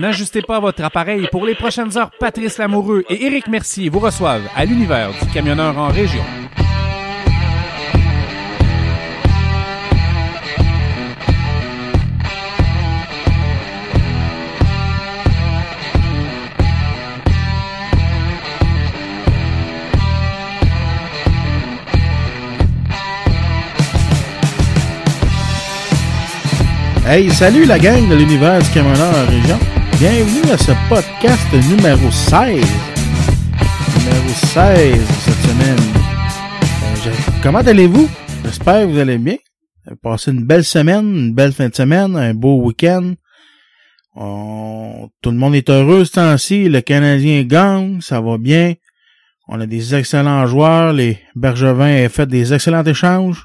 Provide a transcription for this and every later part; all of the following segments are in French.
N'ajustez pas votre appareil. Pour les prochaines heures, Patrice Lamoureux et Éric Mercier vous reçoivent à l'univers du camionneur en région. Hey, salut la gang de l'univers du camionneur en région. Bienvenue à ce podcast numéro 16. Numéro 16 cette semaine. Euh, comment allez-vous? J'espère que vous allez bien. Avez passé une belle semaine, une belle fin de semaine, un beau week-end. Tout le monde est heureux ce temps-ci. Le Canadien gagne, ça va bien. On a des excellents joueurs. Les Bergevins ont fait des excellents échanges.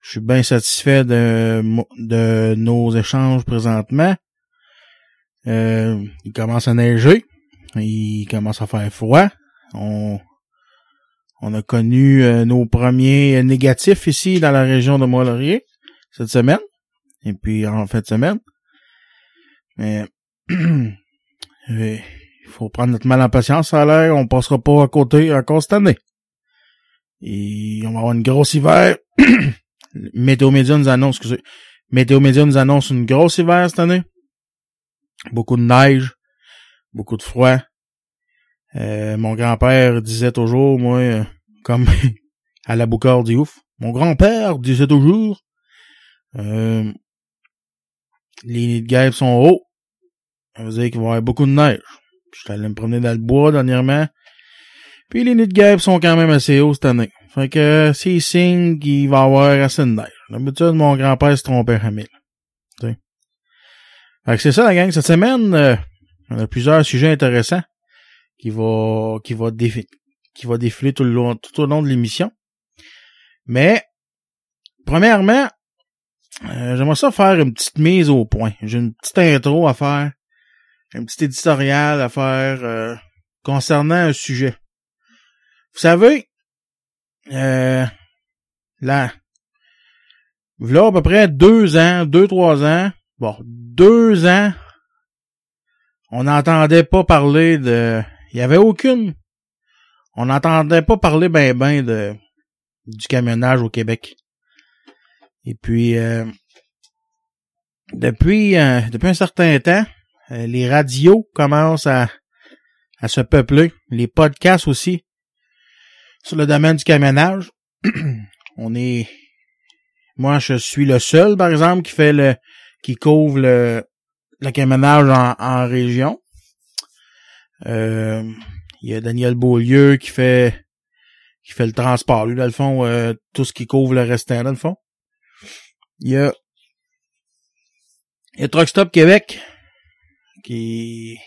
Je suis bien satisfait de nos échanges présentement. Euh, il commence à neiger. Il commence à faire froid. On, on a connu euh, nos premiers négatifs ici dans la région de Mont-Laurier cette semaine. Et puis en fin de semaine. Mais euh, il faut prendre notre mal en patience, ça a l'air. On passera pas à côté encore cette année. Et on va avoir une grosse hiver. Météo Média nous annonce, excusez, Météo Média nous annonce une grosse hiver cette année. Beaucoup de neige, beaucoup de froid. Euh, mon grand-père disait toujours, moi, euh, comme à la boucard du ouf, mon grand-père disait toujours, euh, les nids de guêpes sont hauts. Ça veut dire qu'il va y avoir beaucoup de neige. Je suis allé me promener dans le bois dernièrement. Puis les nids de guêpes sont quand même assez hauts cette année. Fait que c'est signe qu'il va y avoir assez de neige. D'habitude, mon grand-père se trompait à mille. C'est ça la gang. Cette semaine, euh, on a plusieurs sujets intéressants qui va qui va qui défiler tout le long tout au long de l'émission. Mais premièrement, euh, j'aimerais ça faire une petite mise au point. J'ai une petite intro à faire, un petit éditorial à faire euh, concernant un sujet. Vous savez, euh, là, là, à peu près deux ans, deux, trois ans, bon, deux ans, on n'entendait pas parler de, il y avait aucune, on n'entendait pas parler ben ben du camionnage au Québec. Et puis, euh, depuis, euh, depuis un certain temps, euh, les radios commencent à, à se peupler, les podcasts aussi sur le domaine du camionnage. on est moi je suis le seul par exemple qui fait le qui couvre le le camionnage en, en région. Euh, il y a Daniel Beaulieu qui fait qui fait le transport. Lui, dans le fond, euh, tout ce qui couvre le restant, dans le fond. Il y a il y a Truck Stop Québec qui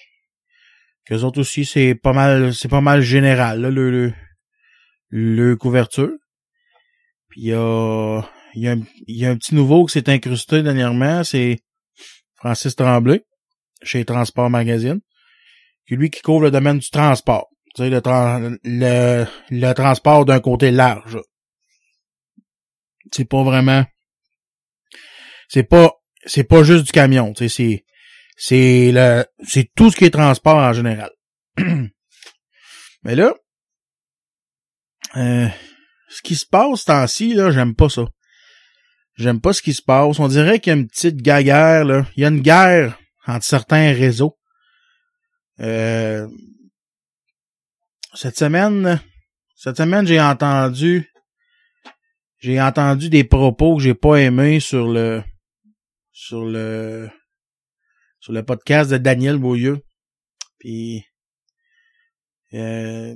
qu'eux autres aussi, c'est pas mal c'est pas mal général, là, le, le le couverture. Puis il y a, il y, a un, petit nouveau qui s'est incrusté dernièrement, c'est Francis Tremblay, chez Transport Magazine, qui lui qui couvre le domaine du transport. Tu sais, le, le, le transport d'un côté large. C'est pas vraiment... C'est pas c'est pas juste du camion, c'est C'est le, c'est tout ce qui est transport en général. Mais là, euh, ce qui se passe temps-ci, là, j'aime pas ça. J'aime pas ce qui se passe. On dirait qu'il y a une petite guerre, là. Il y a une guerre entre certains réseaux. Euh, cette semaine, cette semaine, j'ai entendu, j'ai entendu des propos que j'ai pas aimés sur le, sur le, sur le podcast de Daniel Beaulieu. Puis, euh,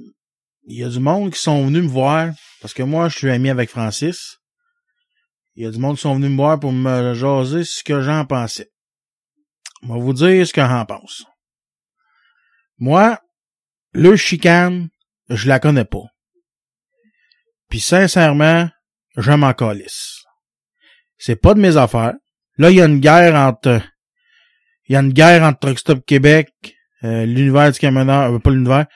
il y a du monde qui sont venus me voir, parce que moi, je suis ami avec Francis. Il y a du monde qui sont venus me voir pour me jaser ce que j'en pensais. On va vous dire ce que j'en pense. Moi, le chicane, je la connais pas. Puis sincèrement, je m'en calisse. C'est pas de mes affaires. Là, il y a une guerre entre il y a une guerre entre Truck Stop Québec, euh, l'univers du camionneur, euh, pas l'univers,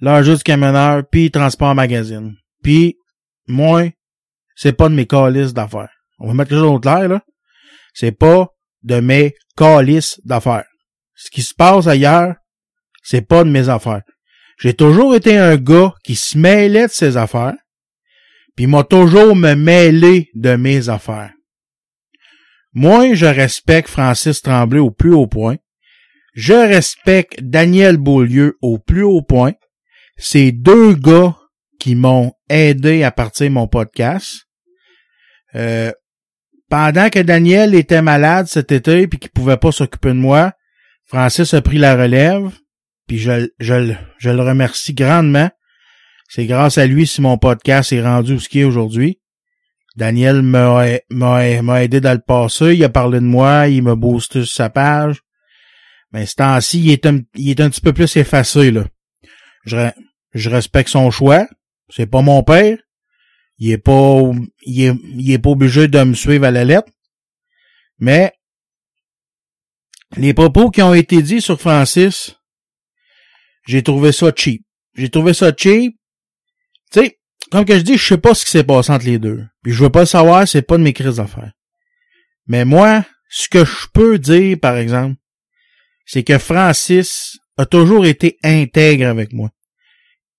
l'âge du camionneur, puis Transport Magazine. Puis, moi, c'est pas de mes calices d'affaires. On va mettre quelque chose d'autre là. C'est pas de mes calices d'affaires. Ce qui se passe ailleurs, c'est pas de mes affaires. J'ai toujours été un gars qui se mêlait de ses affaires, puis m'a toujours me mêlé de mes affaires. Moi, je respecte Francis Tremblay au plus haut point. Je respecte Daniel Beaulieu au plus haut point. C'est deux gars qui m'ont aidé à partir de mon podcast. Euh, pendant que Daniel était malade cet été puis qu'il pouvait pas s'occuper de moi, Francis a pris la relève. Puis je, je, je le remercie grandement. C'est grâce à lui si mon podcast est rendu ce qu'il est aujourd'hui. Daniel m'a aidé dans le passé, il a parlé de moi, il m'a boosté sur sa page. Mais ce temps-ci, il est un, il est un petit peu plus effacé, là. Je, je respecte son choix. C'est pas mon père. Il est pas, il est, il est pas obligé de me suivre à la lettre. Mais, les propos qui ont été dits sur Francis, j'ai trouvé ça cheap. J'ai trouvé ça cheap. Tu sais, comme que je dis, je sais pas ce qui s'est passé entre les deux. Puis je veux pas le savoir, c'est pas de mes crises d'affaires. Mais moi, ce que je peux dire, par exemple, c'est que Francis a toujours été intègre avec moi.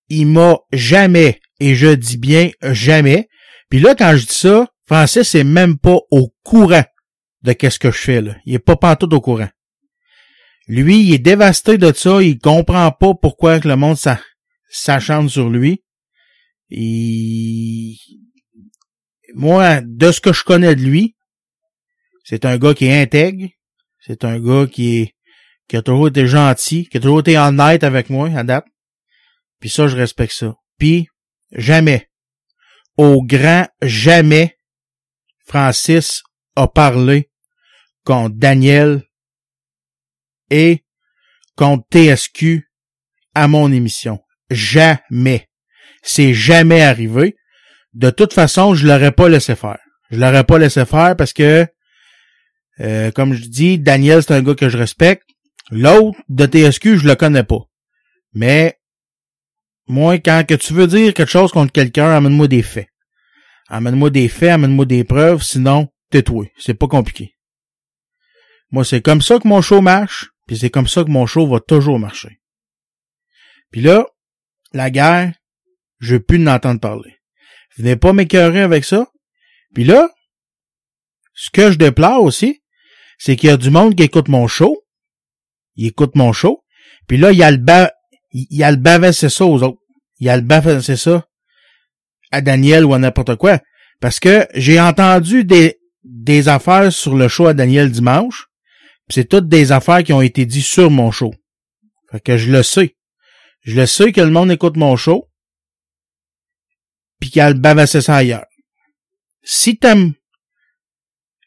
Il m'a jamais, et je dis bien jamais, puis là, quand je dis ça, Francis est même pas au courant de qu'est-ce que je fais, là. Il est pas pantoute au courant. Lui, il est dévasté de ça, il comprend pas pourquoi que le monde s'acharne sur lui. Moi, de ce que je connais de lui, c'est un gars qui est intègre, c'est un gars qui est qui a toujours été gentil, qui a toujours été honnête avec moi à date. Puis ça, je respecte ça. Puis jamais, au grand jamais, Francis a parlé contre Daniel et contre TSQ à mon émission. Jamais. C'est jamais arrivé. De toute façon, je l'aurais pas laissé faire. Je l'aurais pas laissé faire parce que, euh, comme je dis, Daniel, c'est un gars que je respecte. L'autre de TSQ, je le connais pas. Mais, moi, quand que tu veux dire quelque chose contre quelqu'un, amène-moi des faits. Amène-moi des faits, amène-moi des preuves, sinon, tais-toi. C'est pas compliqué. Moi, c'est comme ça que mon show marche, puis c'est comme ça que mon show va toujours marcher. Puis là, la guerre, je veux plus n'entendre parler. Venez pas m'écœurer avec ça. Puis là, ce que je déplore aussi, c'est qu'il y a du monde qui écoute mon show. Il écoute mon show. Puis là, il y a le bas, il y a le ça aux autres. Il y a le bavais, c'est ça? À Daniel ou à n'importe quoi. Parce que j'ai entendu des, des affaires sur le show à Daniel dimanche. C'est toutes des affaires qui ont été dites sur mon show. Fait que je le sais. Je le sais que le monde écoute mon show puis qu'elle bavassait ça ailleurs. Si t'aimes,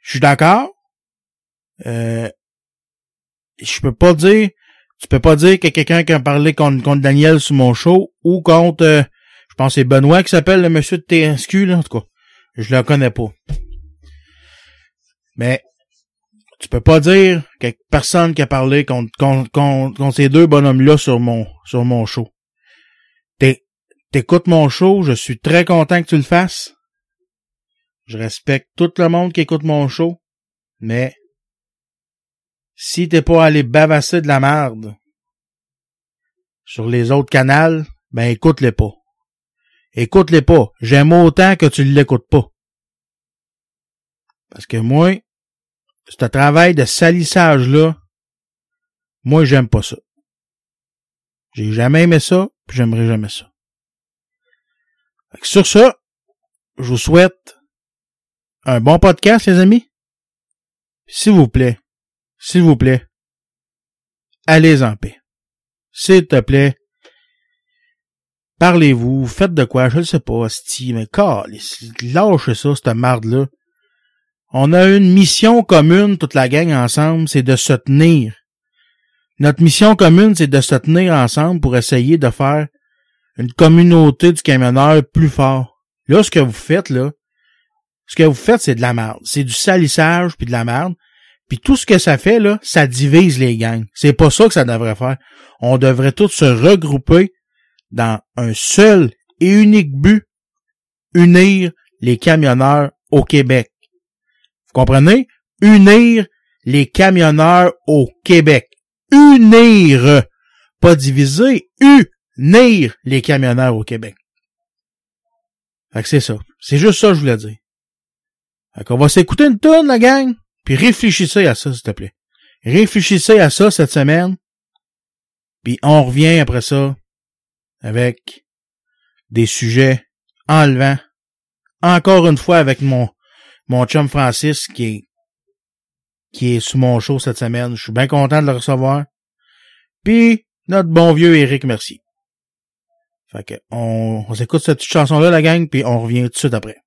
je suis d'accord. Euh, je peux pas dire, tu peux pas dire que quelqu'un qui a parlé contre, Daniel sur mon show ou contre, euh, je pense c'est Benoît qui s'appelle le monsieur de TSQ, là, en tout cas. Je le connais pas. Mais, tu peux pas dire que personne qui a parlé contre, contre, contre, ces deux bonhommes-là sur mon, sur mon show. T'es, T'écoutes mon show, je suis très content que tu le fasses. Je respecte tout le monde qui écoute mon show, mais si t'es pas allé bavasser de la merde sur les autres canals, ben écoute-les pas. Écoute-les pas. J'aime autant que tu l'écoutes pas. Parce que moi, ce travail de salissage-là, moi, j'aime pas ça. J'ai jamais aimé ça, puis j'aimerais jamais ça. sur ça, je vous souhaite un bon podcast, les amis. S'il vous plaît, s'il vous plaît, allez en paix. S'il te plaît, parlez-vous, faites de quoi, je ne sais pas, Steve, mais lâche ça, cette marde-là. On a une mission commune, toute la gang ensemble, c'est de se tenir. Notre mission commune, c'est de se tenir ensemble pour essayer de faire une communauté du camionneur plus fort. Là, ce que vous faites, là, ce que vous faites, c'est de la merde. C'est du salissage puis de la merde. Puis tout ce que ça fait, là, ça divise les gangs. C'est pas ça que ça devrait faire. On devrait tous se regrouper dans un seul et unique but, unir les camionneurs au Québec. Vous comprenez? Unir les camionneurs au Québec. Unir, pas diviser, unir les camionneurs au Québec. Fait que c'est ça. C'est juste ça que je voulais dire. Fait qu'on va s'écouter une tonne, la gang. Puis réfléchissez à ça, s'il te plaît. Réfléchissez à ça cette semaine. Puis on revient après ça avec des sujets enlevants. Encore une fois avec mon, mon chum Francis qui est, qui est sous mon show cette semaine. Je suis bien content de le recevoir. Puis notre bon vieux Eric Merci. Fait que on, on s'écoute cette chanson-là, la gang, puis on revient tout de suite après.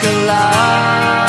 ask a.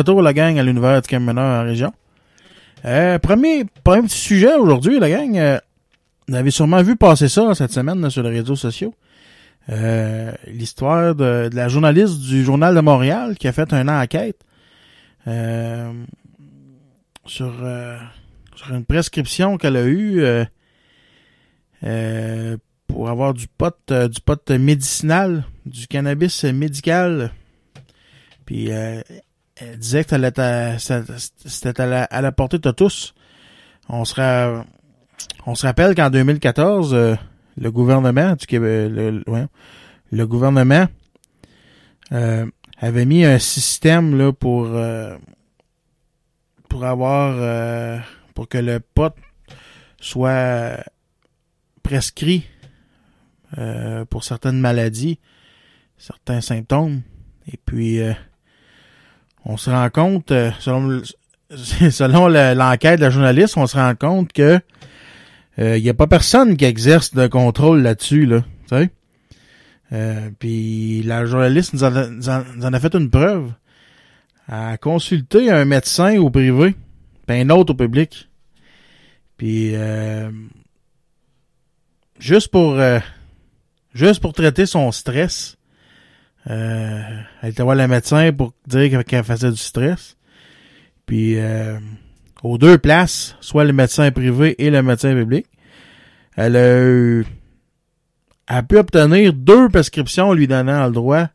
retour, la gang, à l'univers du camionneur en région. Euh, premier, premier petit sujet aujourd'hui, la gang. Euh, vous avez sûrement vu passer ça cette semaine sur les réseaux sociaux. Euh, L'histoire de, la journaliste du Journal de Montréal qui a fait une enquête sur, sur une prescription qu'elle a eue pour avoir du pot, du pot médicinal, du cannabis médical. Puis euh, elle disait que c'était à la, à la portée de tous. On on se rappelle qu'en 2014, euh, le gouvernement Québec, le, le- gouvernement euh, avait mis un système là pour euh, pour avoir euh, pour que le pot soit prescrit euh, pour certaines maladies, certains symptômes. Et puis euh, on se rend compte, euh, selon, le- selon le- l'enquête de la journaliste, on se rend compte que il n'y a pas personne qui exerce de contrôle là-dessus, là. Euh, Puis la journaliste nous, a- en, a fait une preuve. Elle a consulté un médecin au privé, puis un autre au public. Puis euh, juste pour euh, juste pour traiter son stress, euh, elle était voir le médecin pour dire qu'elle faisait du stress. Puis euh, aux deux places, soit le médecin privé et le médecin public, elle a eu a pu obtenir deux prescriptions lui donnant le droit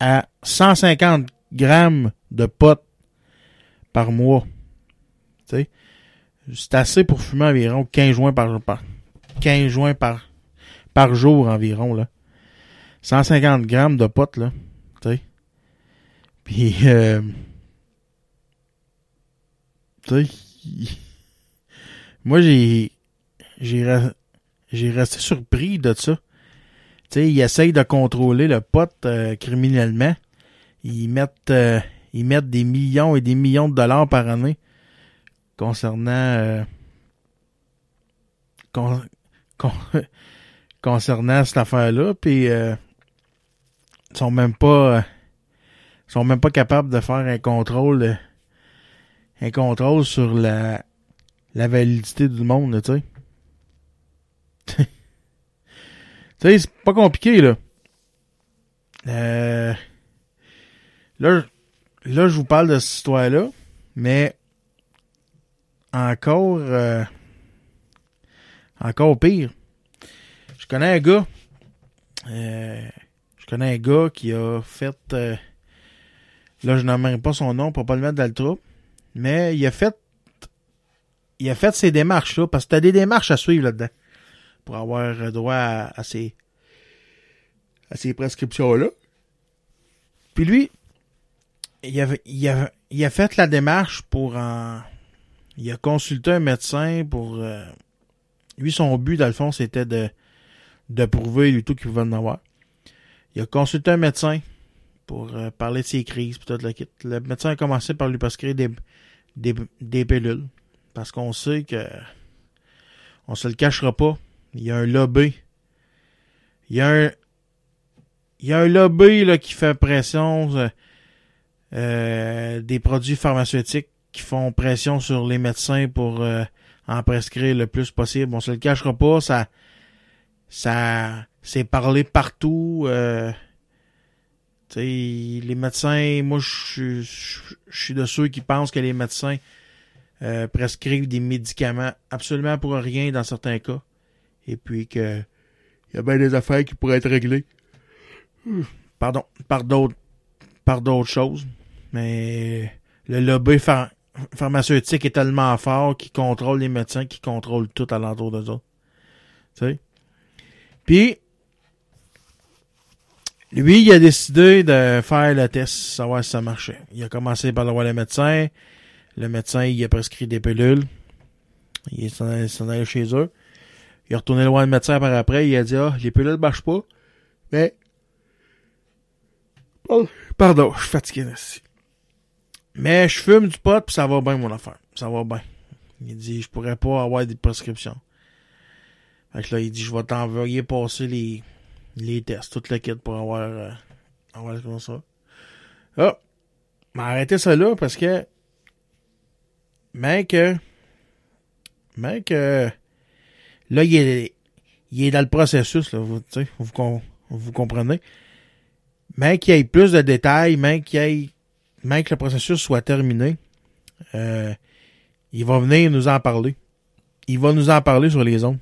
à 150 grammes de pot par mois. C'est assez pour fumer environ 15 joints par, par 15 joints par, par jour environ, là. 150 grammes de pot, là. Tu. Puis, euh, moi, j'ai, j'ai, j'ai resté surpris de ça. Tu sais, ils essayent de contrôler le pot euh, criminellement. Ils mettent, euh, ils mettent des millions et des millions de dollars par année concernant, euh, con- con- concernant cette affaire-là. Puis, euh, sont même pas, euh, sont même pas capables de faire un contrôle, euh, un contrôle sur la, la validité du monde, tu sais. Tu sais, c'est pas compliqué, là. Euh, là, là, je vous parle de cette histoire-là, mais encore, euh, encore pire. Je connais un gars, euh, je connais un gars qui a fait, euh, là, je n'aimerais pas son nom pour pas le mettre dans le trou, mais il a fait, il a fait ces démarches-là, parce que t'as des démarches à suivre là-dedans pour avoir droit à, à ces à ces prescriptions-là. Puis lui, il, avait, il, il a fait la démarche pour en... Il a consulté un médecin pour... euh, lui, son but, dans le fond, c'était de, de prouver lui tout qu'il pouvait en avoir. Il a consulté un médecin pour euh, parler de ses crises, le. Le médecin a commencé par lui prescrire des, des, pilules. Parce qu'on sait que... On se le cachera pas. Il y a un lobby. Il y a un, il y a un lobby là, qui fait pression euh, euh, des produits pharmaceutiques qui font pression sur les médecins pour en prescrire le plus possible. On se le cachera pas, ça ça c'est parlé partout. Euh, les médecins, moi je suis- de ceux qui pensent que les médecins euh, prescrivent des médicaments absolument pour rien dans certains cas. Et puis que il y a bien des affaires qui pourraient être réglées. Pardon, par d'autres par d'autres choses. Mais le lobby phar- pharmaceutique est tellement fort qu'il contrôle les médecins, qui contrôle tout alentour d'eux autres. Tu sais? Puis, lui, il a décidé de faire le test, savoir si ça marchait. Il a commencé par le voir le médecin. Le médecin, il a prescrit des pilules. Il s'en allé, chez eux. Il est retourné le voir le médecin par après. Il a dit, ah, les pilules marchent pas. Mais, pardon, je suis fatigué, aussi. Mais je fume du pot, puis ça va bien, mon affaire. Ça va bien. Il dit, je pourrais pas avoir des prescriptions. Fait que là, il dit, je vais t'envoyer passer les, les tests, tout le kit pour avoir, euh, avoir comme ça. Ah! Mais arrêtez ça là, parce que, mec, mec, là, il est, il est dans le processus, là, vous, vous, vous comprenez? Mais qu'il y ait plus de détails, mais qu'il y ait, mais que le processus soit terminé, euh, il va venir nous en parler. Il va nous en parler sur les ondes.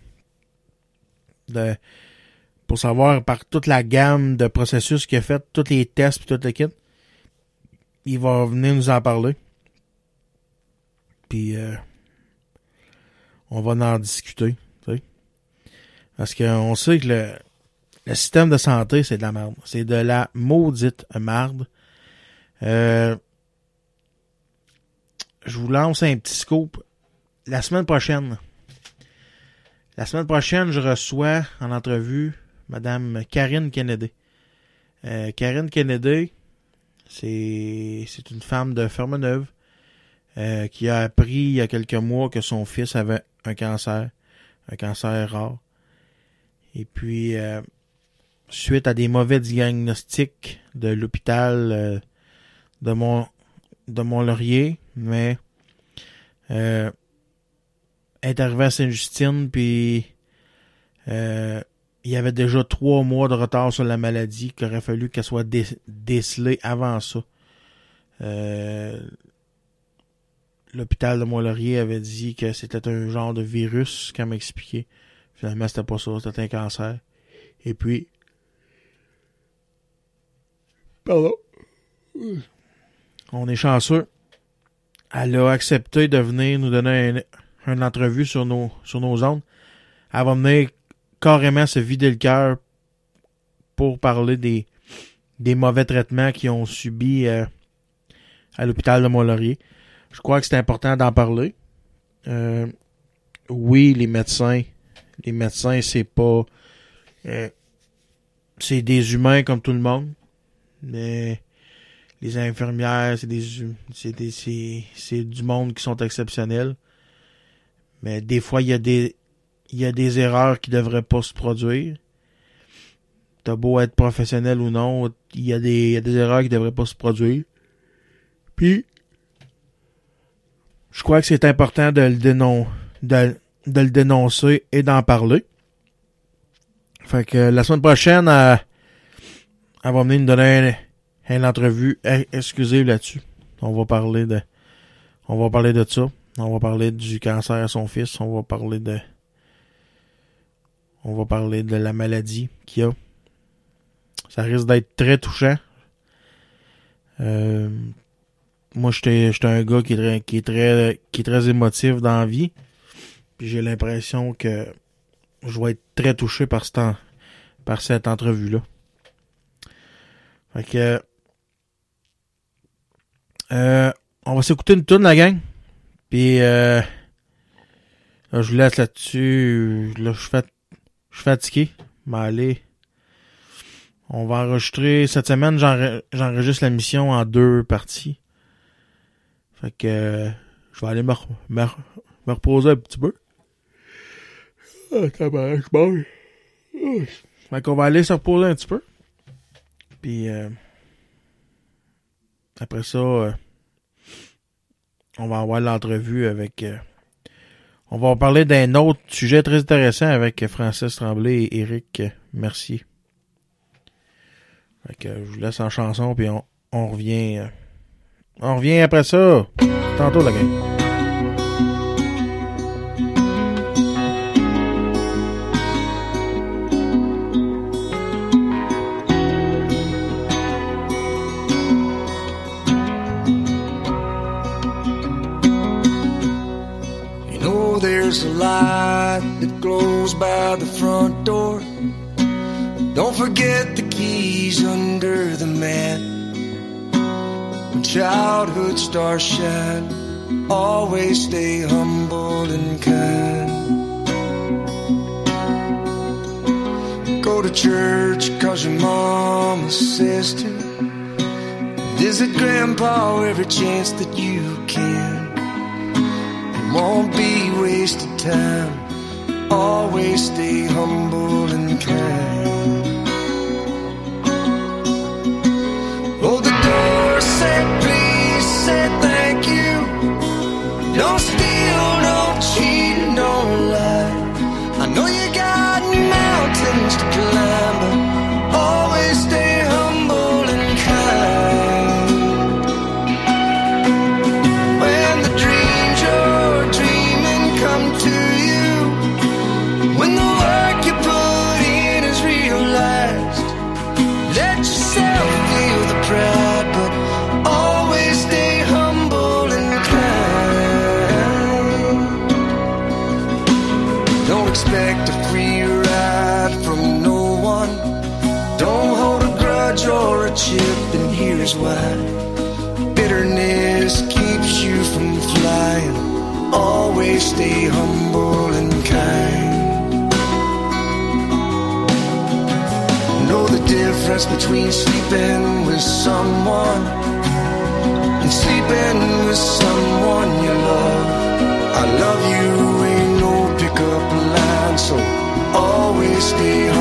Pour savoir par toute la gamme de processus qu'il a fait, tous les tests et tout le kit. Il va venir nous en parler. Puis euh, on va en discuter. Parce qu'on sait que le, le système de santé, c'est de la merde. C'est de la maudite merde. Euh, je vous lance un petit scoop. La semaine prochaine, la semaine prochaine, je reçois en entrevue Madame Karine Kennedy. Euh, Karine Kennedy, c'est une femme de Fermeneuve euh, qui a appris il y a quelques mois que son fils avait un cancer, un cancer rare. Et puis, euh, suite à des mauvais diagnostics de l'hôpital euh, de Mont de Mont-Laurier, mais euh, est arrivée à Sainte-Justine, puis euh, il y avait déjà trois mois de retard sur la maladie qu'il aurait fallu qu'elle soit dé- décelée avant ça. Euh, L'hôpital de Mont-Laurier avait dit que c'était un genre de virus, qu'elle m'expliquait. Finalement, c'était pas ça, c'était un cancer. Et puis, Pardon. On est chanceux. Elle a accepté de venir nous donner un- une entrevue sur nos, sur nos ondes. Elle va venir carrément se vider le cœur pour parler des, des mauvais traitements qu'ils ont subis euh, à l'hôpital de Mont-Laurier. Je crois que c'est important d'en parler. Euh, oui, les médecins, les médecins, c'est pas, euh, c'est des humains comme tout le monde mais les infirmières, c'est des c'est des c'est du monde qui sont exceptionnels. Mais des fois il y a des il y a des erreurs qui devraient pas se produire. T'as beau être professionnel ou non, il y a des il y a des erreurs qui devraient pas se produire. Puis je crois que c'est important de le dénon de, le dénoncer et d'en parler. Fait que la semaine prochaine, euh, elle va venir nous donner une, une entrevue e- exclusive là-dessus. On va parler de on va parler de ça. On va parler du cancer à son fils. On va parler de on va parler de la maladie qu'il a. Ça risque d'être très touchant. Euh, moi, j'étais un gars qui est très, qui est très, qui est très émotif dans la vie. Puis j'ai l'impression que je vais être très touché par, ce temps- par cette entrevue-là. Fait que. Euh, on va s'écouter une tourne, la gang. Puis, euh, là, je vous laisse là-dessus. Là, je suis fat- je suis fatigué. Mais allez. On va enregistrer cette semaine. j'enre- J'enregistre la mission en deux parties. Fait que euh, je vais aller me, me, me reposer un petit peu. Ah, je mange. Ah. Fait qu'on va aller se reposer un petit peu. Puis euh, après ça, euh, on va avoir l'entrevue avec. euh, on va parler d'un autre sujet très intéressant avec Francis Tremblay et Éric Mercier. Que je vous laisse en chanson puis on, on revient. euh, on revient après ça. Tantôt la gang. There's a light that glows by the front door. Don't forget the keys under the mat. When childhood stars shine, always stay humble and kind. Go to church cause your mama says to. Visit grandpa every chance that you can. Won't be wasted time. Always stay humble and kind. Oh, the door said please, said thank you. Don't why. Bitterness keeps you from flying. Always stay humble and kind. Know the difference between sleeping with someone and sleeping with someone you love. I love you ain't no pickup line, so always stay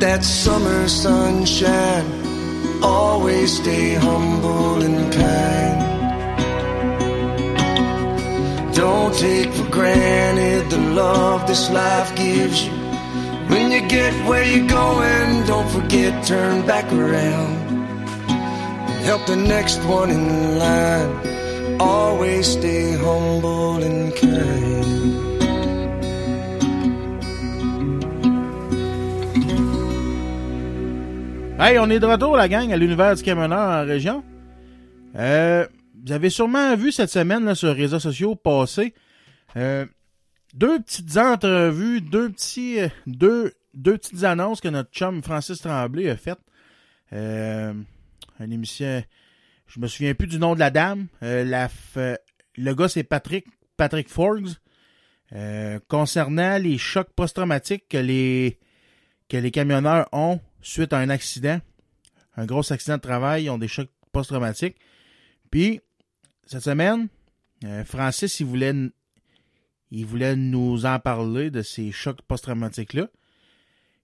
that summer sunshine. Always stay humble and kind. Don't take for granted the love this life gives you. When you get where you're going, don't forget, turn back around help the next one in line. Always stay humble and kind. Hey, on est de retour, la gang, à l'univers du camionneur en région. Euh, vous avez sûrement vu cette semaine sur les réseaux sociaux passer euh, deux petites entrevues, deux petits, euh, deux, deux petites annonces que notre chum Francis Tremblay a faites. Une émission, je me souviens plus du nom de la dame. Le gars c'est Patrick, Patrick Forbes. Concernant les chocs post-traumatiques que les que les camionneurs ont suite à un accident, un gros accident de travail, ils ont des chocs post-traumatiques. Puis cette semaine, euh, Francis il voulait il voulait nous en parler de ces chocs post-traumatiques là.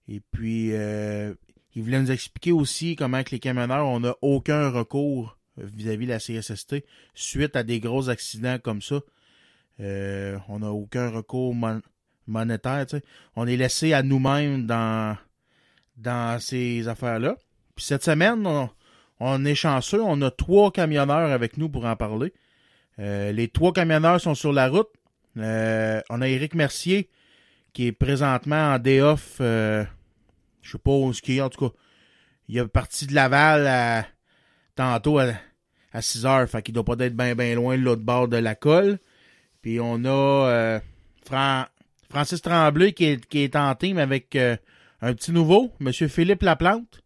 Et puis euh, il voulait nous expliquer aussi comment que les camionneurs on n'a aucun recours vis-à-vis de la CSST suite à des gros accidents comme ça. Euh, on n'a aucun recours mon- monétaire. On est laissé à nous-mêmes dans, dans ces affaires-là. Puis cette semaine, on, est chanceux. On a trois camionneurs avec nous pour en parler. Euh, les trois camionneurs sont sur la route. Euh, on a Éric Mercier qui est présentement en day off. euh, je sais pas où qu'il est, en tout cas. Il est parti de Laval à, tantôt à, à 6 heures. Fait qu'il doit pas être bien bien loin de l'autre bord de la colle. Puis on a euh, Fran- Francis Tremblay qui est, qui est en team avec un petit nouveau, Monsieur Philippe Laplante.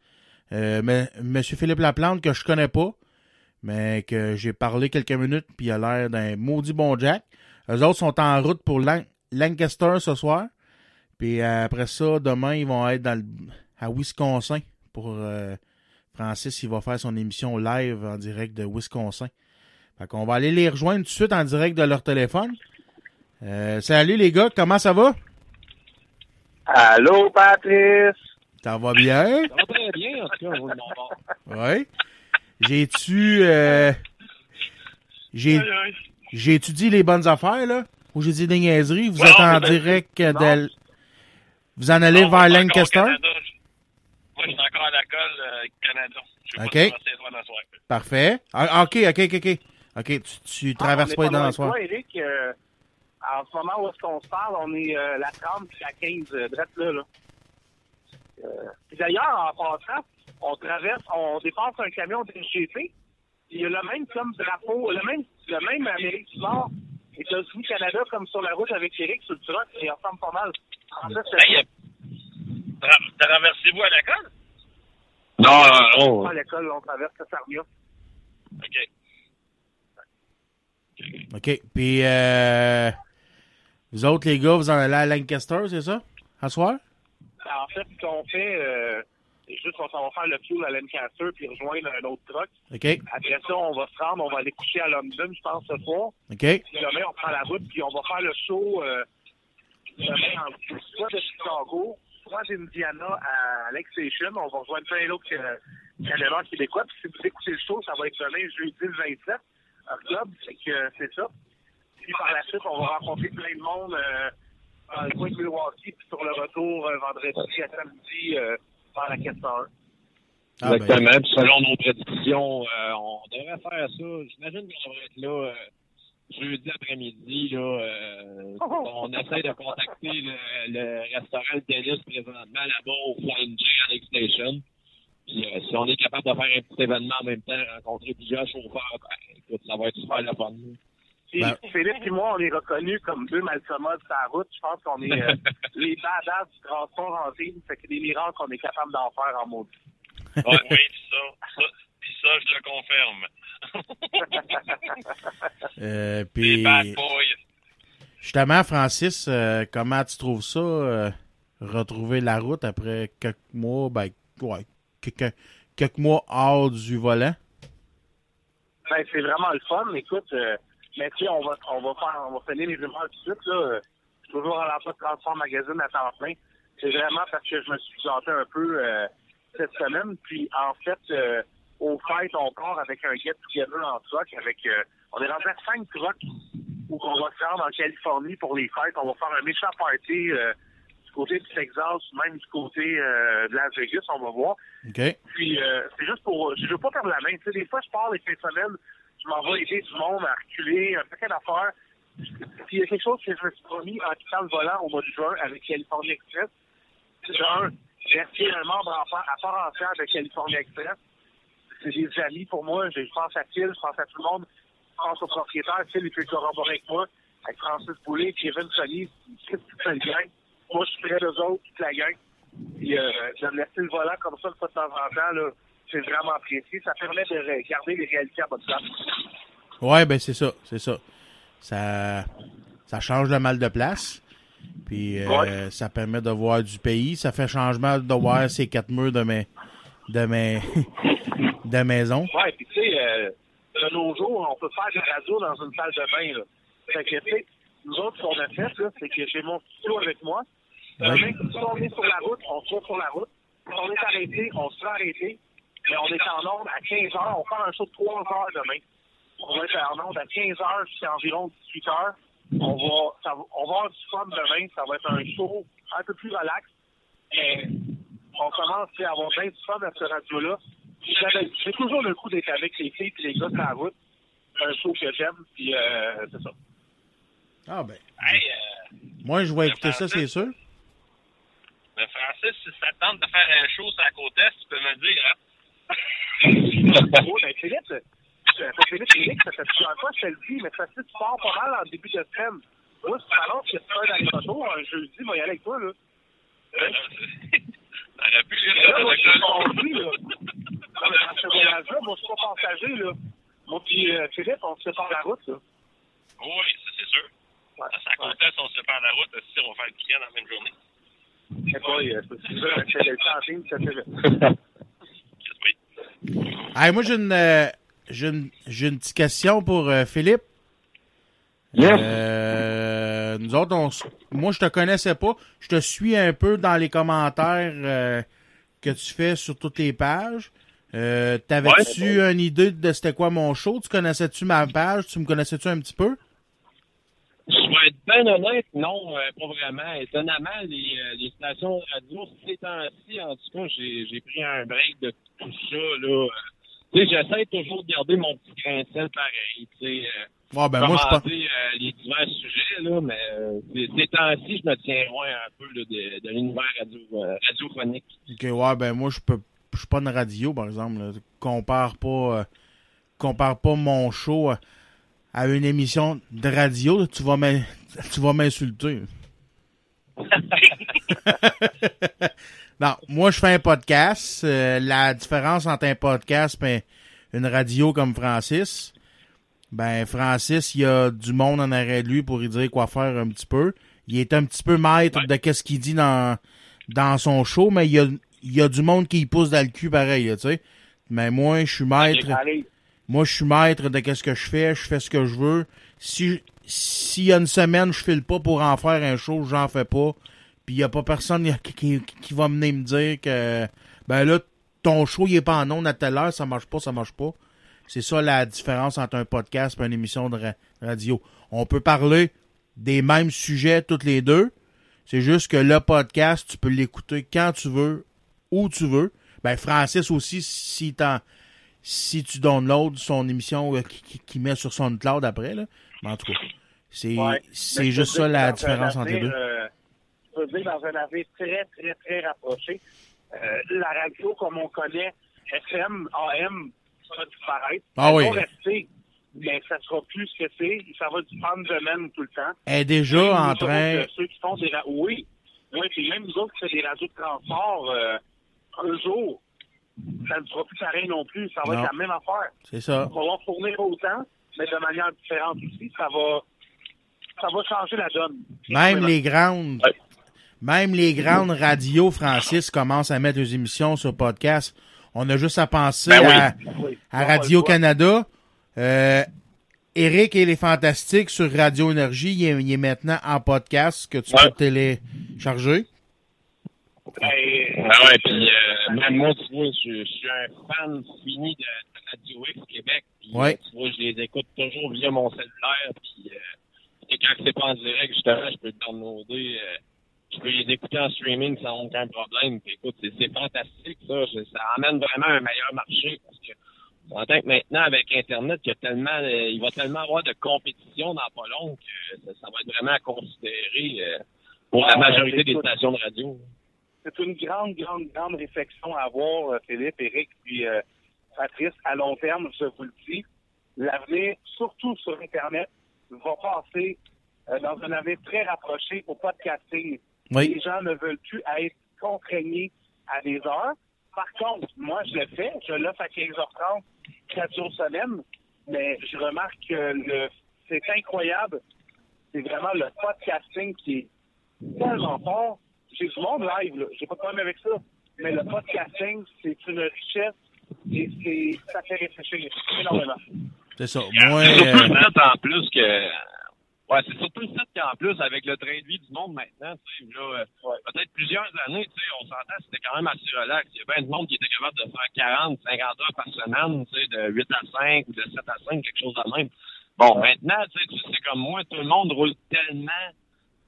Euh, Monsieur Philippe Laplante que je connais pas, mais que j'ai parlé quelques minutes, puis il a l'air d'un maudit bon Jack. Eux autres sont en route pour Lan- Lancaster ce soir. Puis euh, après ça, demain, ils vont être à Wisconsin pour euh, Francis, il va faire son émission live en direct de Wisconsin. Fait qu'on va aller les rejoindre tout de suite en direct de leur téléphone. Salut les gars, comment ça va? Allô, Patrice? Ça va bien? Ça va très bien, en tout cas, vous, de mon bord. Oui. J'ai-tu euh, j'ai j'ai étudié les bonnes affaires là? Ou j'ai dit des niaiseries? Vous êtes en direct de vous en allez Non, vers moi, je suis encore au Lancaster? Moi, je suis encore à la colle euh, Canada. Je vais pas. Parfait. Ah, ok, ok, ok, ok. Ok, tu, tu traverses Ah, pas on les dents loin le de soir. toi, Eric, euh, en ce moment où est-ce qu'on se parle, on est euh, la 30 puis la 15, euh, drette là. là. Euh, puis D'ailleurs, en passant, on traverse, on dépasse un camion de SGP. Il y a le même comme drapeau, le même, le même Amérique du Nord, États-Unis, Canada, comme sur la route avec Eric sur le truck, et il ressemble pas mal. En fait, c'est Hey, euh, tra- traversez-vous à la colle? Non, non, non. à l'école, on traverse le Sarnia. OK. OK. Puis, euh, vous autres, les gars, vous en allez à Lancaster, c'est ça? À soir? En fait, ce qu'on fait, euh, c'est juste qu'on s'en va faire le fuel à Lancaster puis rejoindre un autre truck. OK. Après ça, on va se rendre, on va aller coucher à London, je pense, ce soir. OK. Puis demain, on prend la route, puis on va faire le show euh, demain en soit de Chicago, soit d'Indiana à Lake Station. On va rejoindre plein d'autres euh, camionneurs québécois. Puis si vous écoutez le show, ça va être demain, jeudi le 27 octobre. Fait que euh, c'est ça. Puis par la suite, on va rencontrer plein de monde euh, dans le coin de Milwaukee, puis sur le retour euh, vendredi à samedi euh, par la 401. Ah, ben, Exactement. Puis selon nos prédictions, euh, on devrait faire ça. J'imagine qu'on devrait être là euh, jeudi après-midi. Là, euh, on essaie de contacter le, le restaurant Dennis présentement là-bas au Flying J à Lake Station. Puis euh, si on est capable de faire un petit événement en même temps, rencontrer plusieurs chauffeurs, ben, écoute, ça va être super le fun. Puis Ben- Philippe et moi, on est reconnus comme deux malsommodes sur la route. Je pense qu'on est euh, les badass du transport en ville. Fait que des miracles qu'on est capable d'en faire en maudit. Ouais, oui, ça, ça, puis ça, je le confirme. euh, Les puis, bad boys. justement, Francis, euh, comment tu trouves ça, euh, retrouver la route après quelques mois, ben, ouais, quelques, quelques mois hors du volant? Ben, c'est vraiment le fun. Écoute, euh, mais tu sais, on va, on va faire, on va finir les rumeurs tout de suite, là. Je suis toujours à l'emploi de Transform Magazine à temps plein. C'est vraiment parce que je me suis planté un peu euh, cette semaine. Puis, en fait, euh, au fait, on part avec un get-together en truck avec, euh, on est rentré à cinq trucks où on va se rendre en Californie pour les fêtes. On va faire un méchant party euh, du côté du Texas, même du côté euh, de Las Vegas, on va voir. OK. Puis euh, c'est juste pour. Je veux pas perdre la main. Tu sais, des fois, je pars les fins de semaine, je m'en vais aider du monde à reculer, un paquet d'affaires. Puis il y a quelque chose que je me suis promis en quittant le volant au mois de juin avec California Express. C'est un, rester un membre à part entière de California Express. C'est des amis pour moi. Je pense à Phil, je pense à tout le monde. Je pense au propriétaire. Phil, il peut corroborer avec moi. Avec Francis Boulay, Kevin Sonny, toute cette gang. Moi, je suis près d'eux autres, toute la gang. Puis euh, de me laisser le volant comme ça de temps en temps, c'est vraiment apprécié. Ça permet de garder les réalités à bonne place. Ouais, ben c'est ça, c'est ça. Ça, ça change le mal de place. Puis euh, Ouais. ça permet de voir du pays. Ça fait changement de voir ces quatre murs de mes de mes de maison. Ouais, puis tu sais, euh, de nos jours, on peut faire de la radio dans une salle de bain. Là. Fait que, tu sais, nous autres, ce qu'on a fait, c'est que j'ai mon studio avec moi. Ouais. Demain, si on est sur la route, on se sur la route. Si on est arrêté, on se fait arrêter. Mais on est en onde à 15 heures. On fait un show de 3 heures demain. On va être en onde à 15 heures jusqu'à environ 18 heures. On va, ça, on va avoir du fun demain. Ça va être un show un peu plus relax. Mais on commence à avoir bien du fun à ce radio-là. J'ai toujours le coup d'être avec les filles et les gars sur la route. Un show que j'aime, puis euh, c'est ça. Ah ben, Hey, euh, moi, je vais écouter ça, c'est sûr. mais Francis, si ça te tente de faire un show sur la côte est, tu peux me le dire, hein? Oh, ben, Philippe, euh, Philippe, Philippe, ça fait plusieurs fois, je te le dis, mais ça tu pars pas mal en début de semaine. Moi, si tu que tu photos, un jeudi, y aller avec toi, là. Pu lire Mais là, moi, je suis là. Non, mais dans ce voyage-là, moi, je suis pas passager, là. Moi, puis euh, Philippe, on se sépare la route, là. Oui, ça c'est sûr. Ouais. Ça, si on se sépare la route, si on va faire le week-end dans la même journée. Pas, euh, un chef de ça fait. Hey, moi, j'ai une, euh, j'ai une, j'ai une petite question pour euh, Philippe. Yes. Euh, nous autres, on, s- moi, je te connaissais pas. Je te suis un peu dans les commentaires euh, que tu fais sur toutes les pages. Euh, T'avais-tu une idée de c'était quoi mon show? Tu connaissais-tu ma page? Tu me connaissais-tu un petit peu? Je vais être bien honnête, non, euh, pas vraiment. Étonnamment, les, euh, les stations de radio, ces temps-ci, en tout cas, j'ai pris un break de tout ça, là. Tu sais, j'essaie toujours de garder mon petit grain de sel pareil, tu sais. euh, ben moi, je pense. euh, les divers sujets, là, mais euh, ces, temps-ci, je me tiens loin un peu là, de, de l'univers radio, euh, radiophonique. Ok, ouais, ben moi, je peux. Je suis pas une radio, par exemple. là. Compare pas. compare pas mon show à, à une émission de radio. Tu vas tu vas m'insulter. non, moi, je fais un podcast. Euh, la différence entre un podcast et une radio comme Francis, ben, Francis, il y a du monde en arrière de lui pour lui dire quoi faire un petit peu. Il est un petit peu maître de qu'est-ce qu'il dit dans, dans son show, mais il y a, il y a du monde qui y pousse dans le cul pareil, tu sais. Mais moi, je suis maître. Allez, Moi, je suis maître de qu'est-ce que je fais. Je fais ce que je veux. Si s'il y a une semaine, je file pas pour en faire un show, j'en fais pas. Puis il y a pas personne qui, qui, qui va venir me dire que ben là, ton show il est pas en ondes à telle heure, ça marche pas, ça marche pas. C'est ça la différence entre un podcast et une émission de ra- radio. On peut parler des mêmes sujets toutes les deux. C'est juste que le podcast, tu peux l'écouter quand tu veux, où tu veux. Ben Francis aussi, si t'en si tu downloads son émission euh, qui, met sur son cloud après, là. Mais en tout cas, c'est Ouais. juste ça la différence entre les deux. euh, je peux dire dans un avenir très, très, très rapproché, euh, la radio comme on connaît, FM, AM, ça va disparaître. Ah oui. va rester, mais ça sera plus ce que c'est. Ça va dépendre de même tout le temps. Est déjà en train. ceux qui font des ra- Oui. Oui, puis même nous autres qui font des radios de transport, euh, un jour, ça ne sera plus pareil non plus. Ça va Non. être la même affaire. C'est ça. On va fournir autant, mais de manière différente aussi. Ça va, ça va changer la donne. Même les grandes. Ouais. Même les grandes radios, Francis, commencent à mettre des émissions sur podcast. On a juste à penser Ben oui. à, Oui. Radio-Canada. Euh, Eric et les Fantastiques sur Radio Énergie, il est, il est maintenant en podcast que tu Ouais. peux télécharger. Ben, Ah ouais, puis euh, même moi, tu vois, je, je suis un fan fini de, de Radio X Québec. Puis, Ouais. euh, Tu vois, je les écoute toujours via mon cellulaire. Puis, euh, et quand c'est pas en direct, justement, je peux le downloader. Euh, je peux les écouter en streaming sans aucun problème. Puis, écoute, c'est, fantastique, ça. Ça amène vraiment un meilleur marché parce que on entend que maintenant, avec Internet, il y a tellement, euh, il va tellement avoir de compétition dans pas long que ça, ça va être vraiment à considérer euh, pour la Ah, majorité des stations de radio. C'est une grande, grande, grande réflexion à avoir, euh, Philippe, Eric, puis euh, Patrice, à long terme, je vous le dis. L'avenir, surtout sur Internet, va passer euh, dans un avenir très rapproché au podcasting. Oui. Les gens ne veulent plus être contraignés à des heures. Par contre, moi, je le fais. Je l'offre à 15h30, 4 jours semaine. Mais je remarque que le, c'est incroyable. C'est vraiment le podcasting qui est tellement fort. J'ai du monde live, là. J'ai pas de problème avec ça. Mais le podcasting, c'est une richesse et c'est, ça fait réfléchir énormément. C'est ça. C'est Moi, surtout euh, le fait en plus que. Ouais, c'est surtout le fait qu'en plus, avec le train de vie du monde maintenant, tu sais, là, euh, Ouais. peut-être plusieurs années, tu sais, on s'entend, c'était quand même assez relax. Il y a bien de monde qui était capable de faire 40, 50 heures par semaine, tu sais, de 8 à 5 ou de 7 à 5, quelque chose de même. Bon, maintenant, tu sais, tu sais, comme moi, tout le monde roule tellement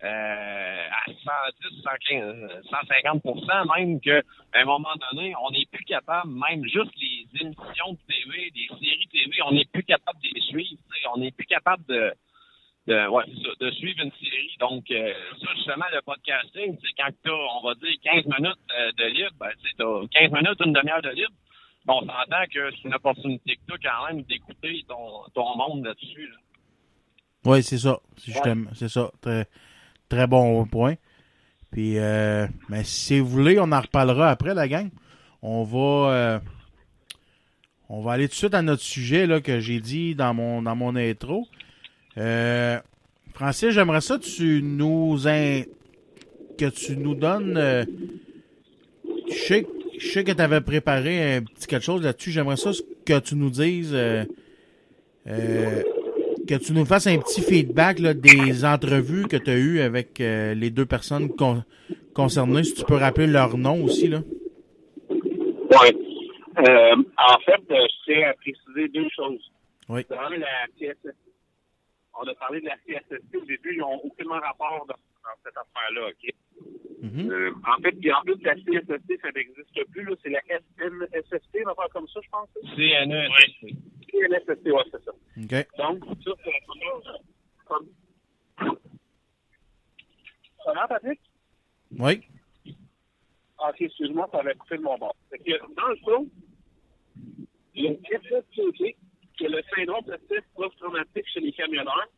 à 110, 115, 150% même qu'à un moment donné, on n'est plus capable, même juste les émissions de TV, des séries TV, on n'est plus capable de les suivre. On n'est plus capable de, de, ouais, c'est ça, de suivre une série. Donc, euh, ça, justement, le podcasting, c'est quand tu on va dire, 15 minutes euh, de libre, ben, tu as 15 minutes, une demi-heure de libre. Bon, on s'entend que c'est une opportunité que tu as quand même d'écouter ton, ton monde là-dessus. Là. Oui, c'est ça. C'est justement, c'est ça. Très, très bon point. Puis, euh, mais si vous voulez, on en reparlera après, la gang. On va, euh, on va aller tout de suite à notre sujet là, que j'ai dit dans mon, dans mon intro. Euh, Francis, j'aimerais ça que tu nous que tu nous donnes. euh, je sais, je sais que tu avais préparé un petit quelque chose là-dessus. J'aimerais ça que tu nous dises. euh, euh, que tu nous fasses un petit feedback là, des entrevues que tu as eues avec euh, les deux personnes con- concernées. Si tu peux rappeler leur nom aussi. Là. Oui. Euh, en fait, euh, je tiens à préciser deux choses. Oui. Dans la CSST, on a parlé de la CSST au début, ils n'ont aucunement rapport dans, dans cette affaire-là, OK? Mhm. Euh, en fait, puis en plus, la CSST, ça n'existe plus, là, c'est la SNSST, une affaire comme ça, je pense. CNE. Oui. CNSST, ouais, c'est ça. OK. Donc, ça, c'est comme... Ça va, Patrick? Oui. Ah, ok, excuse-moi, ça avait coupé de mon bord. Fait que, dans le fond, le SSTP, qui est le syndrome de stress post-traumatique chez les camionneurs,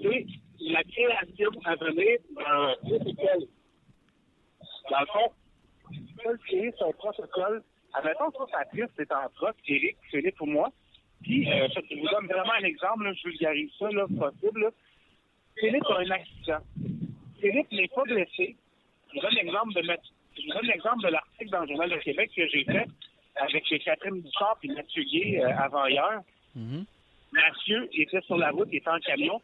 c'est la création à venir d'un protocole. Dans le fond, faut créer son protocole. Admettons, toi, Patrice, c'est en troc, Eric, Philippe ou moi. Puis, euh, je vous donne vraiment un exemple, là, je vulgarise ça, là, possible. là. Philippe a un accident. Philippe n'est pas blessé. Je vous donne l'exemple de l'exemple de l'article dans le Journal de Québec que j'ai fait avec Catherine Bouchard et Mathieu Gay euh, avant hier. Mhm. Mathieu était sur la route, il était en camion.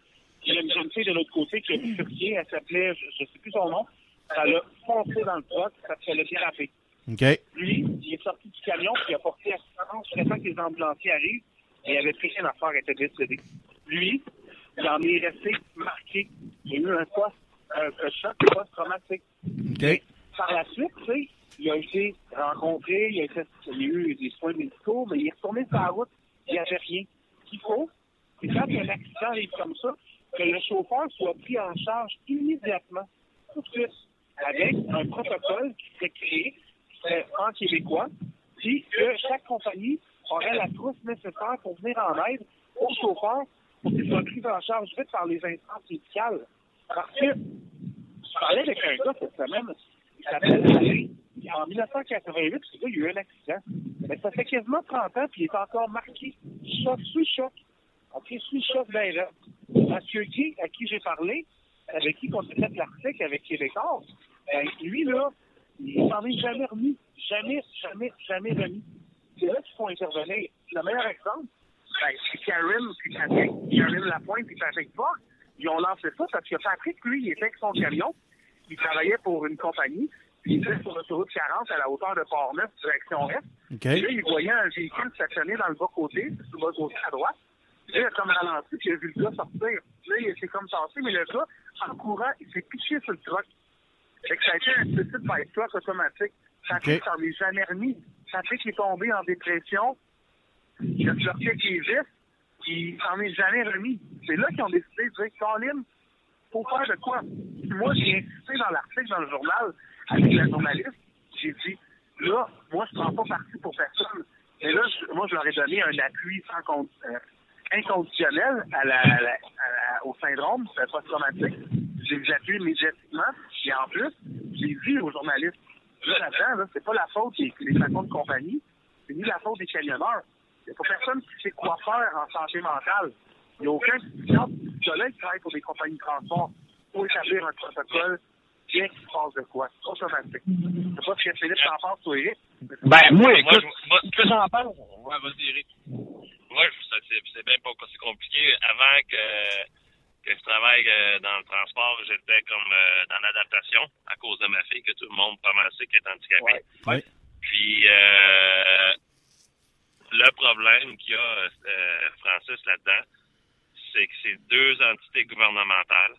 Il y a une jeune fille de l'autre côté qui a bifurqué, elle s'appelait, je ne sais plus son nom, ça l'a foncé dans le truck, ça se l'a dérapé. OK. Lui, il est sorti du camion, puis il a porté assistance jusqu'à temps que les ambulanciers arrivent, et il avait pris rien à faire, il était décédé. Lui, il en est resté marqué. Il a eu un post, un, un choc post-traumatique. OK. Par la suite, tu sais, il a été rencontré, il a, été, il a eu des soins médicaux, mais il est retourné sur la route, il n'y avait rien. Ce qu'il faut, c'est quand il y a un accident arrive comme ça, que le chauffeur soit pris en charge immédiatement, tout de suite, avec un protocole qui serait créé, en québécois, puis que chaque compagnie aurait la trousse nécessaire pour venir en aide au chauffeur pour qu'il soit pris en charge vite par les instances médicales. Parce que je parlais avec un gars cette semaine, il s'appelle Alain. En 1988, ce gars, il y a eu un accident. Mais ça fait quasiment 30 ans, puis il est encore marqué. Choc sous choc. OK, sous choc ben là. Monsieur Guy, à qui j'ai parlé, avec qui on a fait l'article avec Québécois, ben, lui, là, il s'en est jamais remis. Jamais, jamais, jamais remis. C'est là qu'il faut intervenir. Le meilleur exemple, ben, c'est Karen, puis Patrick, Karen Lapointe, puis Patrick Fox. Ils ont lancé ça parce que Patrick, lui, il était avec son camion. Il travaillait pour une compagnie. Puis il était sur l'autoroute 40 à la hauteur de Port-Neuf, direction Est. Et là, il voyait un véhicule stationné dans le bas-côté, sur le bas-côté à droite. Là, il a comme ralenti, puis il a vu le gars sortir. Là, il s'est comme tassé, mais le gars, en courant, il s'est piché sur le truck. Fait que ça a été un petit by truck automatique. Patrick Ok. s'en est jamais remis. Patrick est tombé en dépression. Il a sorti avec les vis, puis il s'en est jamais remis. C'est là qu'ils ont décidé de dire, Colin, faut faire de quoi? Puis moi, j'ai insisté dans l'article dans le journal avec la journaliste. J'ai dit, là, moi, je prends pas parti pour personne. Mais là, je- moi, je leur ai donné un appui sans con- euh, inconditionnel à la, à la- à la- au syndrome post-traumatique. J'ai les appuie immédiatement. Et en plus, j'ai dit aux journalistes, là, là-dedans, là, c'est pas la faute des, des patrons de compagnie, c'est ni la faute des camionneurs. Il n'y a pas personne qui sait quoi faire en santé mentale. Il n'y a aucun psychologue qui travaille pour des compagnies de transport pour établir un protocole bien qu'il se passe de quoi. Automatique. Je sais pas ce que Philippe t'en pense, toi, Eric. Ben, moi, Moi, écoute, je- moi- ce que j'en pense, ouais, vas-y, Eric. Moi, c'est, c'est bien pas aussi compliqué. Avant que, que je travaille euh, dans le transport, j'étais comme euh, dans l'adaptation à cause de ma fille, que tout le monde pensait qu'elle est handicapée. Ouais. Puis, euh, le problème qu'il y a, euh, Francis, là-dedans, c'est que c'est deux entités gouvernementales,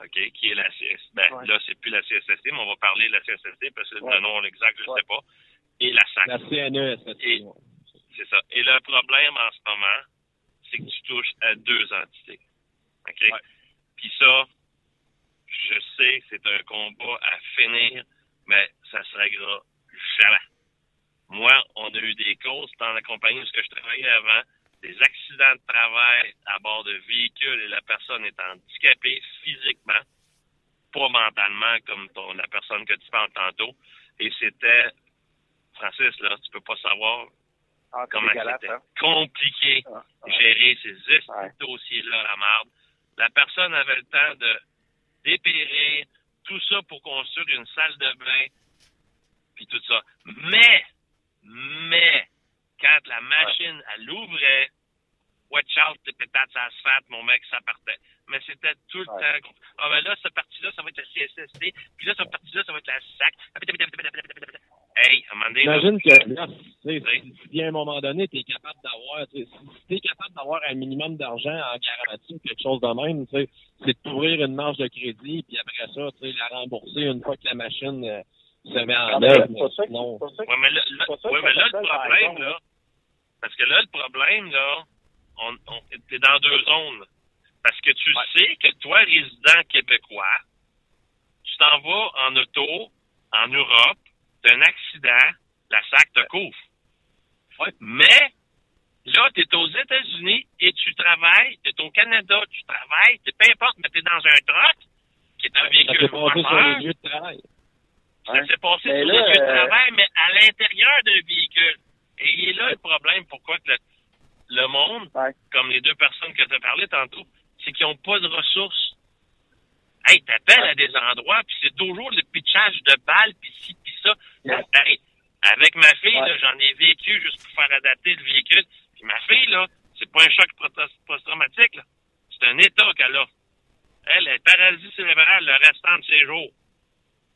OK, qui est la CSST. Ben, Ouais. là, c'est plus la CSST, mais on va parler de la CSST parce que Ouais. le nom exact, je ne Ouais. sais pas. Et la SAC. La CNE, Et- C'est ça. Et le problème en ce moment, c'est que tu touches à deux entités. OK? Puis ça, je sais, c'est un combat à finir, mais ça se réglera jamais. Moi, on a eu des causes dans la compagnie où je travaillais avant, des accidents de travail à bord de véhicules et la personne est handicapée physiquement, pas mentalement comme ton, la personne que tu parles tantôt. Et c'était, Francis, là, tu peux pas savoir Ah, comment c'était hein? compliqué Ah, ah. gérer ces Ouais. dossiers-là à la marde. La personne avait le temps de dépérir, tout ça pour construire une salle de bain, puis tout ça. Mais, mais, quand la machine, elle l'ouvrait, watch out, tes pétates asphalte, mon mec, ça partait. Mais c'était tout le Ouais. temps. Ah, ben là, cette partie-là, ça va être la CSSD, puis là, cette partie-là, ça va être la SAC. Hey, à un moment donné, là, J'imagine que tu sais, Oui. si à un moment donné, tu es capable d'avoir, tu sais, si tu es capable d'avoir un minimum d'argent en garantie ou quelque chose de même, tu sais, c'est de t'ouvrir une marge de crédit, puis après ça, tu sais, la rembourser une fois que la machine euh, se met en Ah, mais œuvre. Non. qui- Ouais, mais là, ouais, mais là, le problème, là, parce que là, le problème, là, on, on, t'es dans deux zones. Parce que tu sais que toi, résident québécois, tu t'en vas en auto, en Europe, t'as un accident, la SAC te couvre. Mais, là, t'es aux États-Unis et tu travailles, t'es au Canada, tu travailles, t'es peu importe, mais t'es dans un truck, qui est un Ça véhicule s'est passé sur les lieux de travail. Ça s'est passé Mais sur là, le lieu de euh, travail, mais à l'intérieur d'un véhicule. Et il est là le problème, pourquoi que le, le monde, Ouais. comme les deux personnes que tu as parlé tantôt, c'est qu'ils n'ont pas de ressources. Hey, t'appelles à des endroits, puis c'est toujours le pitchage de balles, puis ci, puis ça. Ouais. Hey, avec ma fille, Ouais. j'en ai vécu juste pour faire adapter le véhicule. Puis ma fille, là, c'est pas un choc post-traumatique, là. C'est un état qu'elle a. Elle est paralysée cérébrale le restant de ses jours.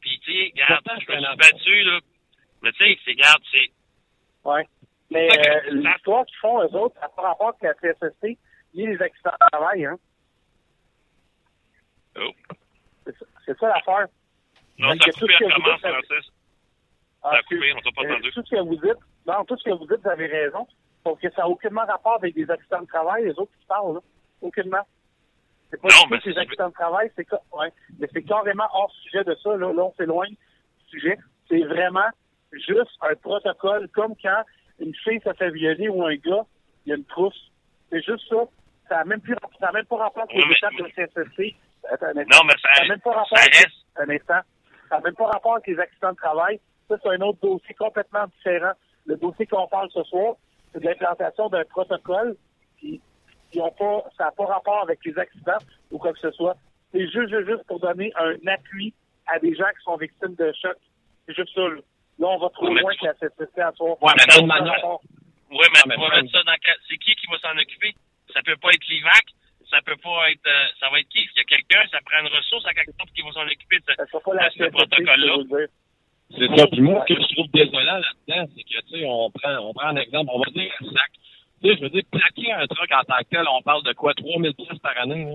Puis, tu sais, regarde, je me suis battu, là. Mais tu sais, c'est, regarde, c'est... Ouais. Mais euh, l'histoire qu'ils font, eux autres, pas rapport avec la CSST, ni les accidents de travail, hein. Oh. C'est ça, l'affaire. Non, ça a coupé à Francis. Ah, Ça a excuse. coupé, on t'a pas Euh, entendu. tout ce que vous dites, non, tout ce que vous dites, vous avez raison. Sauf que ça n'a aucunement rapport avec des accidents de travail, les autres qui parlent, là. Aucunement. C'est pas Non, du tout mais ces c'est- accidents de travail, c'est ouais, mais c'est carrément hors sujet de ça, là. Là, on s'éloigne du sujet. C'est vraiment juste un protocole, comme quand une fille se fait violer ou un gars, il y a une trousse. C'est juste ça. Ça n'a même, plus- ça a même pas rapport avec les étapes de. Attends instant. Non, mais ça, Ça n'a même pas rapport ça avec- reste... un instant. Ça n'a même pas rapport avec les accidents de travail. Ça, c'est un autre dossier complètement différent. Le dossier qu'on parle ce soir, c'est de l'implantation d'un protocole qui, qui ont pas, ça n'a pas rapport avec les accidents ou quoi que ce soit. C'est juste, juste, pour donner un appui à des gens qui sont victimes de choc. C'est juste ça. Là, Là, on va trop mais loin que la CCC à. Ouais, mais. Oui, mais vas Frank- mettre ça dans... C'est qui qui va s'en occuper? Ça peut pas être l'IVAC, ça peut pas être... euh, ça va être qui? S'il y a quelqu'un, ça prend une ressource à quelque part qui va s'en occuper de ce protocole-là. Le. C'est ça. Puis moi, ce que je trouve désolant là-dedans, c'est que, tu sais, on prend, on prend un exemple, on va dire un sac. Tu sais, je veux dire, plaquer un truc en tant que tel, on parle de quoi? 3000 pièces par année,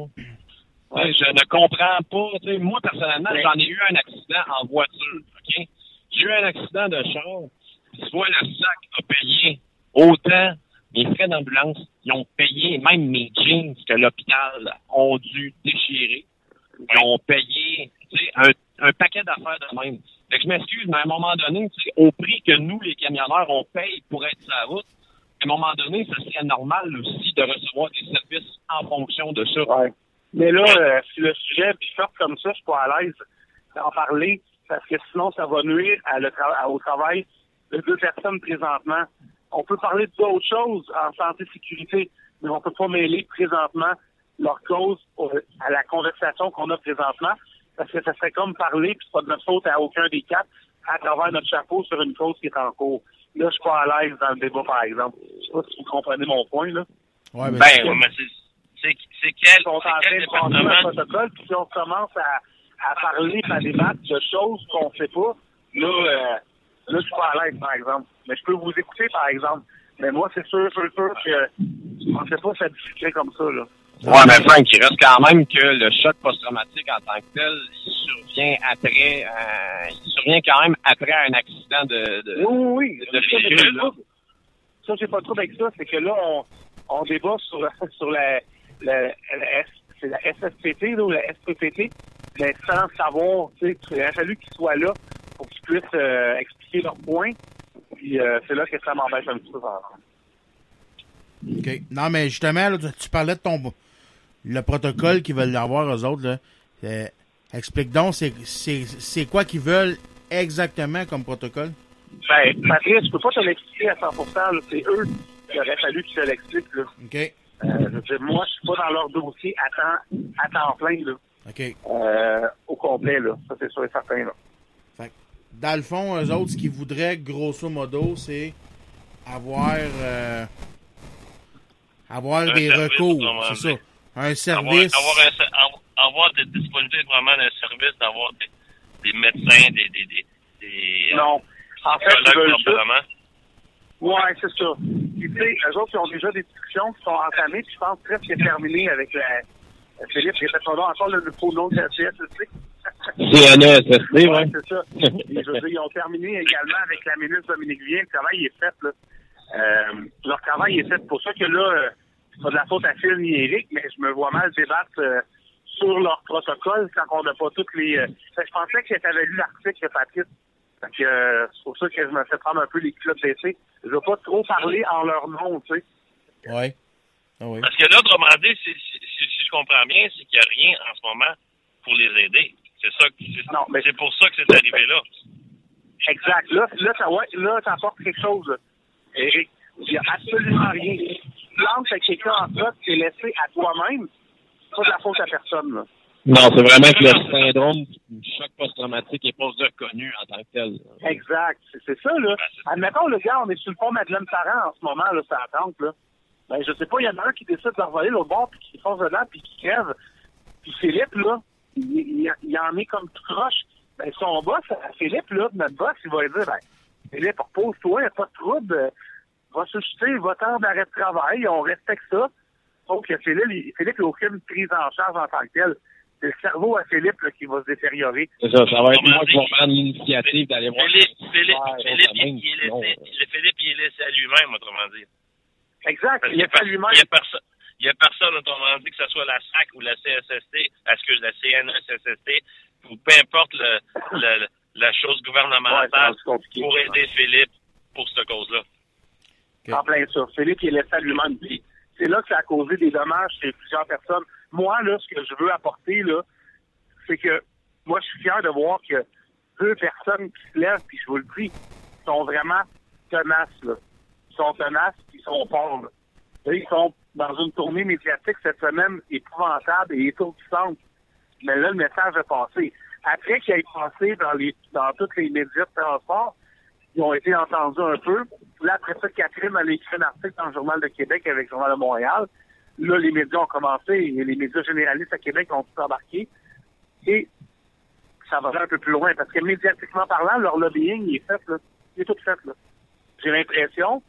sais, je ne comprends pas. Tu sais, moi, personnellement, j'en ai eu un accident en voiture, OK? J'ai eu un accident de char. Soit la SAC a payé autant mes frais d'ambulance, ils ont payé même mes jeans que l'hôpital ont dû déchirer. Ils ont payé un, un paquet d'affaires de même. Fait je m'excuse, mais à un moment donné, au prix que nous, les camionneurs, on paye pour être sur la route, à un moment donné, ça serait normal aussi de recevoir des services en fonction de ça. Mais là, euh, si le sujet est fort comme ça, je suis pas à l'aise d'en parler parce que sinon, ça va nuire au travail de deux personnes présentement. On peut parler d'autres choses en santé-sécurité, mais on peut pas mêler présentement leur cause au- à la conversation qu'on a présentement parce que ça serait comme parler, puis c'est pas de notre faute à aucun des quatre, à travers notre chapeau sur une cause qui est en cours. Là, je suis pas à l'aise dans le débat, par exemple. Je sais pas si vous comprenez mon point, là. Ouais, mais Ben, ouais, mais c'est... C'est c'est quel, en c'est train quel de prendre un département? protocole, puis si on commence à, à parler, à débattre de choses qu'on ne sait pas, là, euh, là, je suis pas à l'aise, par exemple. Mais je peux vous écouter, par exemple. Mais moi, c'est sûr, sûr, sûr que je pensais pas ça discutait comme ça, là. Ouais, mais Frank, il reste quand même que le choc post-traumatique en tant que tel, il survient après, euh, il survient quand même après un accident de, de, Oui, oui, oui. de Ça, j'ai pas véhicule. Ça, j'ai trouble avec ça. C'est que là, on, on débat sur, sur la, la, la c'est la SSPT là, ou la SPPT, mais sans savoir, tu sais, il aurait fallu qu'ils soient là pour qu'ils puissent euh, expliquer leurs points. Puis euh, c'est là que ça m'embête un petit peu. OK. Non, mais justement, là, tu, tu parlais de ton le protocole qu'ils veulent avoir, eux autres. Là. Euh, explique donc, c'est, c'est, c'est quoi qu'ils veulent exactement comme protocole? Ben, Patrice, je peux pas te l'expliquer à 100%. là. C'est eux qui aurait fallu qu'ils te l'expliquent. Là. OK. Euh, je veux dire, moi, je suis pas dans leur dossier à temps, à temps plein, là, OK. euh, au complet. Là. Ça, c'est sûr et certain. Là. Fait que, dans le fond, eux autres, ce qu'ils voudraient, grosso modo, c'est avoir euh, avoir des recours. C'est ça. Un Avoir, service. avoir, un ser- avoir- avoir des disponibilités vraiment d'un service, d'avoir des, des médecins, des, des, des, des euh, Non. En fait, ils veulent juste. Ouais, c'est ça. Puis, tu sais, eux autres, ils ont déjà des discussions qui sont entamées, puis je pense presque terminées avec la, Philippe, répète son nom encore le faux nom de la CSST. CNESST, ouais. c'est ça. Et je veux dire, ils ont terminé également avec la ministre Dominique Vien. Le travail est fait, là. Euh, leur travail est fait. C'est pour ça que là, euh, pas de la faute à Phil ni Eric, mais je me vois mal débattre euh, sur leur protocole quand on n'a pas toutes les... euh, fait je pensais que tu avais lu l'article, Patrice. Fait que, euh, c'est pour ça que je me fais prendre un peu les culottes d'essai. Je veux pas trop parler en leur nom, tu sais. Ouais. Ah oui. Parce que là, dit, si, si, si- si je comprends bien, c'est qu'il n'y a rien en ce moment pour les aider. C'est ça que c'est, Non, mais- c'est pour ça que c'est arrivé là. Exact. Là, là, ça, ouais, là, ça apporte quelque chose. Eric. Il n'y a absolument rien. Plantes avec quelqu'un en sorte, c'est laissé à toi-même. C'est pas de la faute à personne, là. Non, c'est vraiment que le syndrome du choc post-traumatique n'est pas reconnu en tant que tel. Exact. C'est, ça, là. Admettons, le gars, on est sur le pont Madeleine Parent en ce moment, là, ça attente, là. Ben, je sais pas, il y en a un qui décide de revoler l'autre bord, puis qui fonce dedans, puis qui crève. Puis Philippe, là, il, il, il en est comme tout croche. Ben, son boss, à Philippe, là, notre boss, il va lui dire, ben, Philippe, repose-toi, il n'y a pas de trouble. Va susciter, va temps d'arrêt de travail, on respecte ça. Sauf que Philippe, il, Philippe, il n'a aucune prise en charge en tant que tel. C'est le cerveau à Philippe, là, qui va se détériorer. C'est ça, ça va être moi qui vais prendre l'initiative d'aller voir. Philippe, Philippe, Philippe, il, il est laissé, le Philippe, il est laissé à lui-même, autrement dit. Exact. Parce Il y a lui-même. Il y a personne. Il y a personne, autrement dit, que ce soit la SAC ou la CSST, excuse, la CNSST, ou peu importe le, le- la chose gouvernementale pour aider Philippe pour cette cause-là. En plein ça. Philippe, il est laissé à lui-même. C'est là que ça a causé des dommages chez plusieurs personnes. Moi, là, ce que je veux apporter, là, c'est que moi, je suis fier de voir que deux personnes qui se lèvent, puis je vous le dis, sont vraiment tenaces, là. Ils sont tenaces, puis ils sont. Là, Ils sont dans une tournée médiatique cette semaine épouvantable et étourdissante. Mais là, le message est passé. Après qu'il ait passé dans les dans tous les médias de transport, ils ont été entendus un peu. Là, après ça, Catherine a écrit un article dans le Journal de Québec avec le Journal de Montréal. Là, les médias ont commencé et les médias généralistes à Québec ont tout embarqué. Et ça va aller un peu plus loin parce que médiatiquement parlant, leur lobbying il est fait, là. Il est tout fait, là. J'ai l'impression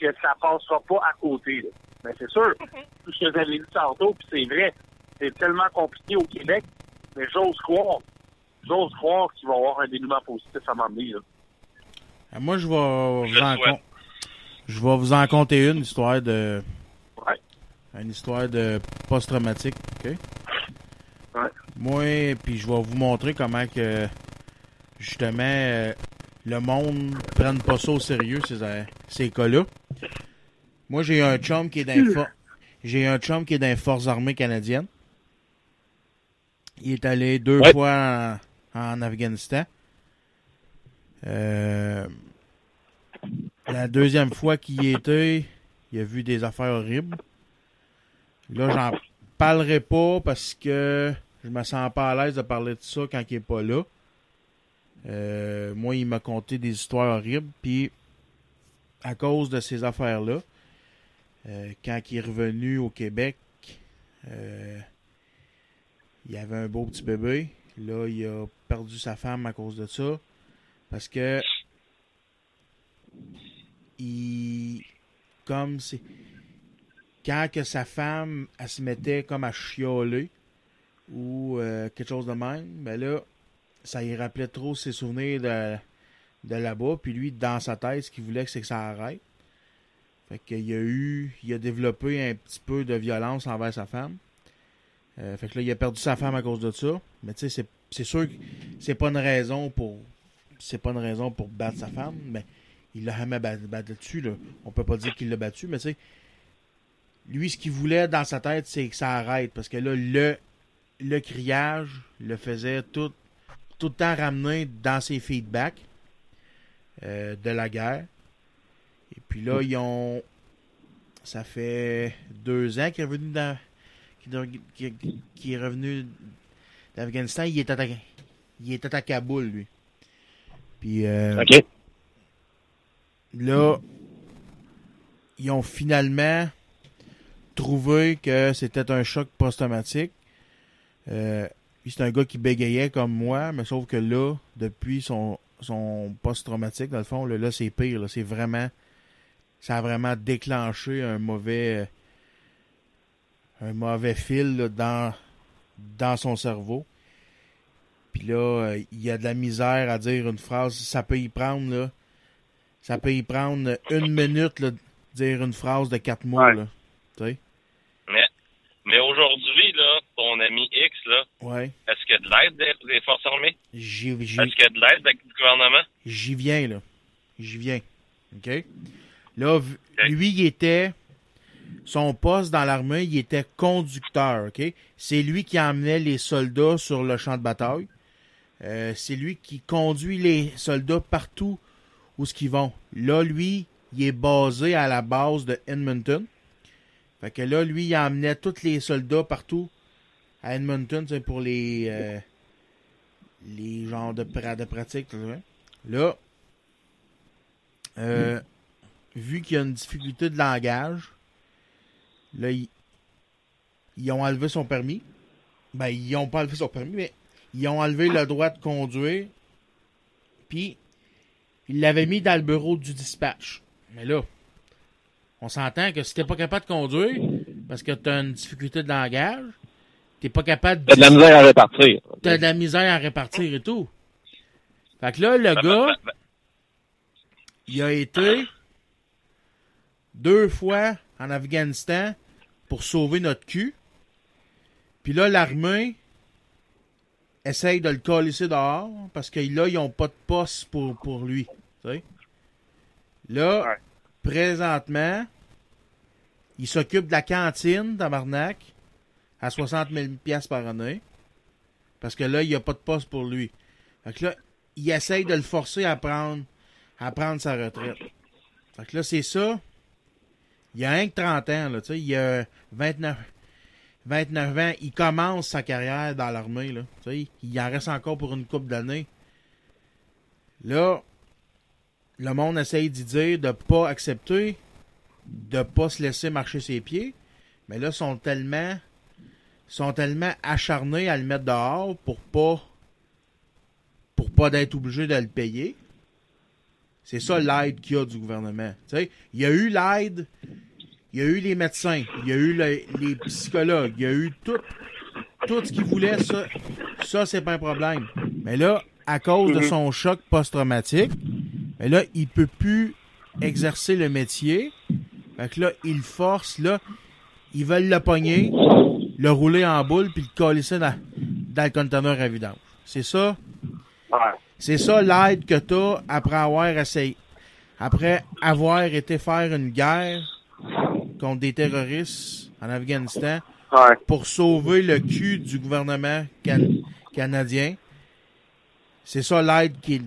que ça passera pas à côté, là. Mais c'est sûr, tout ce que vous avez dit tantôt, puis c'est vrai, c'est tellement compliqué au Québec, mais j'ose croire, j'ose croire qu'il va y avoir un dénouement positif à m'emmener, là. Euh, Moi, je vais vous en con- je vais vous en compter une histoire de Ouais. une histoire de post-traumatique, ok? Ouais. Moi, puis je vais vous montrer comment que justement euh, le monde prenne pas ça au sérieux ces euh, ces cas-là. Moi, j'ai un chum qui est dans les for- j'ai un chum qui est dans les forces armées canadiennes. Il est allé deux Ouais. fois en, en Afghanistan. Euh, la deuxième fois qu'il y était, il a vu des affaires horribles. Là, j'en parlerai pas parce que je me sens pas à l'aise de parler de ça quand il est pas là. Euh, moi, il m'a conté des histoires horribles, puis à cause de ces affaires-là, euh, quand il est revenu au Québec, euh, il avait un beau petit bébé. Là, il a perdu sa femme à cause de ça. Parce que il comme c'est quand que sa femme elle se mettait comme à chialer ou euh, quelque chose de même, ben là, ça y rappelait trop ses souvenirs de, de là-bas. Puis lui, dans sa tête, ce qu'il voulait, c'est que ça arrête. Fait qu'il y a eu, il a développé un petit peu de violence envers sa femme. Euh, fait que là, il a perdu sa femme à cause de ça. Mais tu sais, c'est- c'est sûr que c'est pas une raison pour. C'est pas une raison pour battre sa femme, mais il l'a jamais bat- battu, là. On peut pas dire qu'il l'a battu, mais tu. Lui, ce qu'il voulait dans sa tête, c'est que ça arrête. Parce que là, le, le criage le faisait tout, tout le temps ramener dans ses feedbacks euh, de la guerre. Et puis là, ils ont. Ça fait deux ans qu'il est revenu dans. est revenu d'Afghanistan. Il est attaqué. Il était à Kaboul, lui. Puis euh. Là, ils ont finalement trouvé que c'était un choc post-traumatique. Euh, c'est un gars qui bégayait comme moi, mais sauf que là, depuis son, post-traumatique, dans le fond, là, là, c'est pire. C'est vraiment. Ça a vraiment déclenché un mauvais. un mauvais fil dans, dans son cerveau. Puis là, euh, il y a de la misère à dire une phrase. Ça peut y prendre, là. Ça peut y prendre une minute, là, de dire une phrase de quatre mots, Ouais. là. Tu sais? Mais, mais aujourd'hui, là, ton ami X, là, Ouais. est-ce qu'il y a de l'aide des, des forces armées? Est-ce qu'il y a de l'aide le gouvernement? j'y viens, là. J'y viens. OK? Là, lui, il était. Son poste dans l'armée, il était conducteur, OK? C'est lui qui emmenait les soldats sur le champ de bataille. Euh, c'est lui qui conduit les soldats partout où ce qu'ils vont. Là, lui, il est basé à la base de Edmonton. Fait que là, lui, il emmenait tous les soldats partout à Edmonton, c'est pour les euh, les genres de, de pratiques. Là, euh, vu qu'il y a une difficulté de langage, là, ils, ils ont enlevé son permis. Ben, ils ont pas enlevé son permis, mais ils ont enlevé le droit de conduire. Puis, ils l'avaient mis dans le bureau du dispatch. Mais là, on s'entend que si t'es pas capable de conduire, parce que t'as une difficulté de langage, t'es pas capable T'as de la misère à répartir. t'as de la misère à répartir et tout. Fait que là, le Ben, ben, gars, ben, il a été deux fois en Afghanistan pour sauver notre cul. Puis là, l'armée essaye de le colisser dehors parce que là, ils n'ont pas de poste pour, pour lui. Là, Ouais. présentement, il s'occupe de la cantine, tabarnak, à 60 000 piastres par année. Parce que là, il n'y a pas de poste pour lui. Fait que là, il essaye de le forcer à prendre, à prendre sa retraite. Fait que là, c'est ça. Il a rien que 30 ans, là, tu sais. Il a 29, 29 ans. Il commence sa carrière dans l'armée, là. Tu sais, il en reste encore pour une couple d'années. Là, le monde essaye d'y dire de pas accepter, de pas se laisser marcher ses pieds. Mais là, ils sont tellement, sont tellement acharnés à le mettre dehors pour pas, pour pas d'être obligé de le payer. C'est ça l'aide qu'il y a du gouvernement. Il y a eu l'aide, il y a eu les médecins, il y a eu le- les psychologues, il y a eu tout, tout ce qu'il voulait. Ça, ça c'est pas un problème. Mais là, à cause de son choc post-traumatique, mais là, il peut plus exercer le métier. Fait que là, il force, là, ils veulent le pogner, le rouler en boule, puis le coller ça dans, dans le conteneur à vidange. C'est ça? Ouais. c'est ça l'aide que t'as après avoir essayé. Après avoir été faire une guerre contre des terroristes en Afghanistan Ouais. pour sauver le cul du gouvernement can- canadien. C'est ça l'aide qui, qui-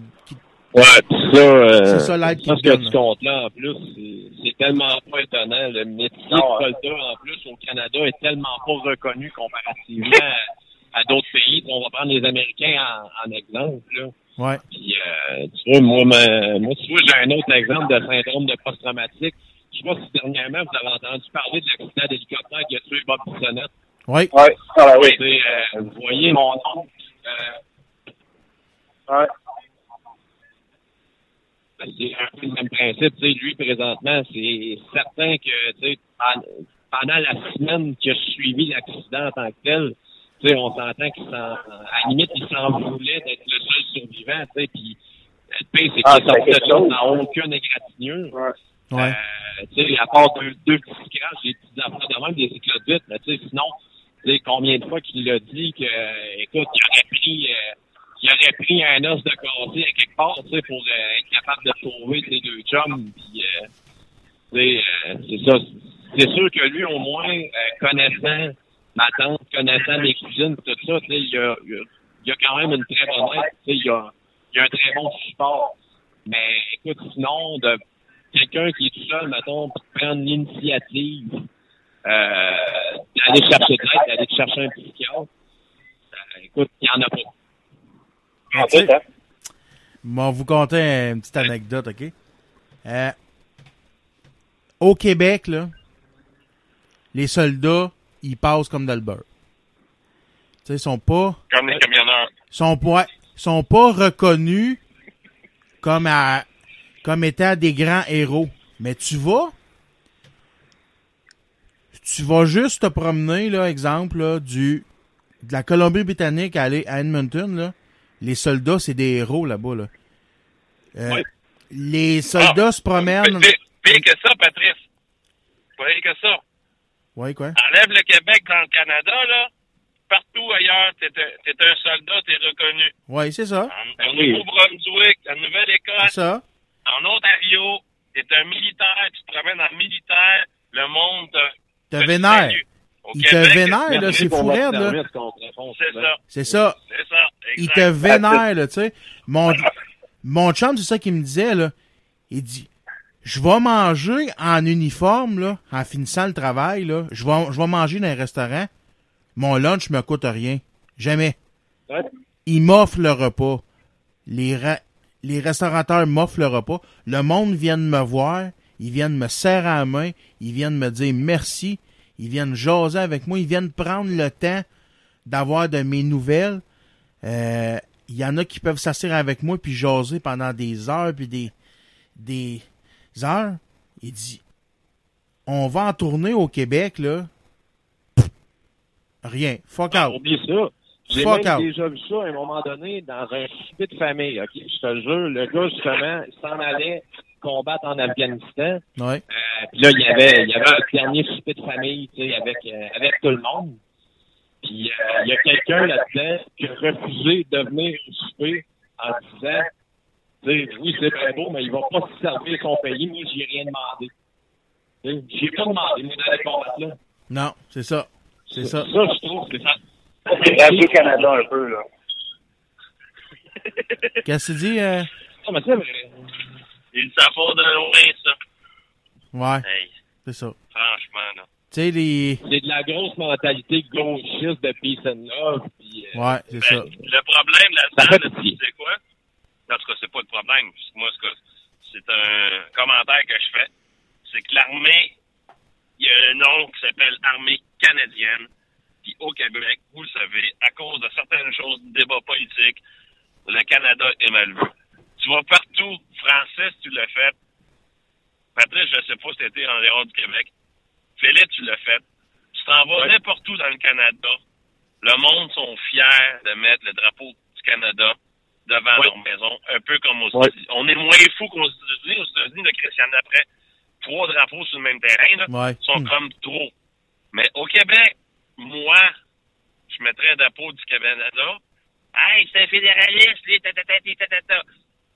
Ouais, pis ça, euh, C'est ça l'aide ça, ce que tu comptes là, en plus, c'est- tellement pas étonnant. Le métier de soldat, en plus, au Canada, est tellement pas reconnu comparativement à, à d'autres pays. On va prendre les Américains en, en exemple, là. Ouais. Puis, euh, tu vois, moi, ma- moi, tu vois, j'ai un autre exemple de syndrome de post-traumatique. Je sais pas si dernièrement, vous avez entendu parler de l'accident d'hélicoptère qui a tué Bob Bissonnette. Ouais. Ouais. Ah, oui. Euh, vous voyez, mon oncle, euh, Ouais. Ben, c'est un peu le même principe. Tu sais, lui, présentement, c'est certain que, pendant la semaine qui a suivi l'accident en tant que tel, tu sais, on s'entend qu'il s'en, à la limite, il s'en voulait d'être le seul survivant, tu sais, puis le pire, c'est qu'il Ah, sorti de chose. sans aucune égratignure. Ouais. Ouais. Euh, tu sais, à part deux, deux petits scratchs, des petits affaires de même, des éclats de mais tu sais, sinon, Tu sais, combien de fois qu'il l'a dit que, euh, écoute, il aurait pris, euh, il aurait pris un os de cassé à quelque part, tu sais, pour euh, être capable de sauver ses deux chums. Puis, euh, euh, c'est ça. C'est sûr que lui, au moins, euh, connaissant ma tante, connaissant mes cousines, tout ça, tu sais, il y a, a- quand même une très bonne aide, tu sais, il y a, a un très bon support. Mais écoute, sinon, de quelqu'un qui est tout seul, mettons, pour prendre l'initiative euh, d'aller chercher de l'aide, d'aller chercher un psychiatre, euh, écoute, il n'y en a pas. Ah, tu sais, Bon, vous conter une petite anecdote, OK? Euh, au Québec, là, les soldats, ils passent comme dans le beurre. Tu sais, ils sont pas, Comme les camionneurs. sont pas, sont pas reconnus comme à, comme étant des grands héros. Mais tu vas, tu vas juste te promener, là, exemple, là, du, de la Colombie-Britannique à aller à Edmonton, là. Les soldats, c'est des héros là-bas, là. Euh, Oui. Les soldats se promènent. Pire, que ça, Patrice. Pire que ça. Oui, quoi? Enlève le Québec dans le Canada, là. Partout ailleurs, t'es un, un soldat, t'es reconnu. Oui, c'est ça. En, Nouveau-Brunswick, en C'est Nouvelle-Écosse, ça. en Ontario, t'es un militaire, tu te promènes en militaire, le monde te, Te te vénère. Il te vénère, là, c'est fou raide, là. C'est ça, C'est ça. c'est ça. Il te vénère, là, tu sais. Mon, mon chum, c'est ça qu'il me disait, là. Il dit, je vais manger en uniforme, là, en finissant le travail, là. Je vais, je vais manger dans un restaurant. Mon lunch me coûte rien. Jamais. Ouais. Ils m'offrent le repas. Les, ra- les restaurateurs m'offrent le repas. Le monde vient de me voir. Ils viennent me serrer la main. Ils viennent me dire merci. Ils viennent jaser avec moi. Ils viennent prendre le temps d'avoir de mes nouvelles. Euh, Il y en a qui peuvent s'asseoir avec moi puis jaser pendant des heures puis des, des heures. Il dit, on va en tourner au Québec, là. Rien. Fuck Ah, out. oublie ça. J'ai Fuck même out. déjà vu ça à un moment donné dans un souper de famille, OK? Je te le jure, le gars, justement, il s'en allait combattre en Afghanistan. Ouais. Euh, puis là, il y avait, il y avait un dernier souper de famille, tu sais, avec, euh, avec tout le monde. Puis euh, il y a quelqu'un là-dedans qui a refusé de venir au souper en disant, tu sais, oui, c'est bien beau, mais il va pas se servir son pays. Moi, j'ai rien demandé. J'ai pas demandé, moi, d'aller combattre là. Non, c'est ça. C'est ça. Ça, je trouve que ça. C'est Radio-Canada un peu, là. Qu'est-ce que tu dis? euh? Non, mais c'est vrai. Il s'en faut de loin, ça. Ouais, Hey, c'est ça. franchement, là. Tu sais, les... C'est de la grosse mentalité gauchiste de peace and love. Euh, Ouais, c'est ça. Ben, le problème Ça là-dedans, tu sais quoi? En tout cas, c'est pas le problème. Moi, c'est que- c'est un commentaire que je fais. C'est que l'armée, il y a un nom qui s'appelle Armée canadienne. Puis au Québec, vous le savez, à cause de certaines choses, débat politique, le Canada est mal vu. Tu vas partout, français, si tu l'as fait. Patrice, je sais pas si t'étais en dehors du Québec. Philippe, tu l'as fait. Tu t'en vas Ouais. n'importe où dans le Canada. Le monde sont fiers de mettre le drapeau du Canada devant Ouais. leur maison, un peu comme aux Ouais. États-Unis. On est moins fous qu'aux États-Unis. Aux États-Unis, le Christian après trois drapeaux sur le même terrain, là, sont Hmm. comme trop. Mais au Québec, moi, je mettrais un drapeau du Canada. Hey, c'est un fédéraliste, lui, ta, ta, ta, ta, ta, ta.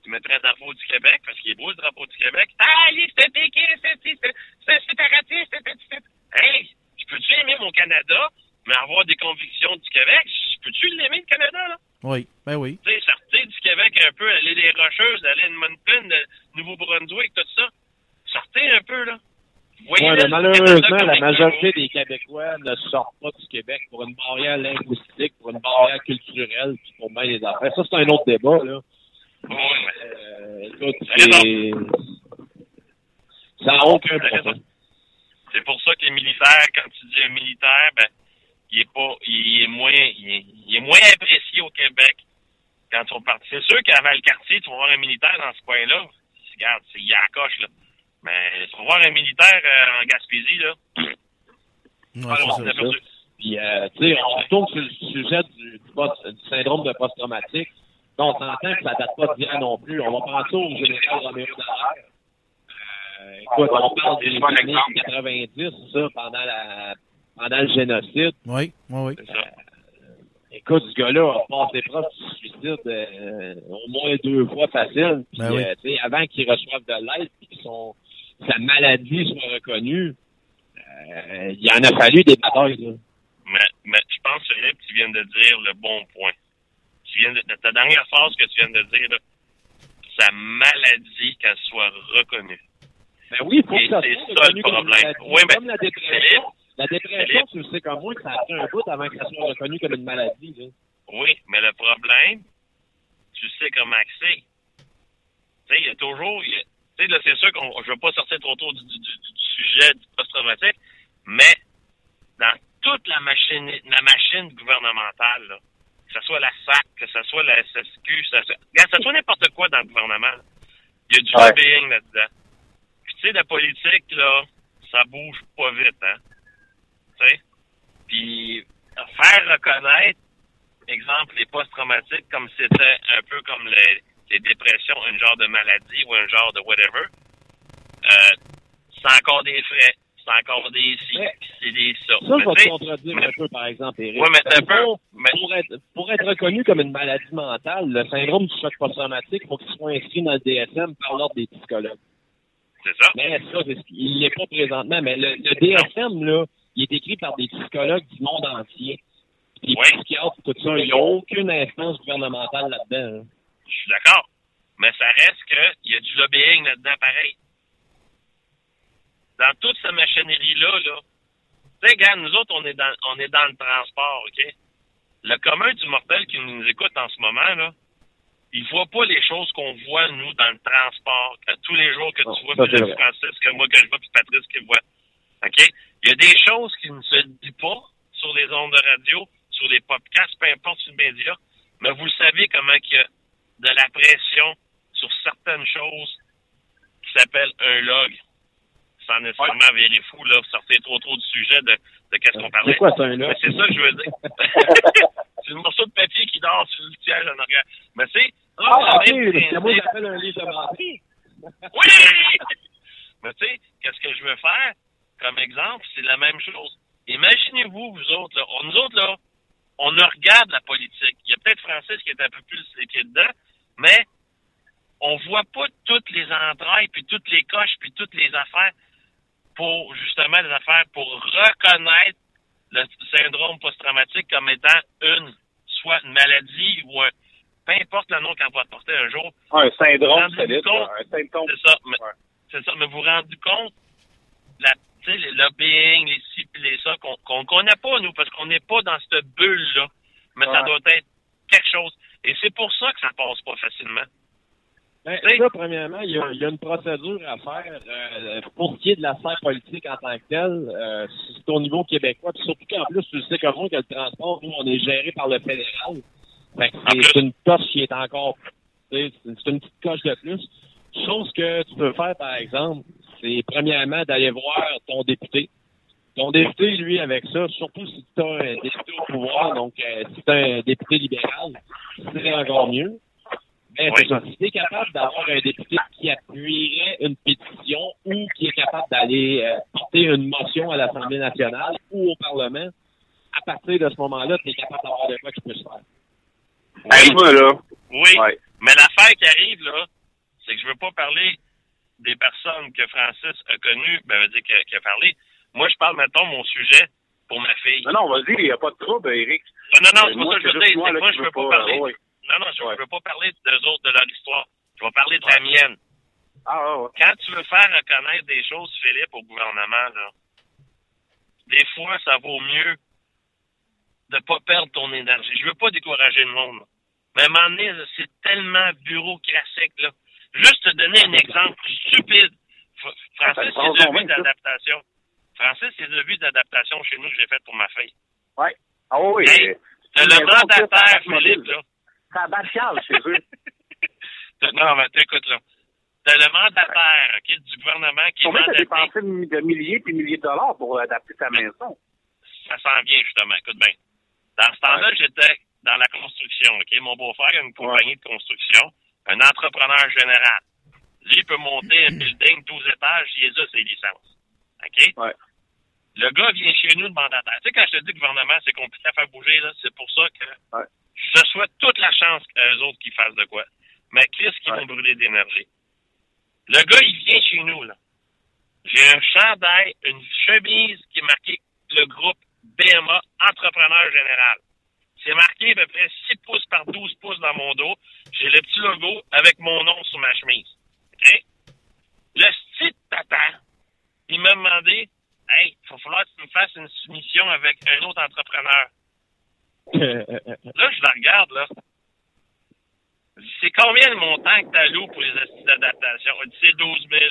Tu mettrais un drapeau du Québec, parce qu'il est beau le drapeau du Québec. Ah, lui, c'est un péquiste, c'est un séparatiste, c'est Hey, je peux-tu aimer mon Canada, mais avoir des convictions du Québec? Je peux-tu l'aimer, le Canada, là? Oui, ben oui. Tu sais, sortez du Québec un peu, aller des Rocheuses, aller à Edmonton, le Nouveau-Brunswick, tout ça. Sortez un peu, là. Le mais malheureusement, la majorité des Québécois ne sortent pas du Québec pour une barrière linguistique, pour une barrière culturelle, puis pour bien les affaires. Ça, c'est un autre débat, là. Ouais. Euh, écoute, Allez, c'est... Ça n'a aucun. C'est pour ça que les militaires, quand tu dis un militaire, ben, il est pas, il est moins, il est, il est moins apprécié au Québec quand ils sont partis. C'est sûr qu'à Valcartier, tu vas voir un militaire dans ce coin-là. Regarde, c'est il y a la coche, là. Mais tu vas voir un militaire euh, en Gaspésie, là. Ouais, alors, c'est on ça. Puis, euh, tu sais, on retourne sur le sujet du, du syndrome de post-traumatique. On s'entend que ça date pas d'hier non plus. On va penser au général Roméo Dallaire. Euh, écoute, on parle des années l'exemple. 90, ça, pendant la, pendant le génocide. Oui, oui, oui. Ça. Écoute, ce gars-là a passé proche du suicide euh, au moins deux fois facile. Puis, Ben oui. euh, tu sais, avant qu'il reçoive de l'aide puis que son, sa maladie soit reconnue, euh, il en a fallu des batailles. là. Mais, mais je pense, Philippe, tu viens de dire le bon point. Tu viens de, ta dernière phrase que tu viens de dire, là, sa maladie, qu'elle soit reconnue. Ben oui, il faut Et que ça c'est soit ça reconnu le problème. Oui, mais comme la dépression. La dépression, tu le sais comme moi que ça a pris un bout avant que ça soit reconnu comme une maladie. Là. Oui, mais le problème, tu sais comment c'est. Tu sais, il y a toujours. Tu sais, là, c'est sûr qu'on. Je veux pas sortir trop tôt du- du sujet du post-traumatique, mais dans toute la machine, la machine gouvernementale, là, que ce soit la SAC, que ce soit la SSQ, que ce soit, regarde, que ce soit n'importe quoi dans le gouvernement, là, il y a du Ouais. lobbying là-dedans. Puis, tu sais, la politique, là, ça bouge pas vite, hein. Tu sais? Puis, faire reconnaître exemple, les post-traumatiques, comme c'était un peu comme les, les dépressions, un genre de maladie ou un genre de whatever, euh, c'est encore des frais, c'est encore des ci, c'est des ça. Ça, Mais je vais te contredire un peu, par exemple, Eric. Ouais, mais Dans un peu, mais- Pour être, pour être reconnu comme une maladie mentale, le syndrome du choc post-traumatique, il faut qu'il soit inscrit dans le DSM par l'ordre des psychologues. c'est ça. Mais ça, c'est ce il l'est pas présentement. Mais le, le DSM, là, il est écrit par des psychologues du monde entier. Les Oui. psychiatres, tout ça, il n'y a aucune instance gouvernementale là-dedans. hein. Je suis d'accord. Mais ça reste qu'il y a du lobbying là-dedans pareil. Dans toute cette machinerie-là, là, tu sais, regarde, nous autres, on est dans, on est dans le transport, OK? Le commun du mortel qui nous écoute en ce moment, là, il voit pas les choses qu'on voit, nous, dans le transport, que tous les jours que tu vois, puis c'est le vrai. Francis, que moi, que je vois, puis Patrice qui voit. OK? Il y a des choses qui ne se disent pas sur les ondes de radio, sur les podcasts, peu importe sur le média, mais vous le savez comment il y a de la pression sur certaines choses qui s'appellent un log. Sans nécessairement virer fou, là, sortir trop trop du sujet de, de qu'est-ce qu'on parlait. C'est quoi, ça, là? Mais c'est ça que je veux dire. c'est le morceau de papier qui dort sur le siège en arrière. Mais c'est... Ah, ok, le même c'est moi principe. j'appelle un livre de. Oui! Mais tu sais, qu'est-ce que je veux faire comme exemple, c'est la même chose. Imaginez-vous, vous autres, là, on- nous autres, là, on regarde la politique. Il y a peut-être Francis qui est un peu plus les pieds dedans, mais on voit pas toutes les entrailles, puis toutes les coches, puis toutes les affaires pour, justement, les affaires pour reconnaître le syndrome post-traumatique comme étant une, soit une maladie ou un, peu importe le nom qu'on va porter un jour, Un syndrome compte- un symptôme. c'est ça. Mais, Ouais. C'est ça. Mais vous vous rendez compte, la, les lobbying, les ci les ça, qu'on qu'on connaît pas, nous, parce qu'on n'est pas dans cette bulle-là. Mais ça doit être quelque chose. Et c'est pour ça que ça passe pas facilement. Ben, Oui. ça, premièrement, il y, a, il y a une procédure à faire euh, pour ce qui est de la sphère politique en tant que telle. Euh, c'est au niveau québécois. Puis surtout qu'en plus, tu le sais comme moi que le transport, nous, on est géré par le fédéral. Fait que c'est une coche qui est encore... C'est une petite coche de plus. Chose que tu peux faire, par exemple, c'est premièrement d'aller voir ton député. Ton député, lui, avec ça, surtout si tu as un député au pouvoir, donc euh, si tu un député libéral, c'est encore mieux. Mais Oui. c'est ça. Si tu es capable d'avoir un député qui appuierait une pétition ou qui est capable d'aller euh, porter une motion à l'Assemblée nationale ou au Parlement, à partir de ce moment-là, tu es capable d'avoir de quoi qui peut se faire. Hey, moi, là. Oui. Ouais. Mais l'affaire qui arrive, là, c'est que je veux pas parler des personnes que Francis a connues, ben, veut dire qu'il a, parlé. Moi, je parle, mettons, mon sujet pour ma fille. Non, non, vas-y, il n'y a pas de trouble, Eric. Non, non, non, c'est pas moi, ça que je veux dire. moi, là, moi, qui je veux veux pas pas, parler. ouais. Non, non, je Ouais. veux pas parler d'eux autres, de leur histoire. Je vais parler de la mienne. Ah, ouais. Quand tu veux faire reconnaître des choses, Philippe, au gouvernement, là, des fois, ça vaut mieux de pas perdre ton énergie. Je veux pas décourager le monde. Mais à un moment donné, c'est tellement bureaucratique, là. Juste te donner un exemple stupide. Francis, c'est bien, ça. d'adaptation. Francis, c'est vu d'adaptation chez nous que j'ai fait pour ma fille. Ouais. Ah, oui. Hey, T'as le mandataire, ça Philippe, là. C'est à Batial chez eux. Non, mais t'écoutes, là. T'as le mandataire, OK, du gouvernement qui Combien t'as dépensé de milliers puis milliers de dollars pour adapter ta maison? ça s'en vient, justement. Écoute bien. Dans ce temps-là, j'étais dans la construction? Mon beau-frère a une compagnie de construction, un entrepreneur général. Lui, il peut monter un building 12 étages, il a ses licences. OK? Ouais. Le gars vient chez nous de mandataire. Tu sais, quand je te dis gouvernement, c'est compliqué à faire bouger, là, c'est pour ça que Ouais. je souhaite toute la chance qu'eux autres qui fassent de quoi. Mais Chris qui Ouais. vont brûler d'énergie. Le gars, il vient chez nous, là. J'ai un chandail, une chemise qui est marquée le groupe BMA Entrepreneur Général. C'est marqué à peu près 6 pouces par 12 pouces dans mon dos. J'ai le petit logo avec mon nom sur ma chemise. OK? Le style tata, il m'a demandé Hey, il va falloir que tu me fasses une soumission avec un autre entrepreneur. Là, je la regarde, là. C'est combien le montant que t'alloues pour les astuces d'adaptation? C'est 12 000.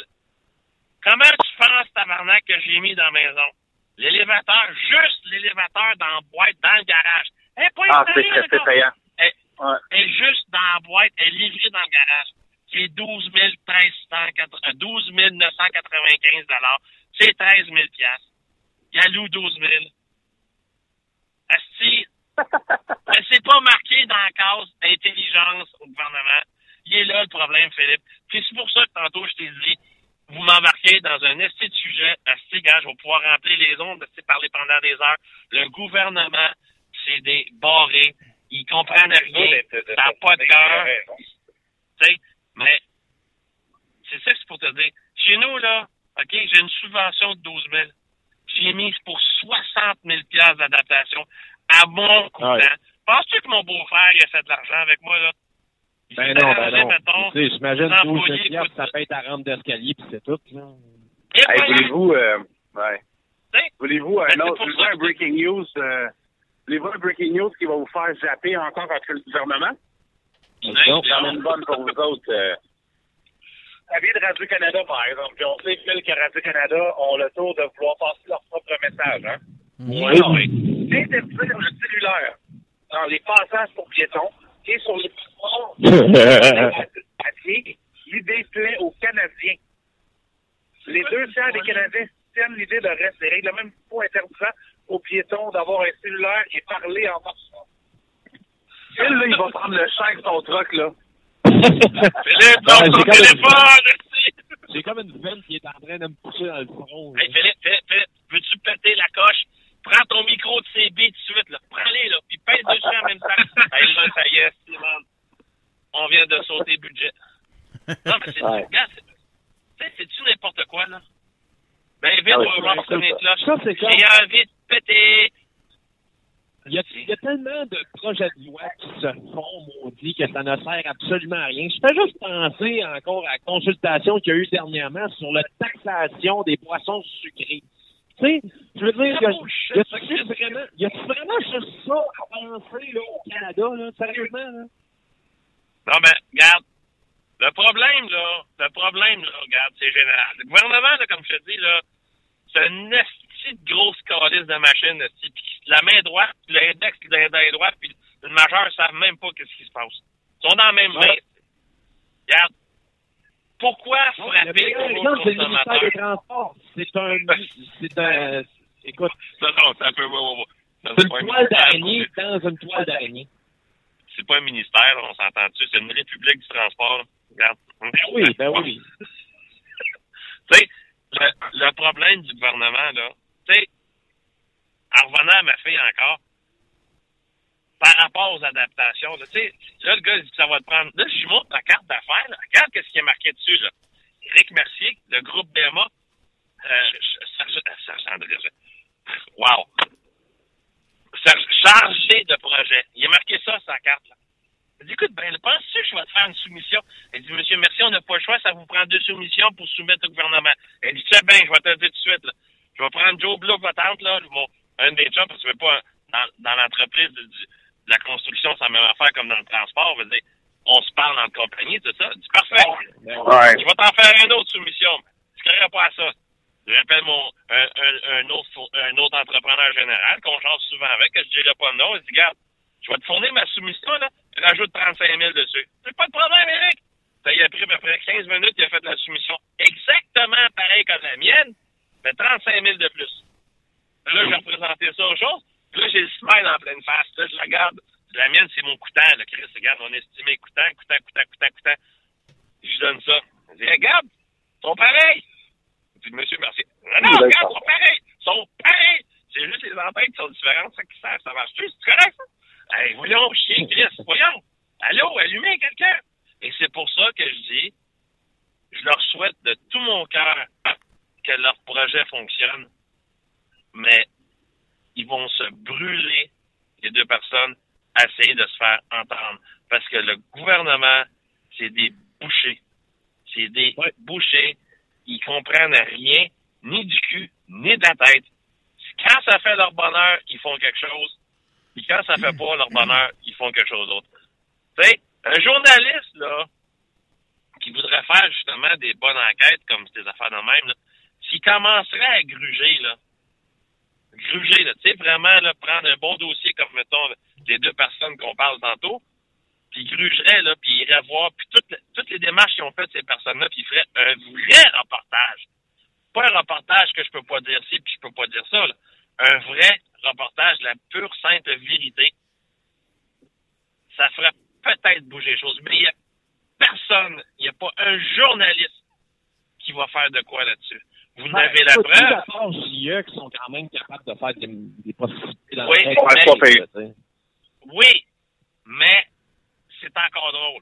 Comment tu penses, tabarnak, que j'ai mis dans la maison? L'élévateur, juste l'élévateur dans la boîte, dans le garage. Elle pas Ah, c'est payant. Elle, Ouais. elle est juste dans la boîte, elle est livrée dans le garage. C'est 12 1380 12 995 C'est 13 000 piastres. Il alloue 12 000. Asti, mais c'est pas marqué dans la case intelligence au gouvernement. Il est là le problème, Philippe. Puis c'est pour ça que tantôt je t'ai dit, vous m'embarquez dans un esti de sujet, esti, gars, je vais pouvoir remplir les ondes, esti, parler pendant des heures. Le gouvernement, c'est des barrés. Ils comprennent rien. Ça n'a pas de cœur. Tu sais, mais c'est ça que c'est pour te dire. Chez nous, là, OK, j'ai une subvention de 12 000. J'ai mis pour 60 000 piastres d'adaptation à mon coût. Ouais. Penses-tu que mon beau-frère, il a fait de l'argent avec moi, là? Il Ben s'est non, ben non. mettons, Tu sais, j'imagine les 12 employés 000 piastres, coûtent- ça paye ta rampe d'escalier, puis c'est tout. Là. Hey, voilà. voulez-vous, euh, ouais. Sais, Voulez-vous Ben, un c'est autre, pour voulez-vous ça un breaking news, euh, voulez-vous un breaking news qui va vous faire zapper encore contre le gouvernement? non, J'en ai une bonne pour vous autres. Ça vient de Radio-Canada, par exemple. Puis on sait, Phil, que Radio-Canada ont le tour de vouloir passer leur propre message. Hein? Oui, oui. Interdire le cellulaire dans les passages pour piétons et sur les passeports à pied, l'idée plaît aux Canadiens. Les deux tiers des Canadiens tiennent l'idée de reste des règles, même pas interdisant aux piétons d'avoir un cellulaire et parler en marchant. Phil, là, il va prendre le chèque de son truck, là. Philippe, non, ton téléphone, esti. J'ai comme une veine qui est en train de me pousser dans le front. là. Hey, Philippe, Philippe, Philippe, veux-tu péter la coche? Prends ton micro de CB tout de suite, là. Prends-les, là, puis pèse dessus en même temps. hey, là, ça y est, Simon. On vient de sauter budget. Non, mais c'est, Ouais. regarde, c'est, tu sais, c'est-tu n'importe quoi, là? Ben, vite, Ah oui, on va les cloches. ça, c'est J'ai envie de péter. Il y, a, il y a tellement de projets de loi qui se font, maudit, que ça ne sert absolument à rien. Je fais juste penser encore à la consultation qu'il y a eu dernièrement sur la taxation des boissons sucrées. Tu sais, je veux dire, Ah, que- y Chris. vraiment, y a-tu vraiment juste ça à penser, là, au Canada, là, sérieusement, là? Non, mais, regarde, le problème, là, le problème, là, regarde, c'est général. Le gouvernement, là, comme je te dis, là, c'est une esti de grosse calice de machine, puis la main droite, puis l'index main droite, puis le majeur, savent même pas qu'est-ce qui se passe. Ils sont dans la même main. Regarde, pourquoi Non, frapper exemple, c'est le ministère consommateurs? des Transports. C'est un, c'est un, écoute, Non, non, c'est un peu, c'est une toile d'araignée dans une toile d'araignée. C'est pas un ministère, on s'entend dessus, c'est une république du transport. Regarde. Ben oui, ben oui. Tu sais, le, le problème du gouvernement, là, tu sais, en revenant à ma fille encore, par rapport aux adaptations, tu sais, là, le gars, il dit que ça va te prendre. Là, je montre ma carte d'affaires. Regarde qu'est-ce qui est marqué dessus, là. Éric Mercier, le groupe BMA, euh, André, wow. Chargé de projet. Il a marqué ça, sa carte, là. Il dit, écoute, ben, penses-tu que je vais te faire une soumission? Elle dit, monsieur, merci, on n'a pas le choix, ça vous prend deux soumissions pour soumettre au gouvernement. Elle dit, sais bien, je vais te le dire tout de suite. Je vais prendre Joe Blow, votre tante, là, mon, un des chums, parce que c'est pas, dans, dans l'entreprise de, de la construction, c'est la même affaire comme dans le transport, je dire, on se parle en compagnie, c'est ça? Dit, parfait. Ouais. Je vais t'en faire une autre soumission. Je ne pas à ça. J'appelle mon un, un, un, autre, un autre entrepreneur général qu'on change souvent avec, que je dirai pas le nom. Il dit, regarde, je vais te fournir ma soumission, là, rajoute 35 000 dessus. C'est pas de problème, Eric. Ça y a pris à peu près 15 minutes, il a fait la soumission exactement pareil comme la mienne, mais 35 000 de plus. Là, j'ai représenté ça aux choses. Puis là, j'ai le smile en pleine face. Là, je la regarde. La mienne, c'est mon coûtant. Là, Chris, regarde, on estimé coûtant, coûtant, coûtant, coûtant, coûtant. Je donne ça. Je dis, regarde, sont pareils. Je dis, monsieur, merci. Non, non, regarde, ils d'accord. sont pareils. Ils sont pareils. choses différentes. Ça, ça, ça marche plus, c'est correct, ça? Hey, voyons, chien Chris, voyons. Allô, allumez quelqu'un. Et c'est pour ça que je dis, je leur souhaite de tout mon cœur que leur projet fonctionne, mais ils vont se brûler, les deux personnes, à essayer de se faire entendre. Parce que le gouvernement, c'est des bouchers. C'est des bouchers. Ils comprennent rien, ni du cul, ni de la tête. Quand ça fait leur bonheur, ils font quelque chose. Puis quand ça fait pas leur bonheur, ils font quelque chose d'autre. Tu sais, un journaliste, là, qui voudrait faire justement des bonnes enquêtes comme des affaires de même, là, s'il commencerait à gruger, là, gruger, là, tu sais, vraiment, là, prendre un bon dossier comme, mettons, les deux personnes qu'on parle tantôt, puis il grugerait, là, puis il irait voir, puis toutes, toutes les démarches qu'ils ont faites, ces personnes-là, puis il ferait un vrai reportage. Pas un reportage que je peux pas dire ci, puis je peux pas dire ça, là. Un vrai reportage, la pure, sainte vérité. Ça ferait peut-être bouger les choses, mais il y a personne, il n'y a pas un journaliste qui va faire de quoi là-dessus. Vous Ben, avez la preuve. JE qui sont quand même capables de faire des, des possibilités dans Oui, le ouais, sais. Oui, mais c'est encore drôle.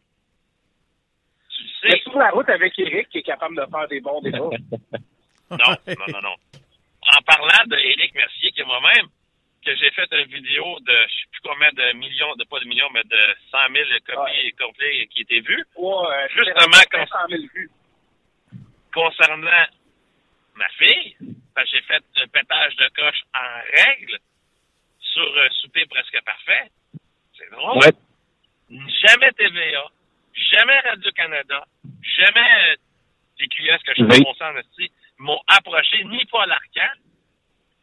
Tu Mais sais, sur la route avec Eric qui est capable de faire des bons débats. non, non, non, non. En parlant de Éric Mercier, qui est moi-même, que j'ai fait une vidéo de, je sais plus combien de millions, de pas de millions, mais de 100 000 copies complets qui étaient vues, Ouais, Justement, c'est quand- 500 000 vues. concernant ma fille, parce que j'ai fait un pétage de coche en règle sur un souper presque parfait. C'est drôle. Ouais. Jamais TVA, jamais Radio-Canada, jamais euh, les que je Oui. pense en esti m'ont approché, ni Paul Arcan.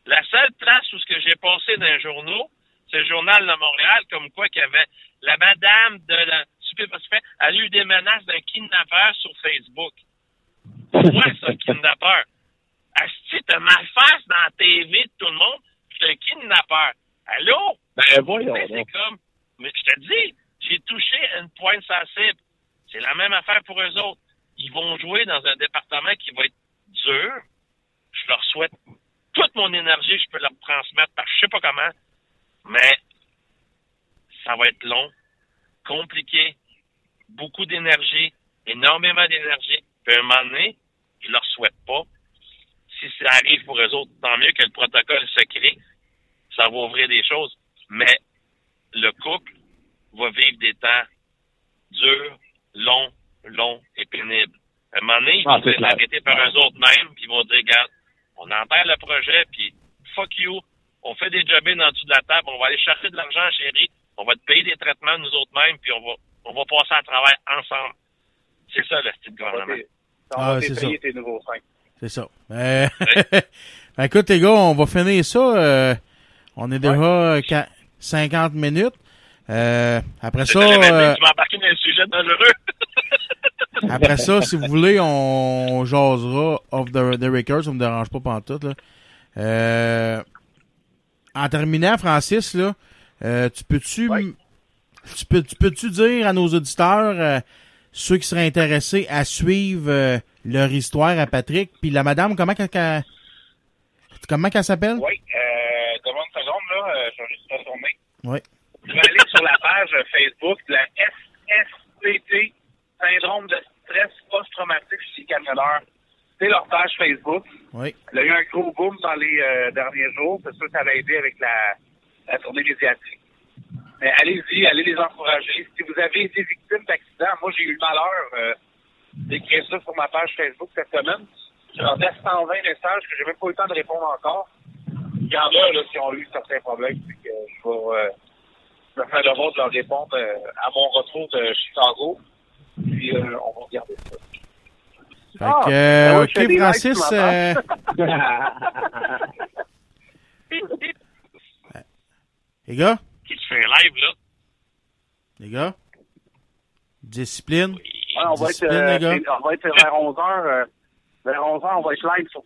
La seule place où ce que j'ai passé dans les journaux, c'est le journal de Montréal, comme quoi qu'il y avait la madame de la souper parfait, elle a eu des menaces d'un kidnappeur sur Facebook. Moi, ça, kidnappeur? Asti, t'as ma face dans la TV de tout le monde, c'est un kidnappeur. Allô? Ben, voyons Mais donc. c'est comme, mais je te dis, j'ai touché une pointe sensible. C'est la même affaire pour eux autres. Ils vont jouer dans un département qui va être dur. Je leur souhaite toute mon énergie, je peux leur transmettre par je sais pas comment, mais ça va être long, compliqué, beaucoup d'énergie, énormément d'énergie. Puis à un moment donné, je leur souhaite pas. Si ça arrive pour eux autres, tant mieux que le protocole secret, ça va ouvrir des choses. Mais le couple va vivre des temps durs, longs, longs et pénibles. À un moment donné, ils Ah, vont être arrêtés par eux autres mêmes, puis ils vont dire, regarde, on enterre le projet, puis fuck you, on fait des jobs en dessous de la table, on va aller chercher de l'argent, chérie, on va te payer des traitements nous autres mêmes, puis on va, on va passer à travail ensemble. C'est ça le style de gouvernement. On Ah, va c'est t'essayer tes nouveaux. C'est ça. Euh, ben, écoute, les gars, on va finir ça. euh, on est déjà qua- 50 minutes. Euh, après ça, euh, tu embarqué dans un sujet dangereux. après ça, si vous voulez, on jasera off the, the record. Ça me dérange pas pantoute, là. Euh, en terminant, Francis, là, euh, tu peux-tu, m- tu peux, tu peux-tu dire à nos auditeurs, euh, ceux qui seraient intéressés à suivre euh, leur histoire à Patrick, puis la madame, comment qu'elle, comment qu'elle s'appelle? Oui, euh, demande une seconde, là, euh, je vais juste retourner. Oui. Vous allez sur la page Facebook de la SSPT, Syndrome de stress post-traumatique chez camionneurs. C'est leur page Facebook. Oui. Il y a eu un gros boom dans les euh, derniers jours. C'est sûr que ça va aider avec la, la tournée médiatique. Mais allez-y, allez les encourager. Si vous avez été victime d'accidents, moi j'ai eu le malheur euh, d'écrire ça sur ma page Facebook cette semaine. J'ai rendu à 120 messages que j'ai même pas eu le temps de répondre encore. Il y en a là, qui ont eu certains problèmes. Que je vais euh, me faire le devoir de leur répondre euh, à mon retour de Chicago. Puis on va regarder ça. Fait Ah, que, fais ok, Francis, les gars, Qui se fait un live, là. les gars, discipline? Ouais, on, va être, Discipline, euh, les gars? on va être vers 11h. vers 11h, on va être live sur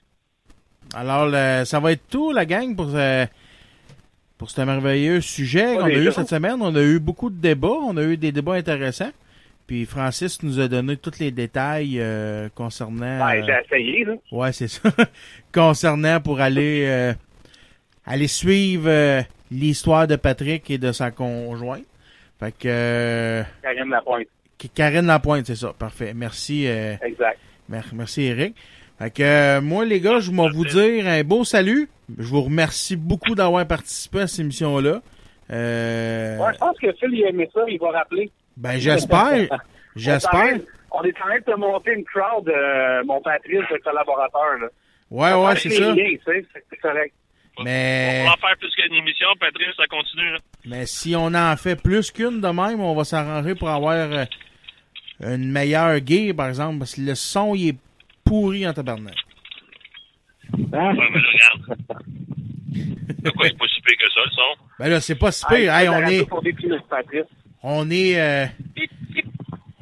Alors, le- ça va être tout, la gang, pour, euh, pour ce merveilleux sujet Ouais, qu'on a les eu cette semaine. On a eu beaucoup de débats. On a eu des débats intéressants. Puis Francis nous a donné tous les détails euh, concernant... Ben, euh, j'ai essayé, là. Ouais, c'est ça. Concernant pour aller euh, allez suivre euh, l'histoire de Patrick et de sa conjointe. Fait que euh, Karine Lapointe. Karine Lapointe, c'est ça. Parfait. Merci. euh, Exact. Mer- Merci, Eric. Fait que, euh, moi, les gars, je vais vous dire un beau salut. Je vous remercie beaucoup d'avoir participé à cette émission-là. Euh, Ouais, je pense que Phil, il a aimé ça, il va rappeler. ben, j'espère. J'espère. On est en train de te monter une crowd, euh, mon Patrice, le collaborateur. Là. Ouais, ouais, c'est ça. c'est correct. Mais, On va en faire plus qu'une émission, Patrice, ça continue. Là. mais si on en fait plus qu'une de même, on va s'arranger pour avoir euh, une meilleure gear, par exemple, parce que le son, il est pourri en tabarnak. Ouais, mais regarde. C'est pas si pire que ça, le son? Ben là, c'est pas si pire. Hey, on est, on est, euh,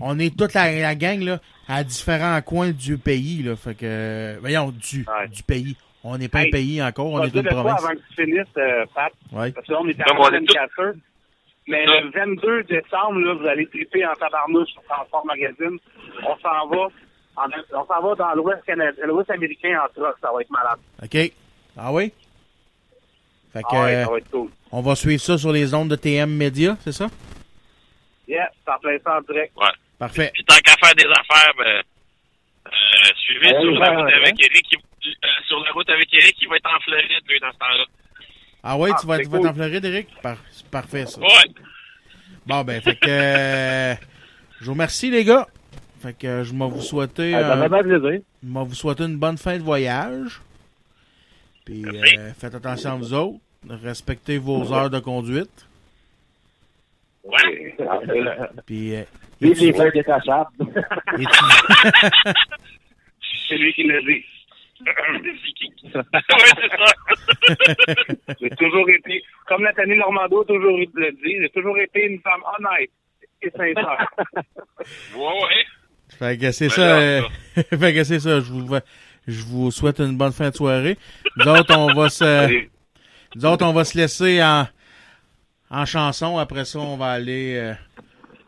on est toute la, la gang, là, à différents coins du pays, là. Fait que, euh, voyons, du, Ouais. du pays. On n'est pas un Hey, pays encore, On est une province. avant que tu finisses, euh, Pat, Ouais. parce que là, on est à Comme on est 24 Mais le 22 décembre, là, vous allez triper en tabarnouche sur Transport Magazine. On s'en va, en- on s'en va dans l'Ouest canadien, l'Ouest américain en truck, ça va être malade. OK. Ah oui? Fait que, Ah ouais, ça va être cool. on va suivre ça sur les ondes de TM Media, c'est ça? Yeah, c'est en plein ça en direct. Ouais. Parfait. Puis tant qu'à faire des affaires, ben, euh, suivez Ouais, sur la route ouais. avec Eric. il- euh, sur la route avec Eric, il va être en Floride, lui, dans ce temps-là. Ah oui, Ah, tu vas, tu vas cool. être en Floride, Eric? Par- c'est parfait, ça. Ouais. Bon, ben, fait que, euh, je vous remercie, les gars. Fait que, je vais vous souhaiter, Ah, ça euh, fait bien plaisir. je vais vous souhaiter une bonne fin de voyage. Puis, euh, faites attention à vous autres. Respectez vos heures de conduite. Ouais. Puis, euh, Vive les fleurs détachables. c'est lui qui l'a dit. C'est qui? ouais, c'est ça. J'ai toujours été, comme Nathalie Normando a toujours le dit, j'ai toujours été une femme honnête et sincère. Ouais, ouais. Fait que c'est Ben ça. euh, fait que c'est ça. Je vous, je vous souhaite une bonne fin de soirée. Nous autres, on va se, nous autres, on va se laisser en, en chanson. Après ça, on va aller, euh,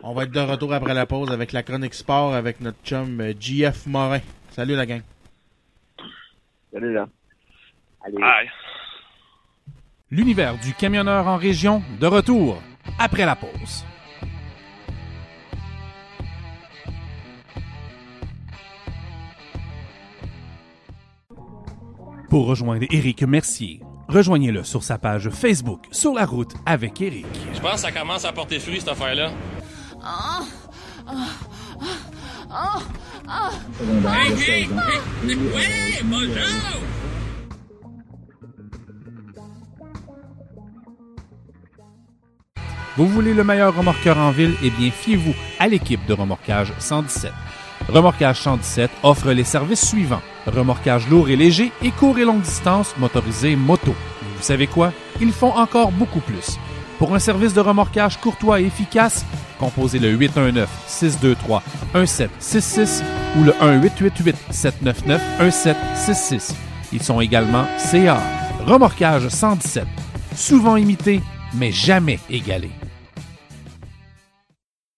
on va être de retour après la pause avec la chronique sport avec notre chum euh, JF Morin. Salut la gang. Salut là. Allez. Aïe. L'univers du camionneur en région, de retour après la pause. Pour rejoindre Éric Mercier, rejoignez-le sur sa page Facebook Sur la route avec Éric. Je pense que ça commence à porter fruit, cette affaire-là. Vous voulez le meilleur remorqueur en ville? Eh bien, fiez-vous à l'équipe de Remorquage 117. Remorquage 117 offre les services suivants. Remorquage lourd et léger et court et longue distance motorisé moto. Vous savez quoi? Ils font encore beaucoup plus. Pour un service de remorquage courtois et efficace, composez le 819-623-1766 ou le 1-888-799-1766. Ils sont également CA. Remorquage 117. Souvent imité, mais jamais égalé.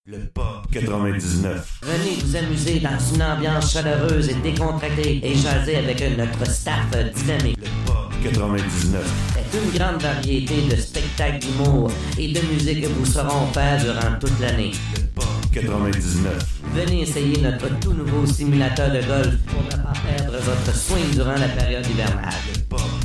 Le Pop 99. Venez vous amuser dans une ambiance chaleureuse et décontractée et jaser avec notre staff dynamique. Le Pop 99. C'est une grande variété de spectacles d'humour et de musique que vous saurons faire durant toute l'année. Le Pop 99. Venez essayer notre tout nouveau simulateur de golf pour ne pas perdre votre swing durant la période hivernale. Le Pop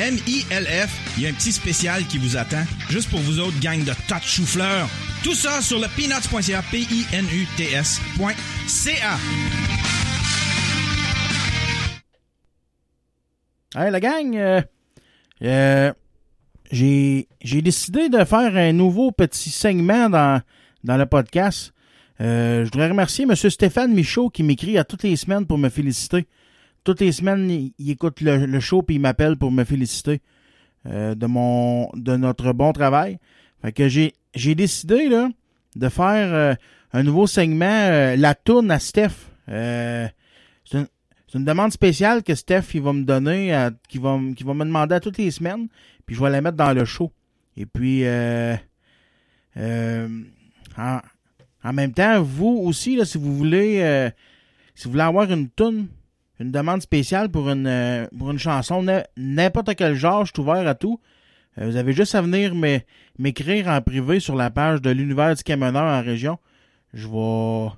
M-I-L-F. Il y a un petit spécial qui vous attend. Juste pour vous autres, gang de tas de. Tout ça sur le peanuts.ca, P-I-N-U-T-S.ca. Hey, la gang, euh, euh, j'ai j'ai décidé de faire un nouveau petit segment dans, dans le podcast. Euh, je voudrais remercier M. Stéphane Michaud qui m'écrit à toutes les semaines pour me féliciter. Toutes les semaines, il, écoute le, show puis il m'appelle pour me féliciter euh, de mon de notre bon travail. Fait que j'ai j'ai décidé là de faire euh, un nouveau segment euh, la tourne à Steph. C'est une, demande spéciale que Steph va me donner, qui va va me demander à toutes les semaines, puis je vais la mettre dans le show. Et puis en, même temps, vous aussi là, si vous voulez si vous voulez avoir une tourne une demande spéciale pour une, euh, pour une chanson, n'importe quel genre, je suis ouvert à tout. Euh, vous avez juste à venir m'é- m'écrire en privé sur la page de l'univers du camionneur en région. Je vais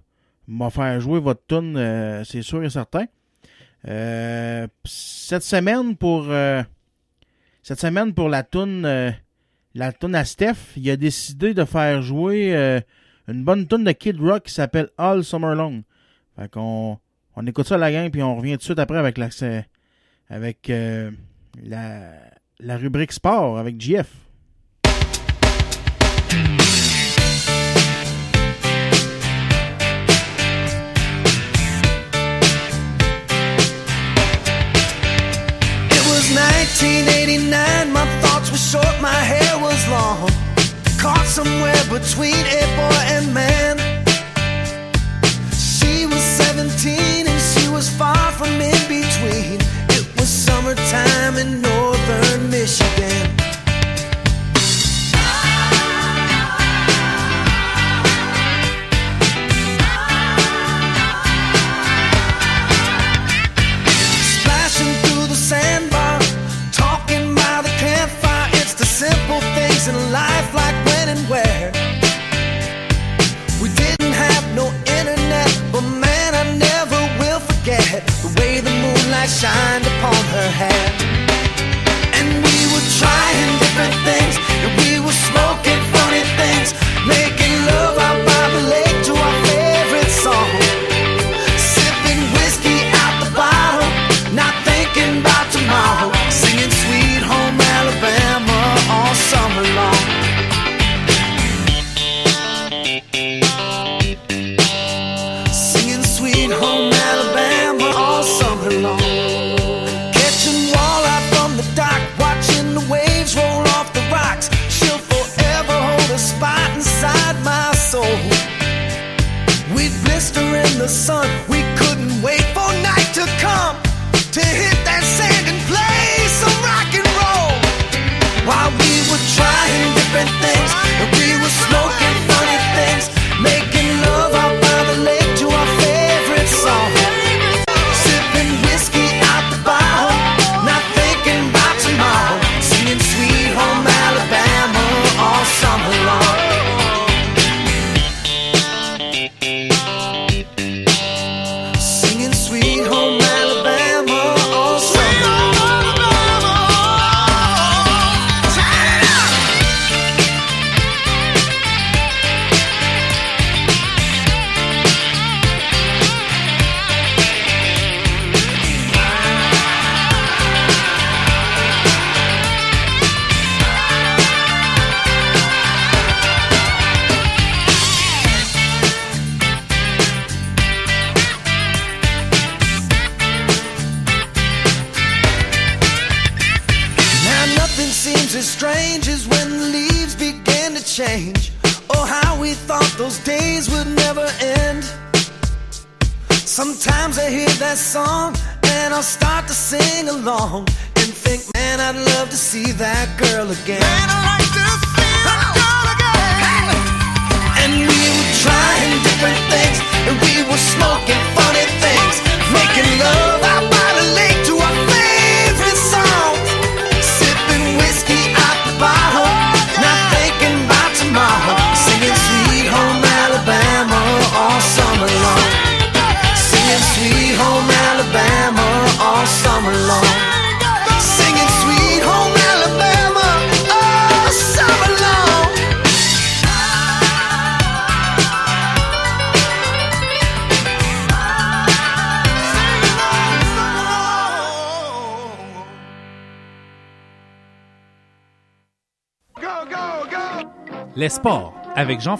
m'en faire jouer votre tune, euh, c'est sûr et certain. Cette semaine pour cette semaine pour la tune la tune à Steph, il a décidé de faire jouer une bonne tune de Kid Rock qui s'appelle All Summer Long. Fait qu'on on écoute ça la gang puis on revient tout de suite après avec la avec euh, la rubrique sport avec JF. It was 1989, my thoughts were short, my hair was long. Caught somewhere between a boy and man. Far from in between. It was summertime in northern Michigan. Moonlight shined upon her hair.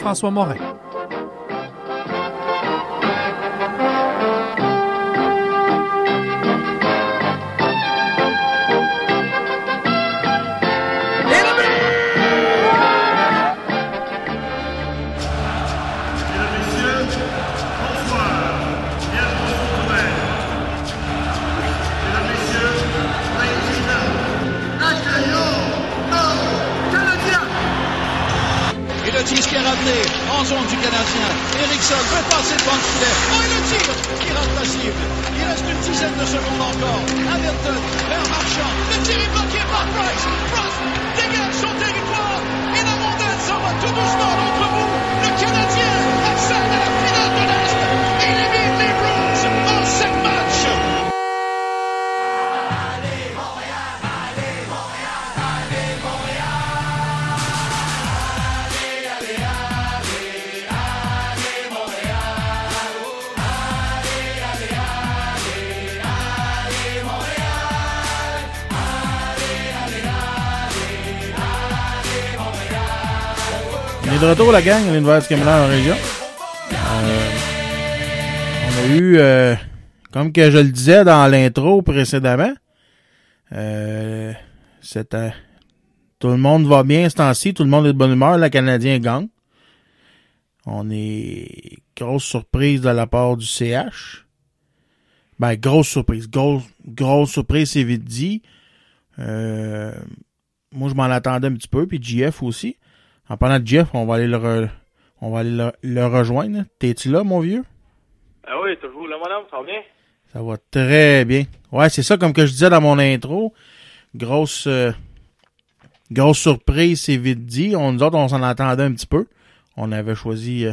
Avec Jean-François Morin. Retour, la gang, à l'Université Camelot en région. Euh, on a eu, euh, comme que je le disais dans l'intro précédemment, euh, c'était tout le monde va bien ce temps-ci, tout le monde est de bonne humeur, le Canadien gagne. On est grosse surprise de la part du CH. Ben, grosse surprise. Grosse, surprise, c'est vite dit. Moi, je m'en attendais un petit peu, puis JF aussi. En parlant de Jeff, on va aller le, re- on va aller le, le rejoindre. T'es-tu là, mon vieux? Ah oui, toujours là, mon homme, ça va bien? Ça va très bien. Ouais, c'est ça, comme que je disais dans mon intro. Grosse, euh, grosse surprise, c'est vite dit. On, nous autres, on s'en attendait un petit peu. On avait choisi, euh,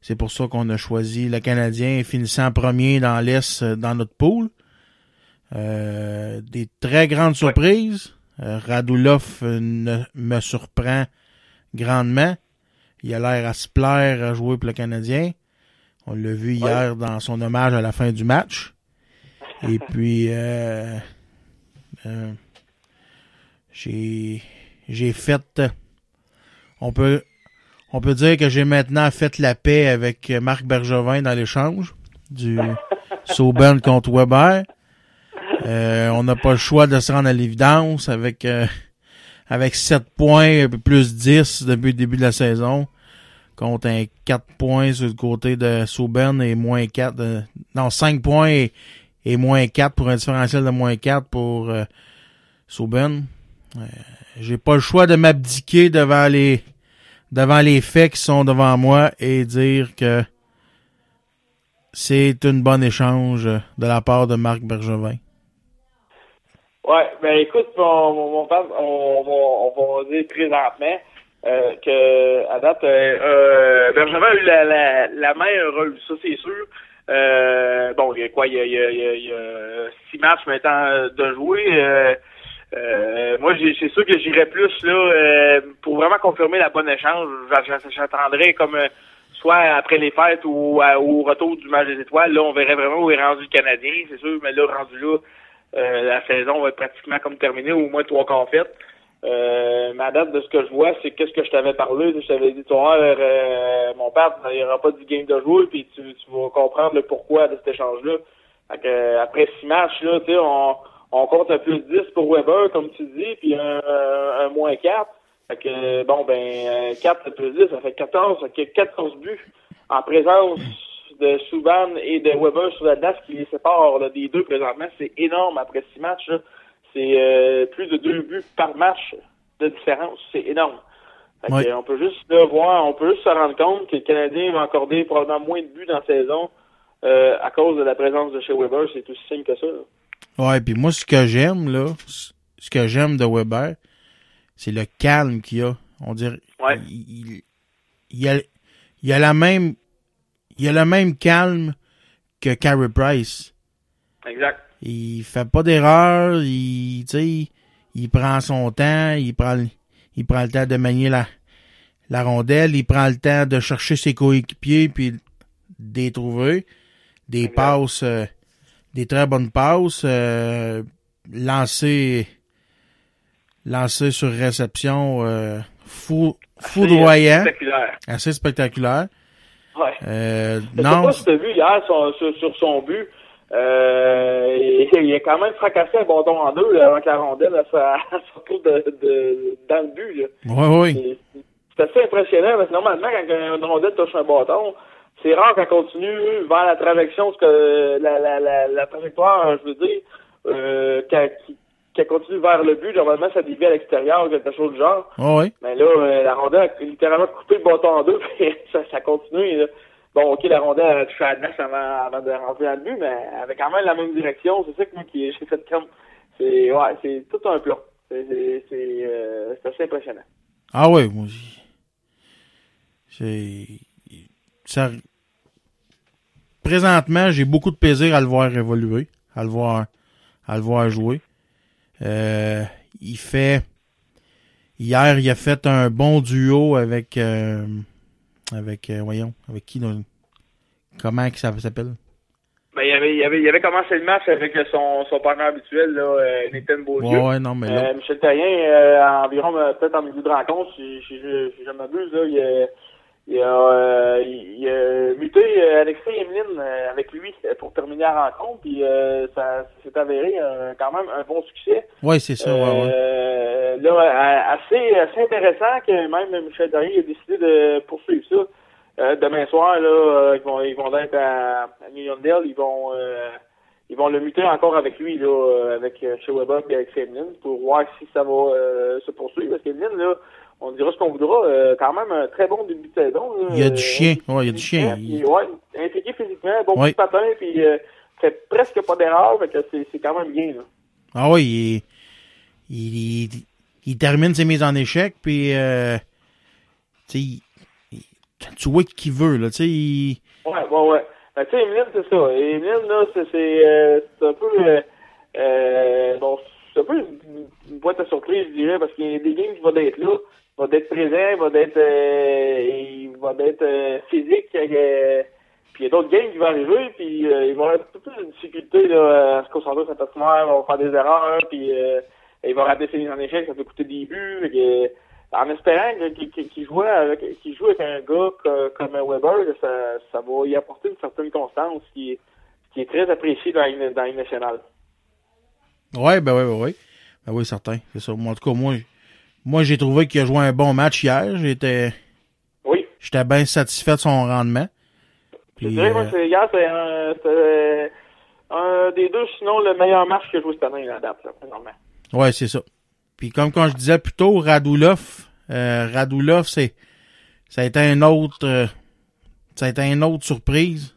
c'est pour ça qu'on a choisi le Canadien finissant premier dans l'Est euh, dans notre pool. Euh, des très grandes surprises. Radulov ne- me surprend grandement. Il a l'air à se plaire à jouer pour le Canadien. On l'a vu hier dans son hommage à la fin du match. Et puis, euh, euh, j'ai, j'ai fait, on peut, on peut dire que j'ai maintenant fait la paix avec Marc Bergevin dans l'échange du Sauben contre Weber. Euh, on n'a pas le choix de se rendre à l'évidence avec euh, avec 7 points un plus 10 depuis le début de la saison contre un 4 points sur le côté de Sauben et moins 4 de- non 5 points et, moins 4 pour un différentiel de moins 4 pour euh, Sauben. Euh, j'ai pas le choix de m'abdiquer devant les devant les faits qui sont devant moi et dire que c'est une bonne échange de la part de Marc Bergevin. Ouais, ben écoute, on, on, on, va, on va dire présentement euh, que à date, euh, euh, Bergevin a eu la, la, la main heureuse, ça c'est sûr. Euh, bon, il y a quoi, il y a, il y a, il y a- six matchs maintenant de jouer. Euh, euh, moi, c'est sûr que j'irais plus là euh, pour vraiment confirmer la bonne échange. j'a- j'a- J'attendrais comme euh, soit après les fêtes ou au retour du match des étoiles. Là, on verrait vraiment où est rendu le Canadien, c'est sûr. Mais là, rendu là, euh, la saison va être pratiquement comme terminée, au moins trois quarts faites. Euh, ma date de ce que je vois, c'est qu'est-ce que je t'avais parlé. Je t'avais dit, toi, euh, mon père, il n'y aura pas du game de jouer, puis tu, vas comprendre le pourquoi de cet échange-là. Fait euh, après six matchs, là, on, on compte un plus 10 pour Weber, comme tu dis, puis un, moins 4. Fait que, bon, ben, euh, 4 plus 10, ça fait 14. Fait que 14 buts en présence de Souban et de Weber sur la date qui les sépare là, des deux présentement. C'est énorme après six matchs. C'est euh, plus de deux buts par match de différence. C'est énorme. On peut juste le voir, on peut juste se rendre compte que le Canadien va accorder probablement moins de buts dans la saison euh, à cause de la présence de chez Weber. C'est aussi simple que ça. là. Ouais, puis moi, ce que j'aime, là, ce que j'aime de Weber, c'est le calme qu'il a. On dirait. Ouais. Il, il, il a, il a la même. Il a le même calme que Carey Price. Exact. Il fait pas d'erreur, il, prend son temps, il prend, le- il prend le temps de manier la, la rondelle, il prend le temps de chercher ses coéquipiers puis de les trouver. Des passes, euh, des très bonnes passes, euh, lancer sur réception, euh, full, foudroyant, spectaculaire. assez spectaculaire. Ouais. Euh, Je sais non, pas si tu as vu hier sur, sur son but. Euh, il, il a quand même fracassé un bâton en deux là, avant que la rondelle se retrouve de, de, dans le but. Là. oui, oui. C'est- assez impressionnant parce que normalement, quand une rondelle touche un bâton, c'est rare qu'elle continue vers la trajection, parce que la, la, la, la trajectoire, je veux dire, euh, qu'elle continue vers le but, normalement, ça dévie à l'extérieur ou quelque chose du genre. Oui, oui. Mais là, euh, la rondelle a littéralement coupé le bâton en deux, puis ça, ça continue. Bon, ok, la rondelle a touché à la glace avant, avant de rentrer dans le but, mais avec quand même la même direction. C'est ça que moi qui j'ai fait comme. C'est ouais, c'est tout un plan. C'est c'est c'est, euh, c'est assez impressionnant. Ah oui, moi j'ai- c'est ça présentement, j'ai beaucoup de plaisir à le voir évoluer, à le voir à le voir jouer. Euh, il fait hier, il a fait un bon duo avec euh, avec euh, voyons, avec qui donc? comment que ça s'appelle? Ben, il avait, il avait, il avait commencé le match avec son, son partenaire habituel, là, euh, Nathan Beaulieu. Ouais, ouais, non, mais là- Euh, Michel Terrien, euh, environ, peut-être en milieu de rencontre, si, si, je, si je m'abuse, là, il il a, euh, il, a muté euh, Alexis Emeline euh, avec lui pour terminer la rencontre, puis euh, ça s'est avéré quand même un bon succès. Ouais, c'est ça, ouais, ouais. Là, assez, assez intéressant que même Michel Terrien a décidé de poursuivre ça. Euh, demain soir, là, euh, ils vont ils vont être à, à Millondale, ils vont euh, ils vont le muter encore avec lui, là, avec chez Weber et avec Emeline, pour voir si ça va se poursuivre. Parce qu'Emeline, là, on dira ce qu'on voudra, euh, quand même un très bon début de saison. là. Il y a du Euh, chien, ouais, il y a du chien. puis, ouais, impliqué physiquement, bon Ouais. petit patin, puis euh, fait presque pas d'erreur, mais que c'est c'est quand même bien. Là. Ah oui, il, il, il, il termine ses mises en échec, puis euh, tu vois qu'il veut, là, tu sais, il- Ouais, ouais, ouais. Ben, tu sais, Emeline, c'est ça. Emeline, là, c'est, c'est, euh, c'est un peu, euh, euh, bon, c'est un peu une, boîte à surprise, je dirais, parce qu'il y a des games qui vont être là, va être présent, il va être, euh, il va être euh, physique, euh, puis il y a d'autres games qui vont arriver, puis euh, il va avoir un peu plus de difficulté, là, à se concentrer sur sa patinoire, il va faire des erreurs, puis euh, il va rater ses en échec, ça peut coûter des buts, que, en espérant qu'il joue avec qu'il joue avec un gars comme Weber, ça, va y apporter une certaine constance qui est, très appréciée dans Ligue- dans Ligue nationale. ouais, ben ouais, ben ouais, ben oui, certain, c'est ça. Moi, en tout cas, moi, moi, j'ai trouvé qu'il a joué un bon match hier. J'étais, Oui. j'étais bien satisfait de son rendement. Je Puis, dirais, moi, euh, c'est, hier, c'est un, c'est un des deux, sinon le meilleur match que j'ai joué cette année, la date, là, présentement. ouais, c'est ça. Puis comme quand je disais plus tôt, Radulov, euh, Radulov, c'est, ça a été un autre, euh, ça a été une autre surprise.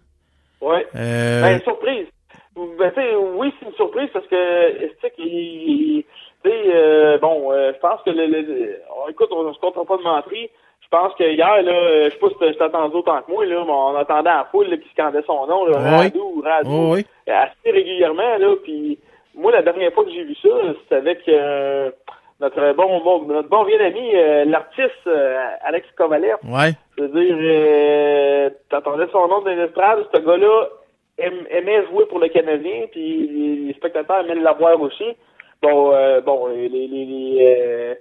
Ouais. Euh, Ben, surprise. Ben, oui, c'est une surprise parce que, tu sais, qu'il- tu sais, euh, bon, euh, je pense que le, le- oh, écoute, on, se comptera pas de mentir. Je pense que hier, là, euh, je sais pas si t'as- t'attendais autant que moi, là, mais on entendait la foule, là, qui scandait son nom, là, Oui. Radou, Radou. Oui, oui. Assez régulièrement, là, puis moi, la dernière fois que j'ai vu ça, c'était avec, euh, notre bon, bon, notre bon vieux ami, euh, l'artiste, euh, Alex Kovalev. ouais. Je veux dire, euh, t'entendais son nom dans l'estrade, ce gars-là aimait jouer pour le Canadien, puis les spectateurs aimaient l'avoir aussi. Bon, euh, bon, les, les, les, euh,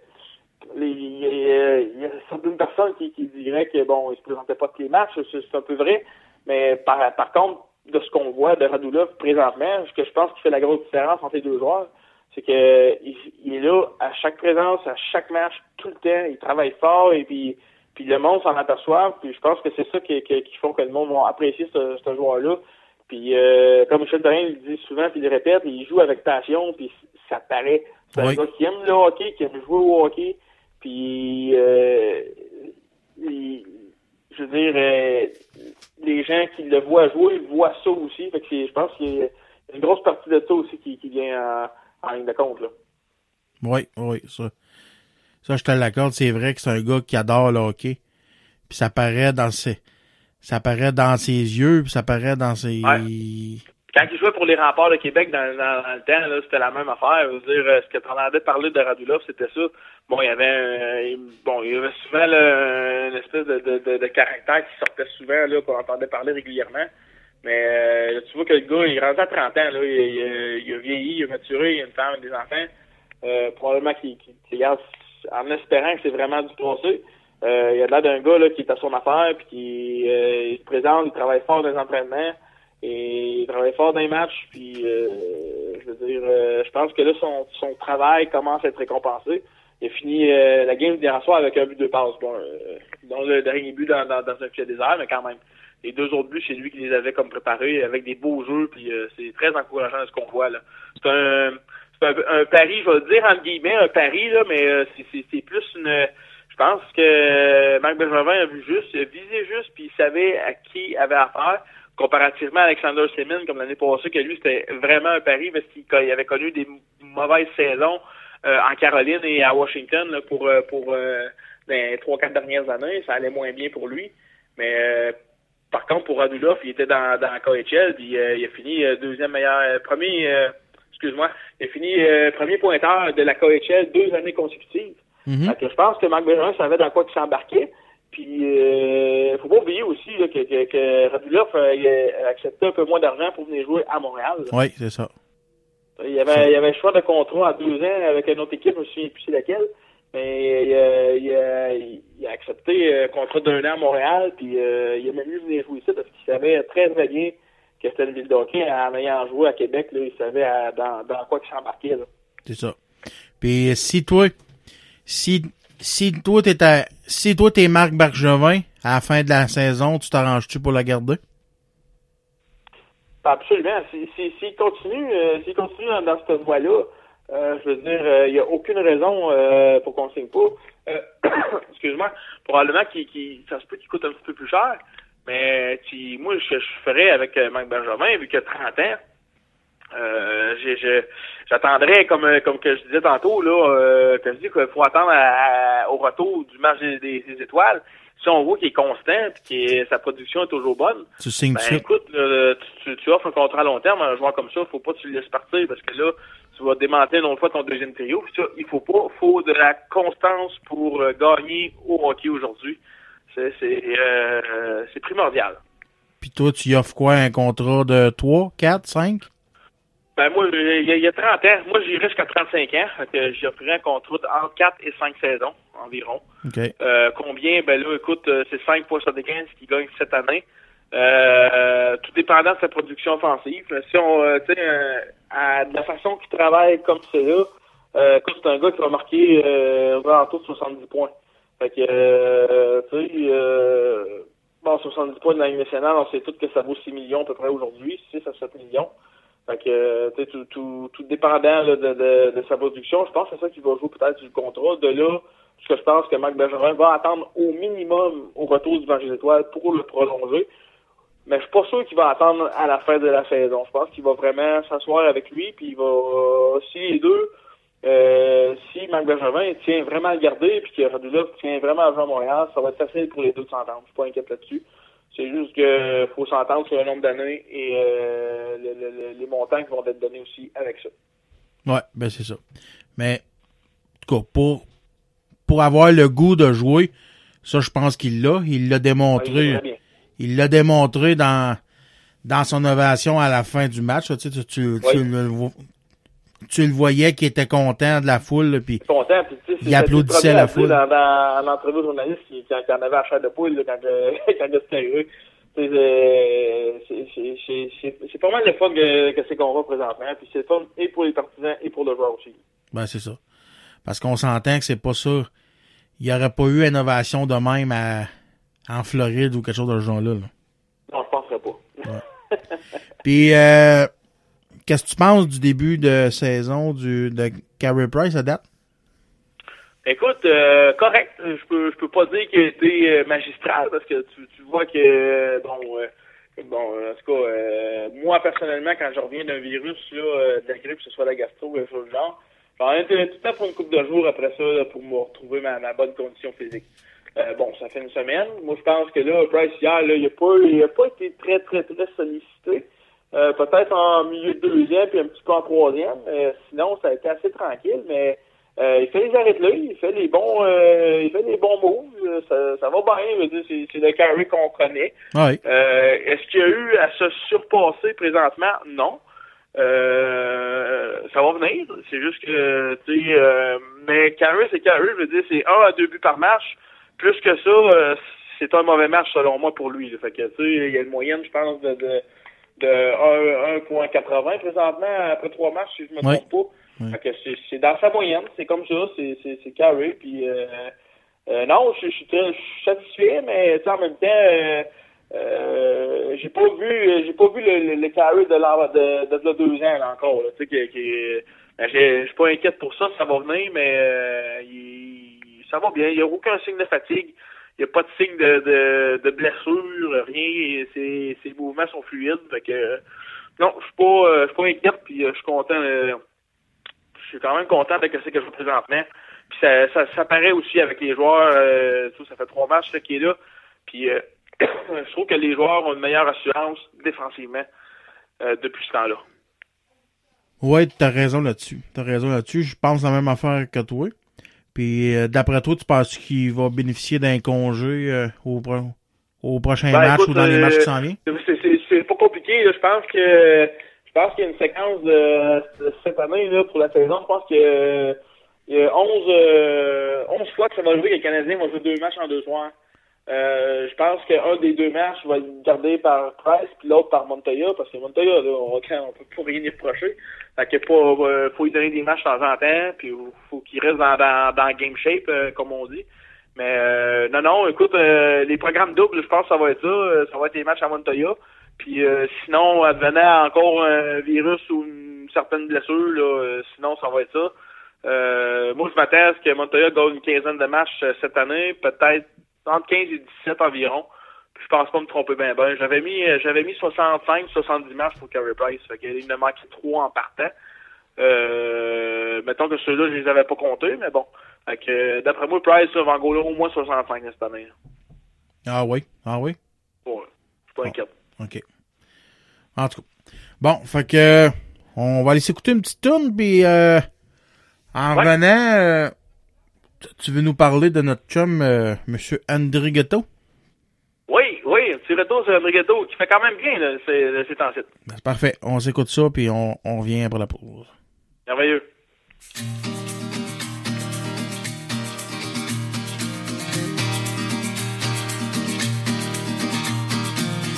euh, il y a certaines personnes qui, diraient que bon, il se présentait pas tous les matchs, c'est un peu vrai, mais par, par contre, de ce qu'on voit de Radulov présentement, ce que je pense qui fait la grosse différence entre les deux joueurs, c'est que il, est là à chaque présence, à chaque match, tout le temps, il travaille fort et puis puis le monde s'en aperçoit, puis je pense que c'est ça qui, qui, font que le monde va apprécier ce, ce joueur-là. Puis euh, comme Michel Therrien le dit souvent, puis il le répète, il joue avec passion, puis ça paraît. C'est un gars qui aime le hockey, qui aime jouer au hockey, puis euh, il- je veux dire, euh, les gens qui le voient jouer voient ça aussi. Fait que je pense qu'il y a une grosse partie de ça aussi qui, qui vient en, en ligne de compte. Là. Oui, oui, ça. Ça, je te l'accorde, c'est vrai que c'est un gars qui adore le hockey. Puis ça paraît dans ses. Ça paraît dans ses yeux, puis ça paraît dans ses. Quand il jouait pour les remparts de Québec dans, le temps, c'était la même affaire. Je veux dire, euh, ce que tu entendais parler de Radulov, c'était ça. Bon, il y avait un, bon, il y avait souvent là, une espèce de, de, de, de caractère qui sortait souvent, là, qu'on entendait parler régulièrement. Mais euh, tu vois que le gars, il est à 30 ans, là, il, il- il a vieilli, il a maturé, il a une femme, des enfants. Euh, probablement qu'il qu'il regarde en espérant que c'est vraiment du passé. Euh, il a l'air d'un gars là, qui est à son affaire, puis qui euh, il se présente, il travaille fort dans les entraînements, et il travaille fort dans les matchs, puis euh, je veux dire, euh, je pense que là, son, son travail commence à être récompensé. Il a fini euh, la game d'hier soir avec un but de passe. Bon, euh, dont le dernier but dans, dans, dans un filet désert, mais quand même. Les deux autres buts, c'est lui qui les avait comme préparés avec des beaux jeux, puis euh, c'est très encourageant ce qu'on voit là. C'est un, un, un pari, je vais le dire entre guillemets, un pari là, mais euh, c'est plus une. Je pense que Marc Bergevin a vu juste, il a visé juste, puis il savait à qui il avait affaire. Comparativement à Alexander Semin, comme l'année passée, que lui c'était vraiment un pari parce qu'il il avait connu des mauvaises saisons euh, en Caroline et à Washington là, pour euh, pour euh, les trois quatre dernières années, ça allait moins bien pour lui. Mais euh, par contre, pour Radulov, il était dans, dans la KHL, puis euh, il a fini euh, deuxième meilleur, euh, premier, euh, excuse-moi, il a fini euh, premier pointeur de la KHL deux années consécutives. Que je pense que Marc Bergeron savait dans quoi il s'embarquait. Puis, euh, faut pas oublier aussi là, que, que, que Radulov euh, il a accepté un peu moins d'argent pour venir jouer à Montréal. là. Oui, c'est ça. Il y avait, il y avait un choix de contrat à deux ans avec une autre équipe, je me souviens plus c'est laquelle. Mais il a, il a, il a accepté un contrat d'un an à Montréal, puis euh, il a même mieux venir jouer ici parce qu'il savait très très bien que c'était une ville de hockey. En ayant joué à Québec, là, il savait à- dans, dans quoi il s'embarquait. C'est ça. Puis si toi, si, si toi à- si toi t'es Marc Bergevin, à la fin de la saison, tu t'arranges-tu pour la garder? Absolument. S'il si, s'il continue, euh, continue dans, cette voie-là, euh, je veux dire, euh, il n'y a aucune raison pour qu'on signe pas. Excuse-moi, probablement qu'il, ça se peut qu'il coûte un petit peu plus cher, mais si, moi, je, ferais avec Marc Benjamin, vu qu'il a 30 ans, euh, j'attendrais, comme, euh, comme que je disais tantôt, là, euh, que je dis qu'il faut attendre à- à- au retour du match des, étoiles. Si on voit qu'il est constant et que sa production est toujours bonne, Tu signes ben, écoute, là, tu, tu offres un contrat à long terme à un joueur comme ça, faut pas que tu le laisses partir parce que là, tu vas démanteler une autre fois ton deuxième trio. Puis ça, il faut pas, faut de la constance pour euh, gagner au hockey aujourd'hui. C'est c'est euh, c'est primordial. Puis toi, tu offres quoi? Un contrat de 3, 4, 5? Ben moi, il y, a- il y a 30 ans, moi j'irai jusqu'à 35 ans, fait que j'y offrirais un contrat entre 4 et 5 saisons environ. Euh, combien? Ben là, écoute, euh, c'est 5 fois 75 qui gagne cette année. Euh, tout dépendant de sa production offensive. Si on, euh, tu sais, euh, à- de la façon qu'il travaille comme c'est là, euh, c'est un gars qui va marquer euh, aux alentours de 70 points. Fait que, euh, tu sais, euh, bon, 70 points de la nationale, on sait tous que ça vaut 6 millions à peu près aujourd'hui, 6 à 7 millions. Fait que, tu sais, tout, tout, dépendant de sa production, je pense que c'est ça qui va jouer peut-être sur le contrat. De là, ce que je pense que Marc Bergeron va attendre au minimum au retour du match des étoiles pour le prolonger. Mais je suis pas sûr qu'il va attendre à la fin de la saison. Je pense qu'il va vraiment s'asseoir avec lui, puis il va, euh, si les deux, euh, si Marc Bergevin tient vraiment à le garder, puis que Radulov tient vraiment à jouer à Montréal, ça va être facile pour les deux de s'entendre. Je suis pas inquiète là-dessus. C'est juste que faut s'entendre sur le nombre d'années et euh, le- le- le- les montants qui vont être donnés aussi avec ça. Ouais, ben c'est ça. Mais, en tout cas, pour, pour avoir le goût de jouer, ça, je pense qu'il l'a. Il l'a démontré. il l'a démontré dans, dans son ovation à la fin du match. Tu, sais, tu, tu, tu Oui. le, tu le voyais qu'il était content de la foule. là, Puis, content. Puis, tu sais, Il applaudissait la foule. Dans, dans l'entrevue au journaliste qui, qui, qui en avait à chair de poule là, quand, euh, quand arrivé. C'est- pas mal le fun que, que c'est qu'on voit présentement. Puis c'est le fun et pour les partisans et pour le joueur aussi. ben, c'est ça. Parce qu'on s'entend que c'est pas ça. Il n'y aurait pas eu innovation de même à, en Floride ou quelque chose de ce genre-là. là. Non, je penserais pas. Puis, euh, qu'est-ce que tu penses du début de saison du, de Carey Price à date? Écoute, euh, correct. Je peux, je peux pas dire qu'il a été euh, magistral parce que tu, tu vois que euh, bon, euh, bon, en tout cas, euh, moi personnellement, quand je reviens d'un virus là, de la grippe, que ce soit la gastro ou quelque chose genre, j'en ai tout le temps pour une couple de jours après ça pour me retrouver ma, ma bonne condition physique. Bon, ça fait une semaine. Moi, je pense que là, Price hier, il a pas, pas été très, très, très sollicité. Euh, peut-être en milieu de deuxième puis un petit peu en troisième. Euh, sinon, ça a été assez tranquille, mais euh, il fait les arrêts de l'œil, il fait les bons euh, il fait les bons moves. Euh, Ça, ça va bien, je veux dire, c'est, c'est le carry qu'on connaît. Oui. Euh, est-ce qu'il y a eu à se surpasser présentement? Non. Euh, ça va venir. C'est juste que, tu sais, euh, mais Carey, c'est Carey, je veux dire, c'est un à deux buts par match. plus que ça, euh, c'est un mauvais match selon moi pour lui. là. Fait que, tu sais, il y a une moyenne, je pense, de, de, de 1 1.80 présentement après trois matchs, si je me trompe pas. Fait que c'est, dans sa moyenne, c'est comme ça, c'est, carré. Puis, euh, euh, non, je, suis satisfait, mais en même temps, euh, euh, j'ai pas vu, j'ai pas vu le, le, le carré de, l'an- de, de, de deux ans là, encore. là, Tu sais, qui, qui, ben, je suis pas inquiète pour ça, ça va venir, mais euh, il- ça va bien. Il n'y a aucun signe de fatigue. N'y a pas de signe de, de, de blessure, rien. Ses, mouvements sont fluides. Que, non, je suis pas, euh, suis pas inquiète, puis euh, je suis content. euh, je suis quand même content avec ce que je fais présentement. Puis ça, ça, paraît aussi avec les joueurs. euh, ça fait trois matchs là, qu'il est là. Puis euh, je trouve que les joueurs ont une meilleure assurance défensivement euh, depuis ce temps-là. Ouais, t'as raison là-dessus. T'as raison là-dessus. Je pense la même affaire que toi. Puis euh, d'après toi, tu penses qu'il va bénéficier d'un congé euh, au, pro- au prochain Ben, match écoute, ou dans les euh, matchs qui s'en viennent? C'est, pas compliqué. là. Je pense que je pense qu'il y a une séquence de, cette année là, pour la saison. Je pense que euh, il y a 11, euh, 11 fois que ça va jouer que les Canadiens vont jouer deux matchs en deux soirs. Euh, je pense qu'un des deux matchs va être gardé par Price puis l'autre par Montoya parce que Montoya, là, on, on peut pas rien y reprocher. Fait que pas, euh, faut lui donner des matchs de temps en temps puis faut, qu'il reste dans, dans, dans game shape, euh, comme on dit. Mais euh, non, non, écoute, euh, les programmes doubles, je pense que ça va être ça. Euh, Ça va être les matchs à Montoya. Puis sinon, advenant encore un virus ou une certaine blessure, là, sinon ça va être ça. Moi, je m'attends à ce que Montoya gagne une quinzaine de matchs cette année, peut-être entre 15 et 17 environ. Puis je pense pas me tromper bien ben. J'avais mis euh, j'avais mis 65, 70 matchs pour Carey Price. Fait qu'il me manquait 3 en partant. Euh, mettons que ceux-là, je les avais pas comptés, mais bon. Fait que d'après moi, Price va en gauler au moins 65 cette année. Ah oui? Ah oui? Ouais, je suis pas inquiète. OK. En tout cas. Bon, fait que euh, on va aller s'écouter une petite tourne, puis euh, en Ouais. revenant, euh, tu- veux nous parler de notre chum, euh, Monsieur Andrighetto? Oui, oui, un petit retour sur Andrighetto qui fait quand même bien là, ces, ces temps-ci. Ben, c'est parfait. On s'écoute ça, puis on, on revient après la pause. Merveilleux.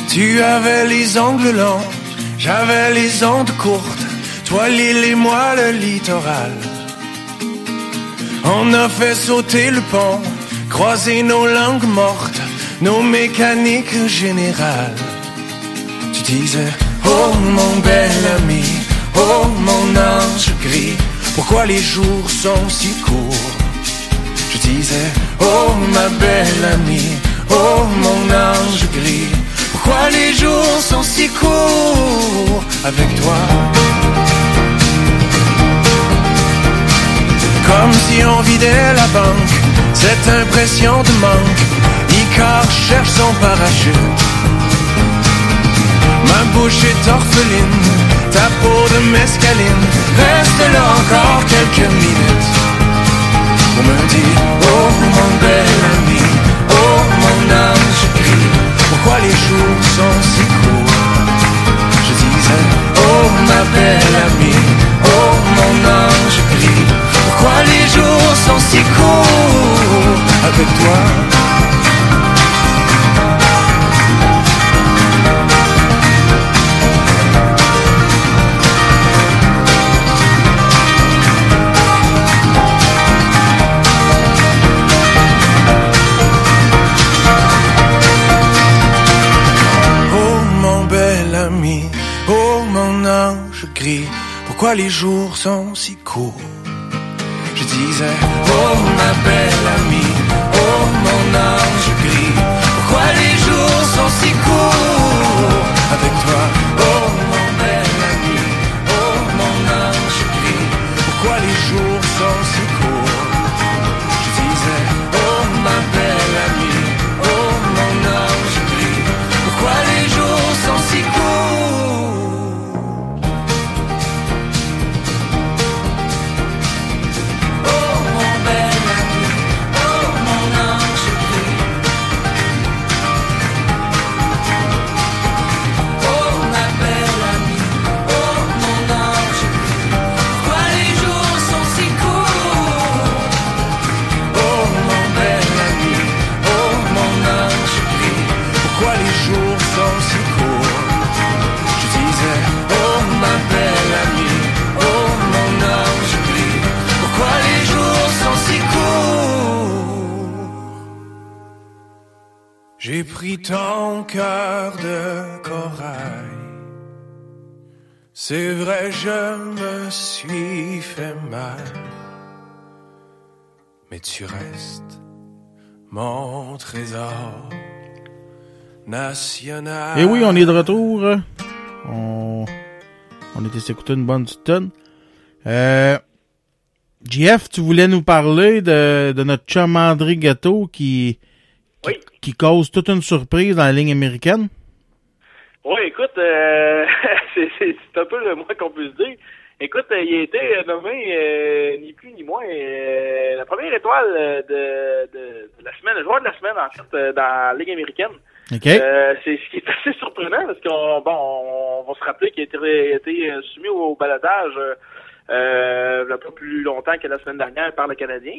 Tu avais les ongles longs, j'avais les ondes courtes, toi l'île et moi le littoral. On a fait sauter le pont, croiser nos langues mortes, nos mécaniques générales. Tu disais, oh mon bel ami, oh mon ange gris, pourquoi les jours sont si courts? Je disais, oh ma belle amie, oh mon ange gris, pourquoi les jours sont si courts avec toi? Vidait la banque, cette impression de manque, Icar cherche son parachute. Ma bouche est orpheline, ta peau de mescaline. Reste là encore quelques minutes. On me dit, oh mon bel ami, oh mon ange gris, pourquoi les jours sont si courts? Je disais, oh ma belle amie, oh mon ange gris, pourquoi les jours sont si courts avec toi Oh mon bel ami, oh mon ange gris, pourquoi les jours sont si courts Je disais, oh ma belle amie, pris ton cœur de corail. C'est vrai, je me suis fait mal. Mais tu restes mon trésor national. Et oui, on est de retour. On, on était s'écouter une bonne petite tonne. Euh, tu voulais nous parler de, de notre chum André Gâteau qui, qui, cause toute une surprise dans la ligne américaine? Oui, écoute, euh, c'est un peu le moins qu'on puisse dire. Écoute, euh, il a été euh, nommé euh, ni plus ni moins euh, la première étoile de, de, de la semaine, le joueur de la semaine en fait dans la Ligue américaine. OK. Euh, c'est ce qui est assez surprenant parce qu'on bon, on va se rappeler qu'il a été, a été soumis au baladage euh, euh, il y a pas plus longtemps que la semaine dernière par le Canadien.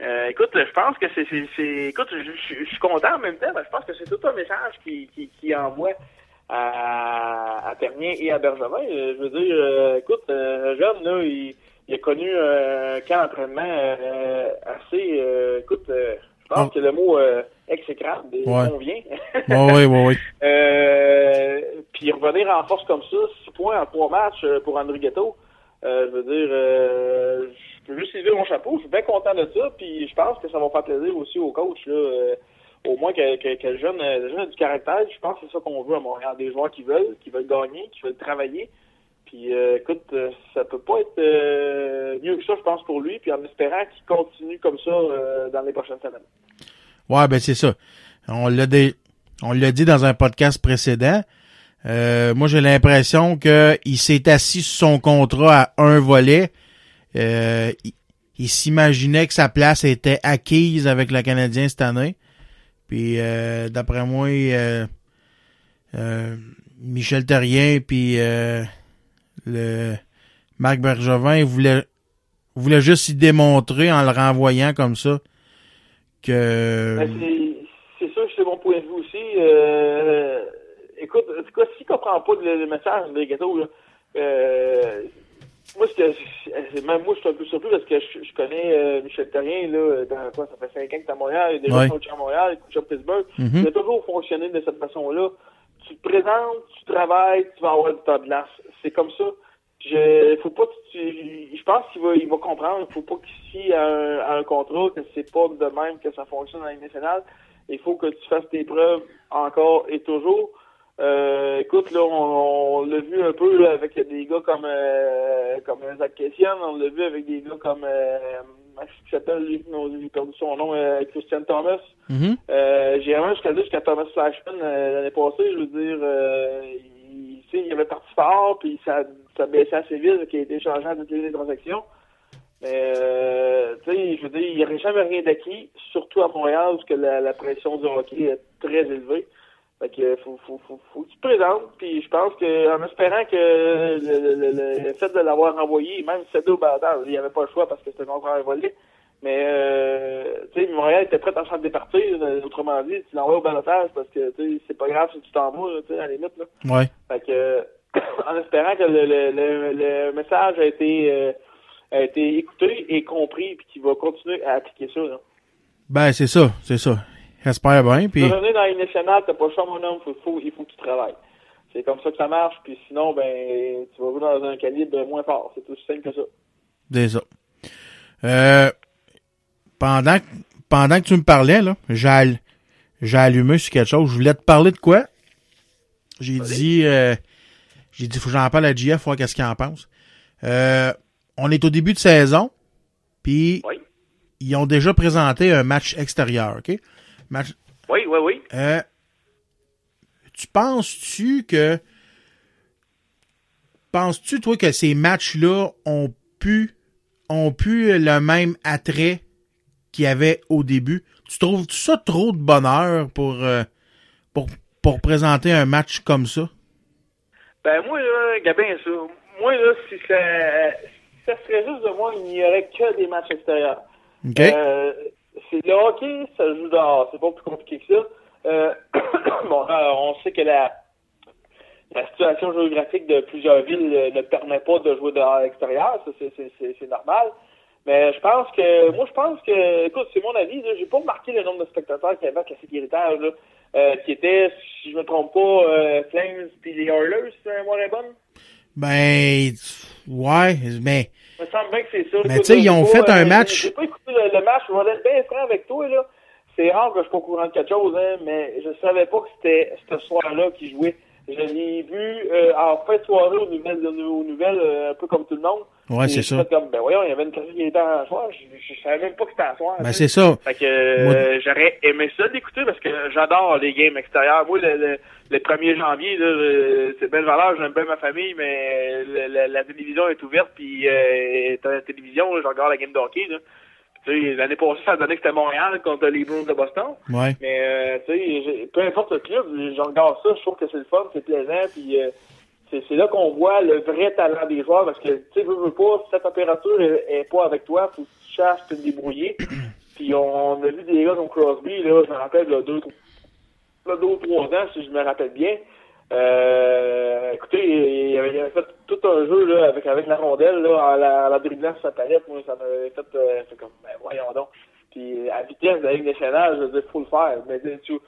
Euh, euh, écoute, je pense que c'est, c'est, c'est- écoute, je, je- je suis content en même temps, mais je pense que c'est tout un message qui, qui, qui envoie à, à Ternier et à Bergevin. Euh, Je veux dire, euh, écoute, euh, jeune là, il, il a connu un camp d'entraînement euh, assez, euh, écoute, euh, je pense Oh. que le mot euh, exécrable Ouais. convient. Ouais, ouais. Euh, puis revenir en force comme ça, 6 points en 3 matchs euh, pour André Ghetto, euh, je veux dire, euh, je peux juste lever mon chapeau, je suis bien content de ça, puis je pense que ça va faire plaisir aussi au coach, là, euh, au moins que, jeune, euh, jeune a du caractère, je pense que c'est ça qu'on veut à Montréal, des joueurs qui veulent, qui veulent gagner, qui veulent travailler, puis euh, écoute, ça peut pas être mieux que ça, je pense, pour lui, puis en espérant qu'il continue comme ça dans les prochaines semaines. Ouais, ben c'est ça. On l'a on l'a dit dans un podcast précédent. Moi, j'ai l'impression que il s'est assis sur son contrat à un volet. Euh, il s'imaginait que sa place était acquise avec le Canadien cette année. Puis euh, d'après moi, euh, euh, Michel Terrien puis le Marc Bergevin voulait voulait juste y démontrer en le renvoyant comme ça que Ben, c'est- sûr que c'est mon point de vue aussi. Écoute, en tout cas, s'il comprend pas le, message des gâteaux, moi, que, c'est- même moi, je suis un peu surpris parce que je, je connais euh, Michel Terrien, là, dans quoi, ça fait 5 ans qu'il est à Montréal, il est déjà Ouais. coach à Montréal, coach à Pittsburgh. Mhm. Il a toujours fonctionné de cette façon-là. Tu te présentes, tu travailles, tu vas avoir du temps de glace. C'est comme ça. Je, faut pas que tu, je pense qu'il va, il va comprendre. Il faut pas qu'il fie à un, à un contrat, que c'est pas de même que ça fonctionne dans Ligue nationale. Il faut que tu fasses tes preuves encore et toujours. Euh, écoute, là, on, on l'a vu un peu là, avec des gars comme euh, comme Zach Kessian, on l'a vu avec des gars comme euh, il s'appelle lui, j'ai perdu son nom, euh, Christian Thomas. Mhm. Euh, j'ai vraiment jusqu'à jusqu'à Thomas Flashman euh, l'année passée, je veux dire, euh, il, sais, il avait parti fort, puis ça, ça baissait assez vite, qu'il a été changé à toutes les transactions. Mais, euh, tu sais, je veux dire, il n'y aurait jamais rien d'acquis, surtout à Montréal, parce que la, la pression du hockey est très élevée. Fait que faut, faut, faut, faut que tu te présentes, puis je pense que en espérant que le, le, le, le fait de l'avoir envoyé, même si au bâtard, il n'y avait pas le choix parce que c'était un volé. Mais euh, tu sais, Montréal était prêt à s'en départir, euh, autrement dit, tu l'envoies au balotage parce que tu sais, c'est pas grave si tu t'en vas, tu sais, à la limite. Là. Ouais. Fait que en espérant que le, le, le, le message a été euh, a été écouté et compris puis qu'il va continuer à appliquer ça. Là. Ben, c'est ça, c'est ça. J'espère bien, puis... Tu veux revenir dans les nationales, t'as pas le choix, mon homme, faut, faut, il faut que tu travailles. C'est comme ça que ça marche, puis sinon, ben, tu vas jouer dans un calibre moins fort. C'est aussi simple que ça. C'est ça. Euh, pendant, que- pendant que tu me parlais, là, j'ai allumé sur quelque chose. Je voulais te parler de quoi? J'ai dit, euh, j'ai dit, faut que j'en parle à JF, voir qu'est-ce qu'il en pense. Euh, on est au début de saison, puis ils ont déjà présenté un match extérieur, OK? Oui, oui, oui. euh, tu penses-tu que. Penses-tu, toi, que ces matchs-là ont pu, ont pu le même attrait qu'il y avait au début? Tu trouves ça trop de bonheur pour, euh, pour, pour présenter un match comme ça? Ben, moi, là, Gabin, ça, moi, là, si ça, si ça serait juste de moi, il n'y aurait que des matchs extérieurs. Euh, le hockey, ça joue dehors. C'est pas plus compliqué que ça. Euh, bon, euh, on sait que la, la situation géographique de plusieurs villes euh, ne permet pas de jouer dehors à l'extérieur. Ça, c'est, normal. Mais je pense que, moi, je pense que, écoute, c'est mon avis, j'ai pas remarqué le nombre de spectateurs à Classique Héritage, là, euh, qui était, si je me trompe pas, euh, Flames puis les Oilers, c'est un mois bonne. Ben, ouais, mais Il me semble bien que c'est ça. Mais tu sais, ils ont pas, fait un euh, match- J'ai pas écouté le, le match, je vais être bien franc avec toi, là. C'est rare que je sois au courant de quelque chose, hein, mais je savais pas que c'était ce soir-là qu'ils jouaient. Je l'ai vu euh, en fin de soirée aux nouvelles, aux nouvelles euh, un peu comme tout le monde. Ouais, c'est ça. comme, ben voyons, il y avait une classique qui était en soir. Je, je savais même pas que c'était en soir. Ben, c'est ça. Fait que euh, j'aurais aimé ça d'écouter parce que j'adore les games extérieurs. Moi, le, le, le 1er janvier, là, euh, c'est belle valeur, j'aime bien ma famille, mais le- la télévision est ouverte, puis euh, la télévision, là, je regarde la game de hockey. Là. Tu sais, L'année passée, ça donnait que c'était Montréal contre les Bruins de Boston. Ouais. Mais euh, tu sais, peu importe le club, je regarde ça, je trouve que c'est le fun, c'est plaisant, puis euh, c'est c'est là qu'on voit le vrai talent des joueurs, parce que tu sais, veux, veux pas, si ta température est, est pas avec toi, faut que tu cherches, te débrouiller. puis on, on a vu des gars comme Crosby, là, je me rappelle, là, deux, là, deux ou trois ans, si je me rappelle bien. Euh, écoutez, il avait, il avait fait tout un jeu là, avec, avec la rondelle, là, en la, en la dribblant sur sa palette. Moi, ça m'avait fait, euh, fait comme, ben, voyons donc. Puis à vitesse de la Ligue nationale, je veux dire, faut le faire. Mais tu,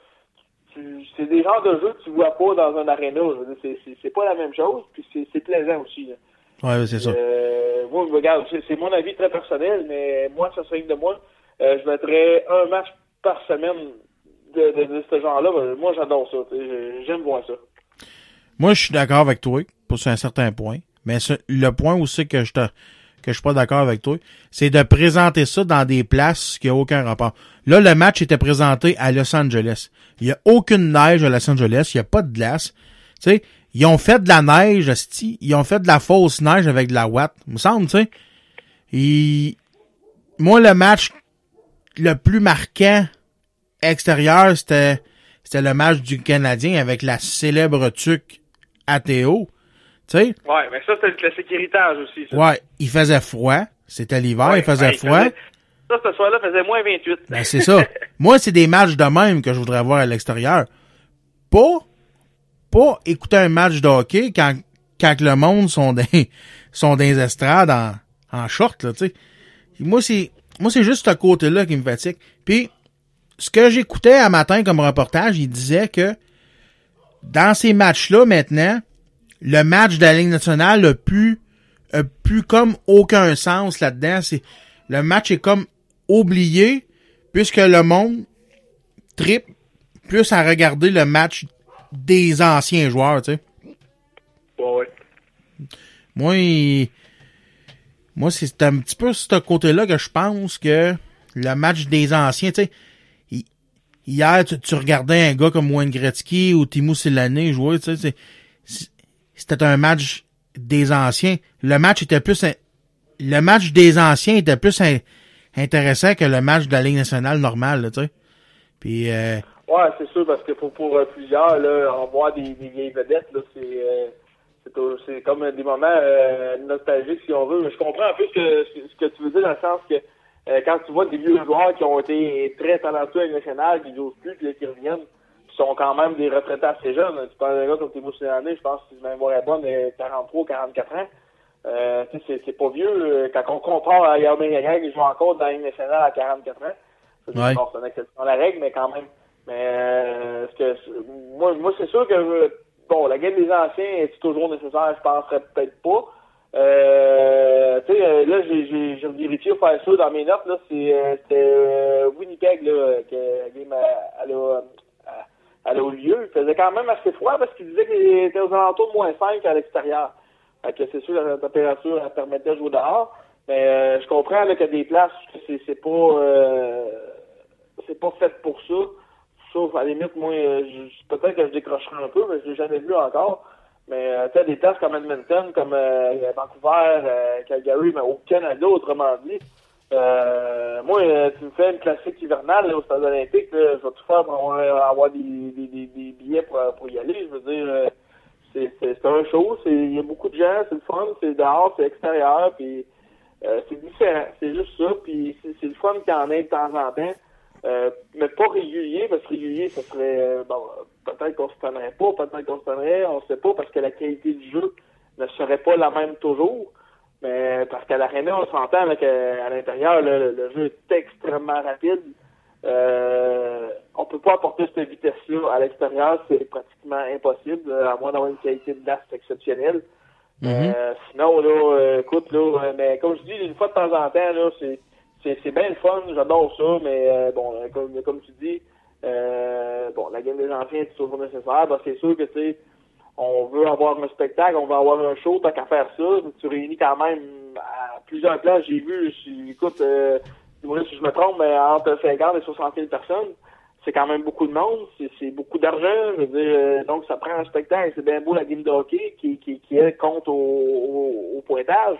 tu- c'est des genres de jeux que tu vois pas dans un aréna. Je veux dire, c'est, pas la même chose, puis c'est, plaisant aussi. là. Ouais, c'est ça. Euh, moi, regarde, c'est, c'est mon avis très personnel, mais moi, ça serait de moi. Euh, je mettrais un match par semaine de, de, de ce genre-là. Ben, moi, j'adore ça. J'aime voir ça. Moi, je suis d'accord avec toi, pour un certain point. Mais le point aussi que je te, que je suis pas d'accord avec toi, c'est de présenter ça dans des places qui n'ont aucun rapport. Là, le match était présenté à Los Angeles. Il y a aucune neige à Los Angeles. Il y a pas de glace. Tu ils ont fait de la neige, esti. Ils ont fait de la fausse neige avec de la watt. Me semble, tu sais. Et moi, le match le plus marquant extérieur, c'était, c'était le match du Canadien avec la célèbre tuque ATO. Tu sais, Ouais, mais ça, c'est le héritage aussi. Ça, ouais, il faisait froid. C'était l'hiver, Ouais, il faisait ouais, froid. ça, ce soir-là, faisait moins 28. Ben, c'est ça. Moi, c'est des matchs de même que je voudrais voir à l'extérieur. Pas, pas écouter un match de hockey quand, quand le monde sont dans, sont les estrades en, en short, là, tu sais. Moi, c'est, moi, c'est juste ce côté-là qui me fatigue. Puis, ce que j'écoutais à matin comme reportage, il disait que dans ces matchs-là, maintenant, le match de la Ligue nationale a plus, a plus comme aucun sens là-dedans. C'est, le match est comme oublié puisque le monde tripe plus à regarder le match des anciens joueurs, tu sais. Ouais, ouais. Moi, il- moi, c'est un petit peu ce côté-là que je pense que le match des anciens, tu sais, hier, tu, tu regardais un gars comme Wayne Gretzky ou Timo Silane jouer, tu sais, c'était un match des anciens. Le match était plus, le match des anciens était plus intéressant que le match de la Ligue nationale normale, tu sais. Puis, euh, Ouais, c'est sûr, parce que pour, pour euh, plusieurs, là, en voir des, des vieilles vedettes, là, c'est, euh, c'est comme des moments euh, nostalgiques, si on veut. Mais je comprends un peu ce que, ce que tu veux dire, dans le sens que euh, quand tu vois des vieux joueurs qui ont été très talentueux à la nationale, qui n'osent plus, puis qui reviennent, qui sont quand même des retraités assez jeunes. Tu parles d'un gars comme Timo Silane, je pense que si je m'en bonne, euh, 43, 44 ans. Euh, tu sais, c'est, pas vieux. là. Quand on compare à Yarmir Yagan qui joue encore dans la Ligue nationale à 44 ans, c'est Ouais. bon, c'est une exception à la règle, mais quand même. Mais euh, que moi, moi c'est sûr que euh, bon, la game des anciens est toujours nécessaire, je penserais peut-être pas. Euh, tu sais, euh, là, j'ai, vérifié pour faire ça dans mes notes, là, euh, c'était euh, Winnipeg, là, que la game, euh, elle a, elle a eu lieu. Il faisait quand même assez froid parce qu'il disait qu'il était aux alentours de moins 5 à l'extérieur. Que c'est sûr, la température, elle permettait de jouer dehors. Mais euh, je comprends là, a des places que c'est, pas c'est pas fait pour ça. Sauf à la limite, moi, peut-être que je décrocherai un peu, mais je l'ai jamais vu encore. Mais euh, tu sais, des places comme Edmonton, comme euh, Vancouver, euh, Calgary, mais au Canada, autrement dit. Euh, moi, tu me fais une classique hivernale là, au stade olympique, là, je vais tout faire pour avoir, des, des, des, billets pour, pour y aller. Je veux dire, c'est, un show, il y a beaucoup de gens, c'est le fun, c'est dehors, c'est extérieur, puis euh, c'est différent, c'est juste ça, puis c'est, c'est le fun qu'il y en ait de temps en temps. Euh, mais pas régulier, parce que régulier, ça serait euh, bon, peut-être qu'on se tannerait pas, peut-être qu'on se tannerait, on sait pas, parce que la qualité du jeu ne serait pas la même toujours. Mais parce qu'à l'aréna, on s'entend qu'à l'intérieur, le, le jeu est extrêmement rapide. Euh, on peut pas apporter cette vitesse-là à l'extérieur, c'est pratiquement impossible, à moins d'avoir une qualité de glace exceptionnelle. Euh, sinon, là, euh, écoute, là, mais comme je dis, une fois de temps en temps, là, c'est, c'est, c'est bien le fun, j'adore ça, mais euh, bon, euh, comme, comme tu dis, euh, bon, la game des anciens est toujours nécessaire, parce que c'est sûr que, tu sais, on veut avoir un spectacle, on veut avoir un show, tant qu'à faire ça, tu réunis quand même à plusieurs places, j'ai vu, écoute, euh, si je me trompe, mais entre 50 et 60 000 personnes, c'est quand même beaucoup de monde, c'est, c'est beaucoup d'argent, je veux dire, donc ça prend un spectacle, c'est bien beau la game de hockey qui, qui, qui elle, compte au, au, au pointage,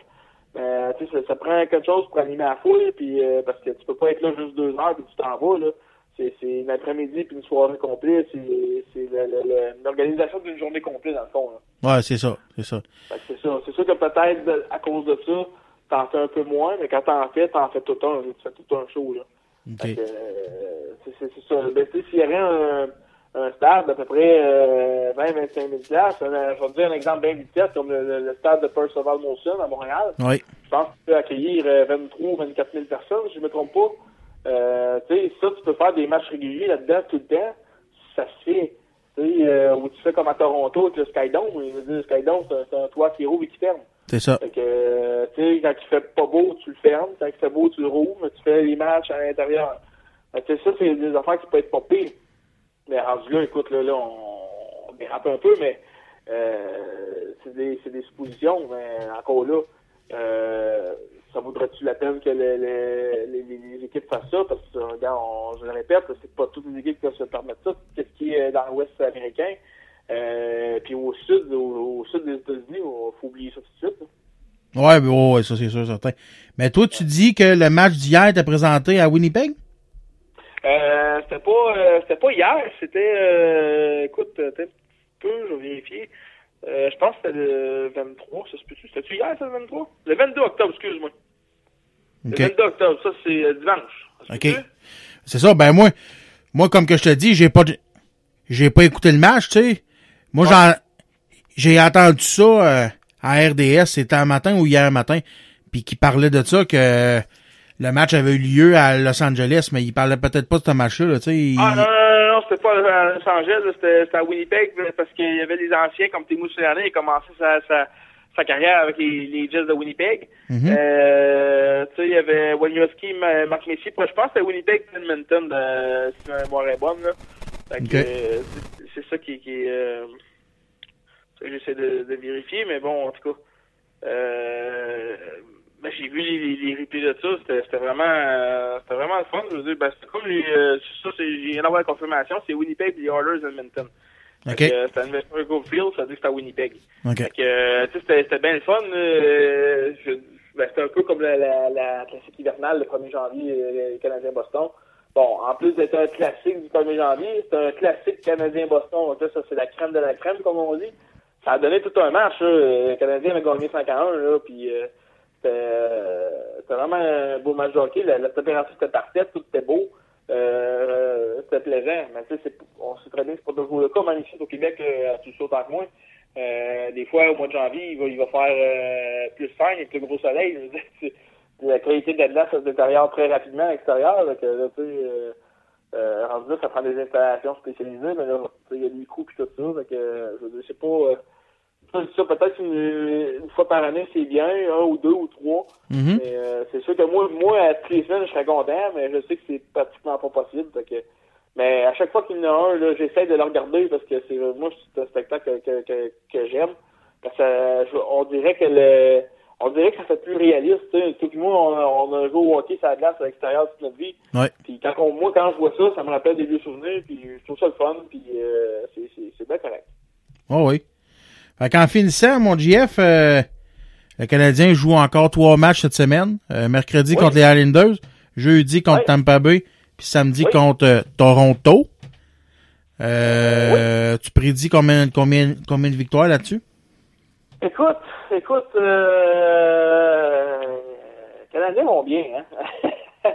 mais tu sais, ça, ça prend quelque chose pour animer la foule, puis euh, parce que tu peux pas être là juste deux heures puis tu t'en vas, là. C'est, c'est une après-midi puis une soirée complète, c'est, c'est l'organisation d'une journée complète dans le fond, là. Ouais, c'est ça, c'est ça. C'est ça. C'est sûr que peut-être à cause de ça, t'en fais un peu moins, mais quand t'en fais, t'en fais tout un, tu fais tout un show, là. Que, euh, c'est, ça. Ben, tu sais, s'il y avait un, un stade d'à peu près euh, 20-25 000 places, un- je vais te dire un exemple bien vite fait, comme le, le- le stade de Percival Molson à Montréal. Oui. Je pense qu'il peut accueillir euh, 23 ou 24 000 personnes, si je me trompe pas. Euh, tu sais, ça, tu peux faire des matchs réguliers là-dedans tout le temps. Ça se fait. Tu sais, euh, ou tu fais comme à Toronto avec le Skydome. Je veux dire, le Skydome, c'est un, toit qui rouvre et qui ferme. C'est ça. Fait que, euh, tu sais, quand il fait pas beau, tu le fermes. Quand il fait beau, tu le rouvres, mais tu fais les matchs à l'intérieur. Ça, c'est des affaires qui peuvent être pas pires. Mais rendu là, écoute, là, là, on, on dérape un peu, mais euh, c'est des, des suppositions, mais encore là, euh, ça vaudrait-tu la peine que le- le- les, les- équipes fassent ça? Parce que, regarde, je le répète, c'est pas toutes les équipes qui peuvent se permettre ça. Qu'est-ce qui est dans l'Ouest américain? Euh, puis au sud, au, sud des États-Unis, il faut oublier ça tout de suite. là. Ouais, ça c'est sûr, certain. Mais toi, tu dis que le match d'hier était présenté à Winnipeg? Euh, c'était pas euh, c'était pas hier, c'était euh, écoute, peut-être un peu, je vais vérifier. Euh, je pense que c'était le 23, ça se peut-tu? C'était-tu hier, ça, le 23? Le 22 octobre, excuse-moi. OK. Le 22 octobre, ça c'est euh, dimanche. OK. C'est ça, ben moi, moi, comme que je te dis, j'ai pas j'ai pas écouté le match, tu sais. Moi, j'en, j'ai entendu ça euh, à RDS, c'était un matin ou hier matin, puis qui parlait de ça, que le match avait eu lieu à Los Angeles, mais il parlait peut-être pas de ce match-là, là, tu sais. il- Ah non, non, non, non, c'était pas à Los Angeles, c'était à Winnipeg, parce qu'il y avait des anciens comme Timo Solané, il a commencé sa, sa, sa carrière avec les, les Jets de Winnipeg. Mhm. Euh, tu sais, il y avait Waniowski, Ma- Marc Messier, je pense que c'était Winnipeg Edmonton, de, si ma mémoire est bonne, là. Euh, c'est- ça qui, qui euh, j'essaie de, de vérifier, mais bon, en tout cas, euh, ben, j'ai vu les, les, les replays de ça, c'était vraiment, euh, c'était vraiment le fun. Je veux dire, ben, c'est comme les, euh, ça, c'est, j'ai rien à voir avec la confirmation, c'est Winnipeg et les Oilers Edmonton. Fait OK. que, euh, C'était à Investor Go Field, ça veut dire que c'était à Winnipeg. OK. Fait que, euh, tu sais, c'était, c'était bien le fun. euh, ben, c'était un peu comme la, la, la classique hivernale le 1er janvier, euh, les Canadiens-Boston. Bon, en plus d'être un classique du 1er janvier, c'est un classique Canadien-Boston. Donc là, ça, c'est la crème de la crème, comme on dit. Ça a donné tout un match. Là. Le Canadien avait gagné 5 à 1, là, puis euh, c'était vraiment un beau match de hockey. La, la température était parfaite, tout était beau. Euh, c'était plaisant. Mais tu sais, on sait très bien que c'est pas toujours le cas, même ici au Québec, euh, à tout ça autant que moi. Euh, des fois, au mois de janvier, il va, faire euh, plus 5 avec le gros soleil. La qualité de la ça se détériore très rapidement à l'extérieur. Donc, tu sais, euh, euh, rendu là, ça prend des installations spécialisées, mais là, sais, il y a des coûts et tout ça. Euh, je c'est pas... euh, ça, peut-être une, une fois par année, c'est bien, un ou deux ou trois. Mhm. Mais euh, c'est sûr que moi, moi, à toutes les semaines, je serais content, mais je sais que c'est pratiquement pas possible. Que, mais à chaque fois qu'il y en a un, j'essaie de le regarder parce que c'est moi, c'est un spectacle que, que, que, j'aime. Parce que euh, je- on dirait que le on dirait que ça fait plus réaliste. Tout moi, on, on a joué au hockey sur la glace à l'extérieur toute notre vie. Ouais. Puis quand on, moi, quand je vois ça, ça me rappelle des vieux souvenirs, puis je trouve ça le fun, puis euh, c'est bien correct. Oh oui. Fait qu'en finissant, mon GF, euh, le Canadien joue encore trois matchs cette semaine. Euh, mercredi Oui. contre les Islanders, jeudi contre Oui. Tampa Bay, puis samedi Oui. contre euh, Toronto. Euh, Tu prédis combien, combien, combien de victoires là-dessus? Écoute, écoute, euh, les Canadiens vont bien, hein.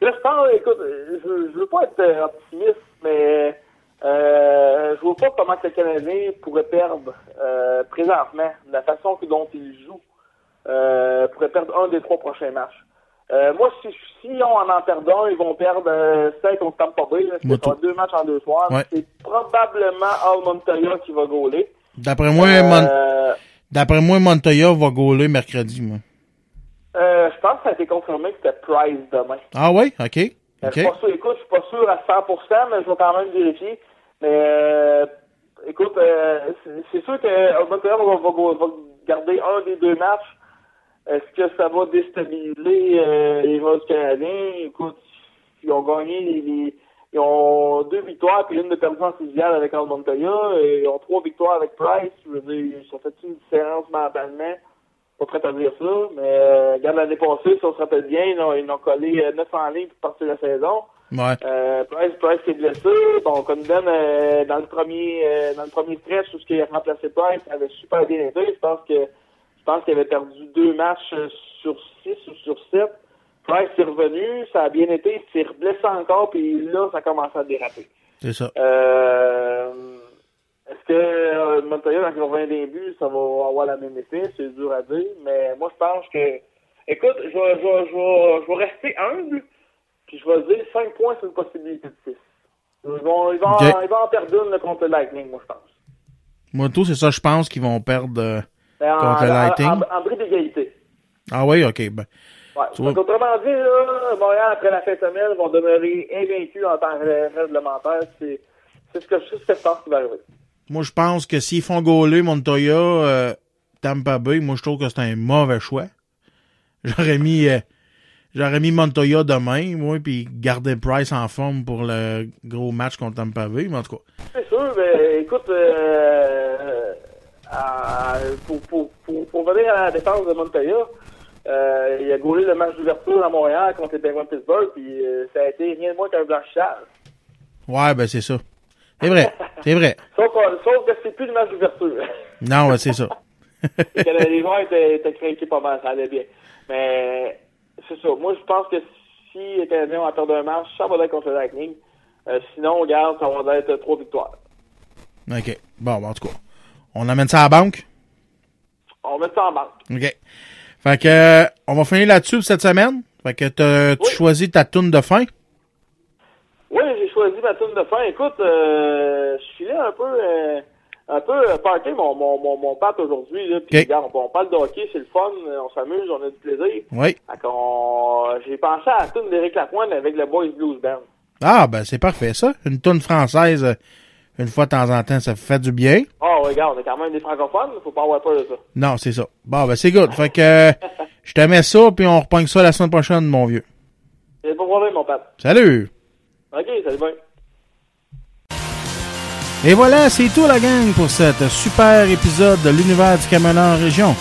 Là, je pense, écoute, je, je veux pas être euh, optimiste, mais euh, je vois pas comment le Canadien pourrait perdre euh, présentement, la façon que dont il joue. euh, pourraient perdre un des trois prochains matchs. Euh, moi, si, si on en en perd un, ils vont perdre euh, 5 contre Tampa Bay. là. Moi, Ce sera tout. deux matchs en deux soirs. Ouais. C'est probablement Al Montoya qui va gauler. D'après moi, Mon- Euh, d'après moi, Montoya va gauler mercredi, moi. euh, je pense que ça a été confirmé que c'était Price demain. Ah ouais? OK. Euh, OK. Je suis pas sûr, écoute, je suis pas sûr à 100%, mais je vais quand même vérifier. Mais euh, écoute, euh, c'est- sûr que Al Montoya va, va- va- garder un des deux matchs. Est-ce que ça va déstabiliser euh, les joueurs du Canadien? Écoute, ils ont gagné les, les- ils ont deux victoires puis une de perdue en avec Al ils ont trois victoires avec Price. Je veux dire, ça fait une différence mentalement? Pas prêt à dire ça, mais euh, regarde l'année passée, si on se rappelle bien, ils ont, ils ont collé euh, 900 lignes pour partir la saison. Ouais. Euh, Price, Price est blessé. Bon, Condon, euh, dans le premier euh, dans le premier stretch, où ce qui a remplacé Price, ça avait super bien été. Je pense que je pense qu'il avait perdu deux matchs euh, sur six ou sur sept. Price est revenu, ça a bien été, il s'est reblessé encore, puis là, ça commence à déraper. C'est ça. Euh, est-ce que Montoya, quand il revenir des buts, ça va avoir la même effet? C'est dur à dire, mais moi, je pense que... Écoute, je vais, je vais, je vais, je vais rester humble, puis je vais dire 5 points, c'est une possibilité de 6. Ils vont, ils vont, ils vont en perdre une contre le Lightning, moi, je pense. Moi, tout, c'est ça, je pense qu'ils vont perdre euh, Mais en, contre le en- Lightning. en- en bris d'égalité. Ah oui, OK. Ben, Ouais. Vois. Autrement dit, là, Montréal, après la fin de semaine, vont demeurer invaincus en temps ré- réglementaire. C'est c'est ce que c'est ce que je pense qui va arriver. moi, je pense que s'ils font gauler Montoya, euh, Tampa Bay, moi, je trouve que c'est un mauvais choix. J'aurais mis... euh, J'aurais mis Montoya demain, moi, puis garder Price en forme pour le gros match contre Tampa Bay, mais en tout cas. C'est sûr, mais écoute, euh, pour, pour, pour, pour venir à la défense de Montoya, euh, il a gaulé le match d'ouverture à Montréal contre les Penguins de Pittsburgh, puis euh, ça a été rien de moins qu'un blanchissage. Ouais, ben c'est ça. C'est vrai, c'est vrai. Sauf, que- sauf que c'est plus le match d'ouverture. Non, c'est ça. Que les joueurs étaient, étaient craqués pas mal, ça allait bien. Mais c'est ça. Moi, je pense que si les Canadiens ont à perdre un match, ça va être contre le Lightning. Euh, sinon, on garde, ça va être trois victoires. OK. Bon, ben, en tout cas. On amène ça à la banque? On met ça en banque. OK. Fait que, euh, on va finir là-dessus pour cette semaine. Fait que tu choisis ta tourne de fin? Oui, j'ai choisi ma tune de fin. Écoute, euh, je filais un peu, euh, un peu euh, party mon, mon, mon, mon pat aujourd'hui. Là, puis regarde, on, on parle de hockey, c'est le fun, euh, on s'amuse, on a du plaisir. Oui. Qu'on- J'ai pensé à la tune d'Éric Lapointe avec le Boys Blues Band. Ah, ben, c'est parfait, ça. Une tourne française, euh, une fois de temps en temps, ça fait du bien. Oh, regarde, on est quand même des francophones, faut pas avoir peur de ça. Non, c'est ça. Bon, ben, c'est good. Fait que, euh, je te mets ça, puis on repogne ça la semaine prochaine, mon vieux. C'est pas problème, mon pat. Salut! Ok, salut bien. Et voilà, c'est tout la gang pour cet super épisode de l'univers du camionneur en région.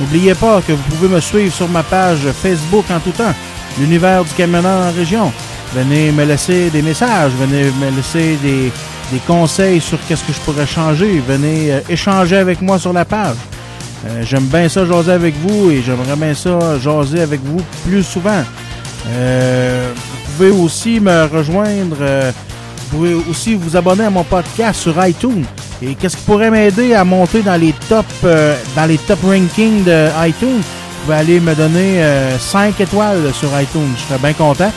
N'oubliez pas que vous pouvez me suivre sur ma page Facebook en tout temps, l'univers du camionneur en région. Venez me laisser des messages, venez me laisser des, des conseils sur qu'est-ce que je pourrais changer, venez euh, échanger avec moi sur la page. Euh, J'aime bien ça jaser avec vous et j'aimerais bien ça jaser avec vous plus souvent. Euh, vous pouvez aussi me rejoindre, euh, pouvez aussi vous abonner à mon podcast sur iTunes. Et qu'est-ce qui pourrait m'aider à monter dans les top euh, dans les top rankings de iTunes? Vous pouvez aller me donner 5 étoiles sur iTunes. Je serais bien content.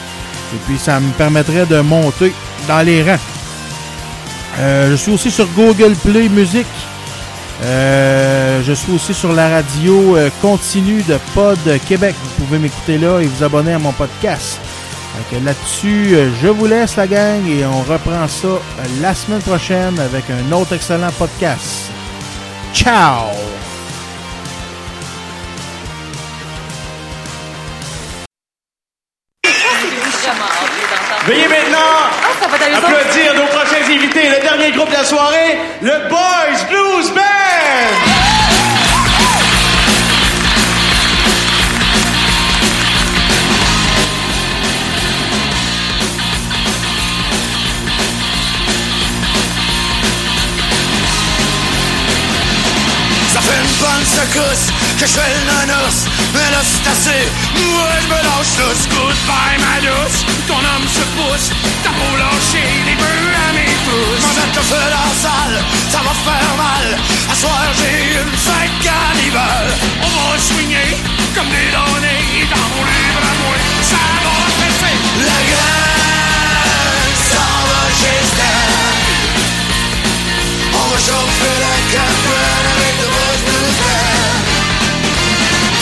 Et puis ça me permettrait de monter dans les rangs. Euh, je suis aussi sur Google Play Music. Euh, je suis aussi sur la radio euh, continue de Pod Québec. Vous pouvez m'écouter là et vous abonner à mon podcast. Là-dessus, euh, je vous laisse la gang et on reprend ça euh, la semaine prochaine avec un autre excellent podcast. Ciao! Veuillez maintenant applaudir nos prochains invités. Le dernier groupe de la soirée, le Boys assez Moi je me lâche le scoot par ma douce. Ton homme se pousse, t'as beau lâcher les bœufs à mes pouces. Moi mettre le feu dans la salle, ça va faire mal. À soir j'ai une fête cannibale. On va swinguer comme des donnés Dans mon livre à moi, ça va fesser La gueule s'en va chez On va chauffer la cabane avec de grosses bouteilles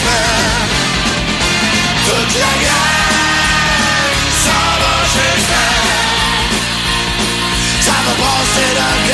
j'espère. Toute la gang s'en va. Ça va passer de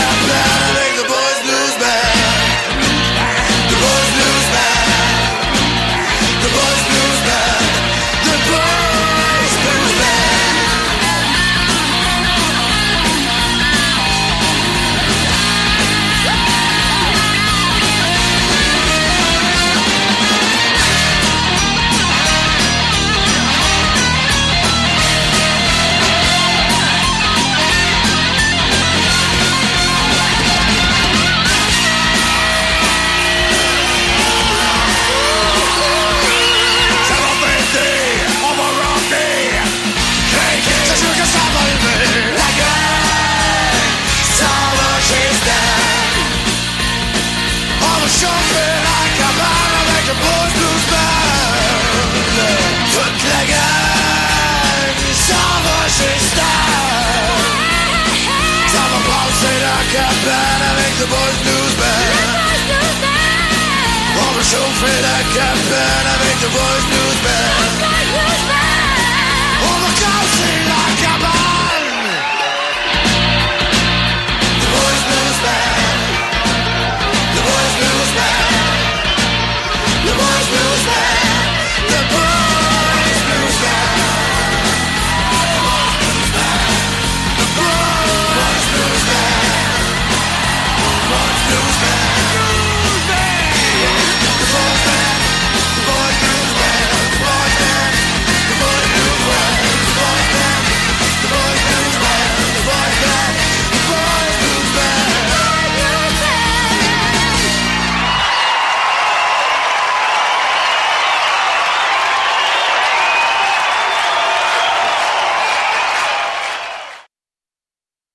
cabane avec le Boys Blues Band. On va chauffer la cabane avec le Boys Blues Band.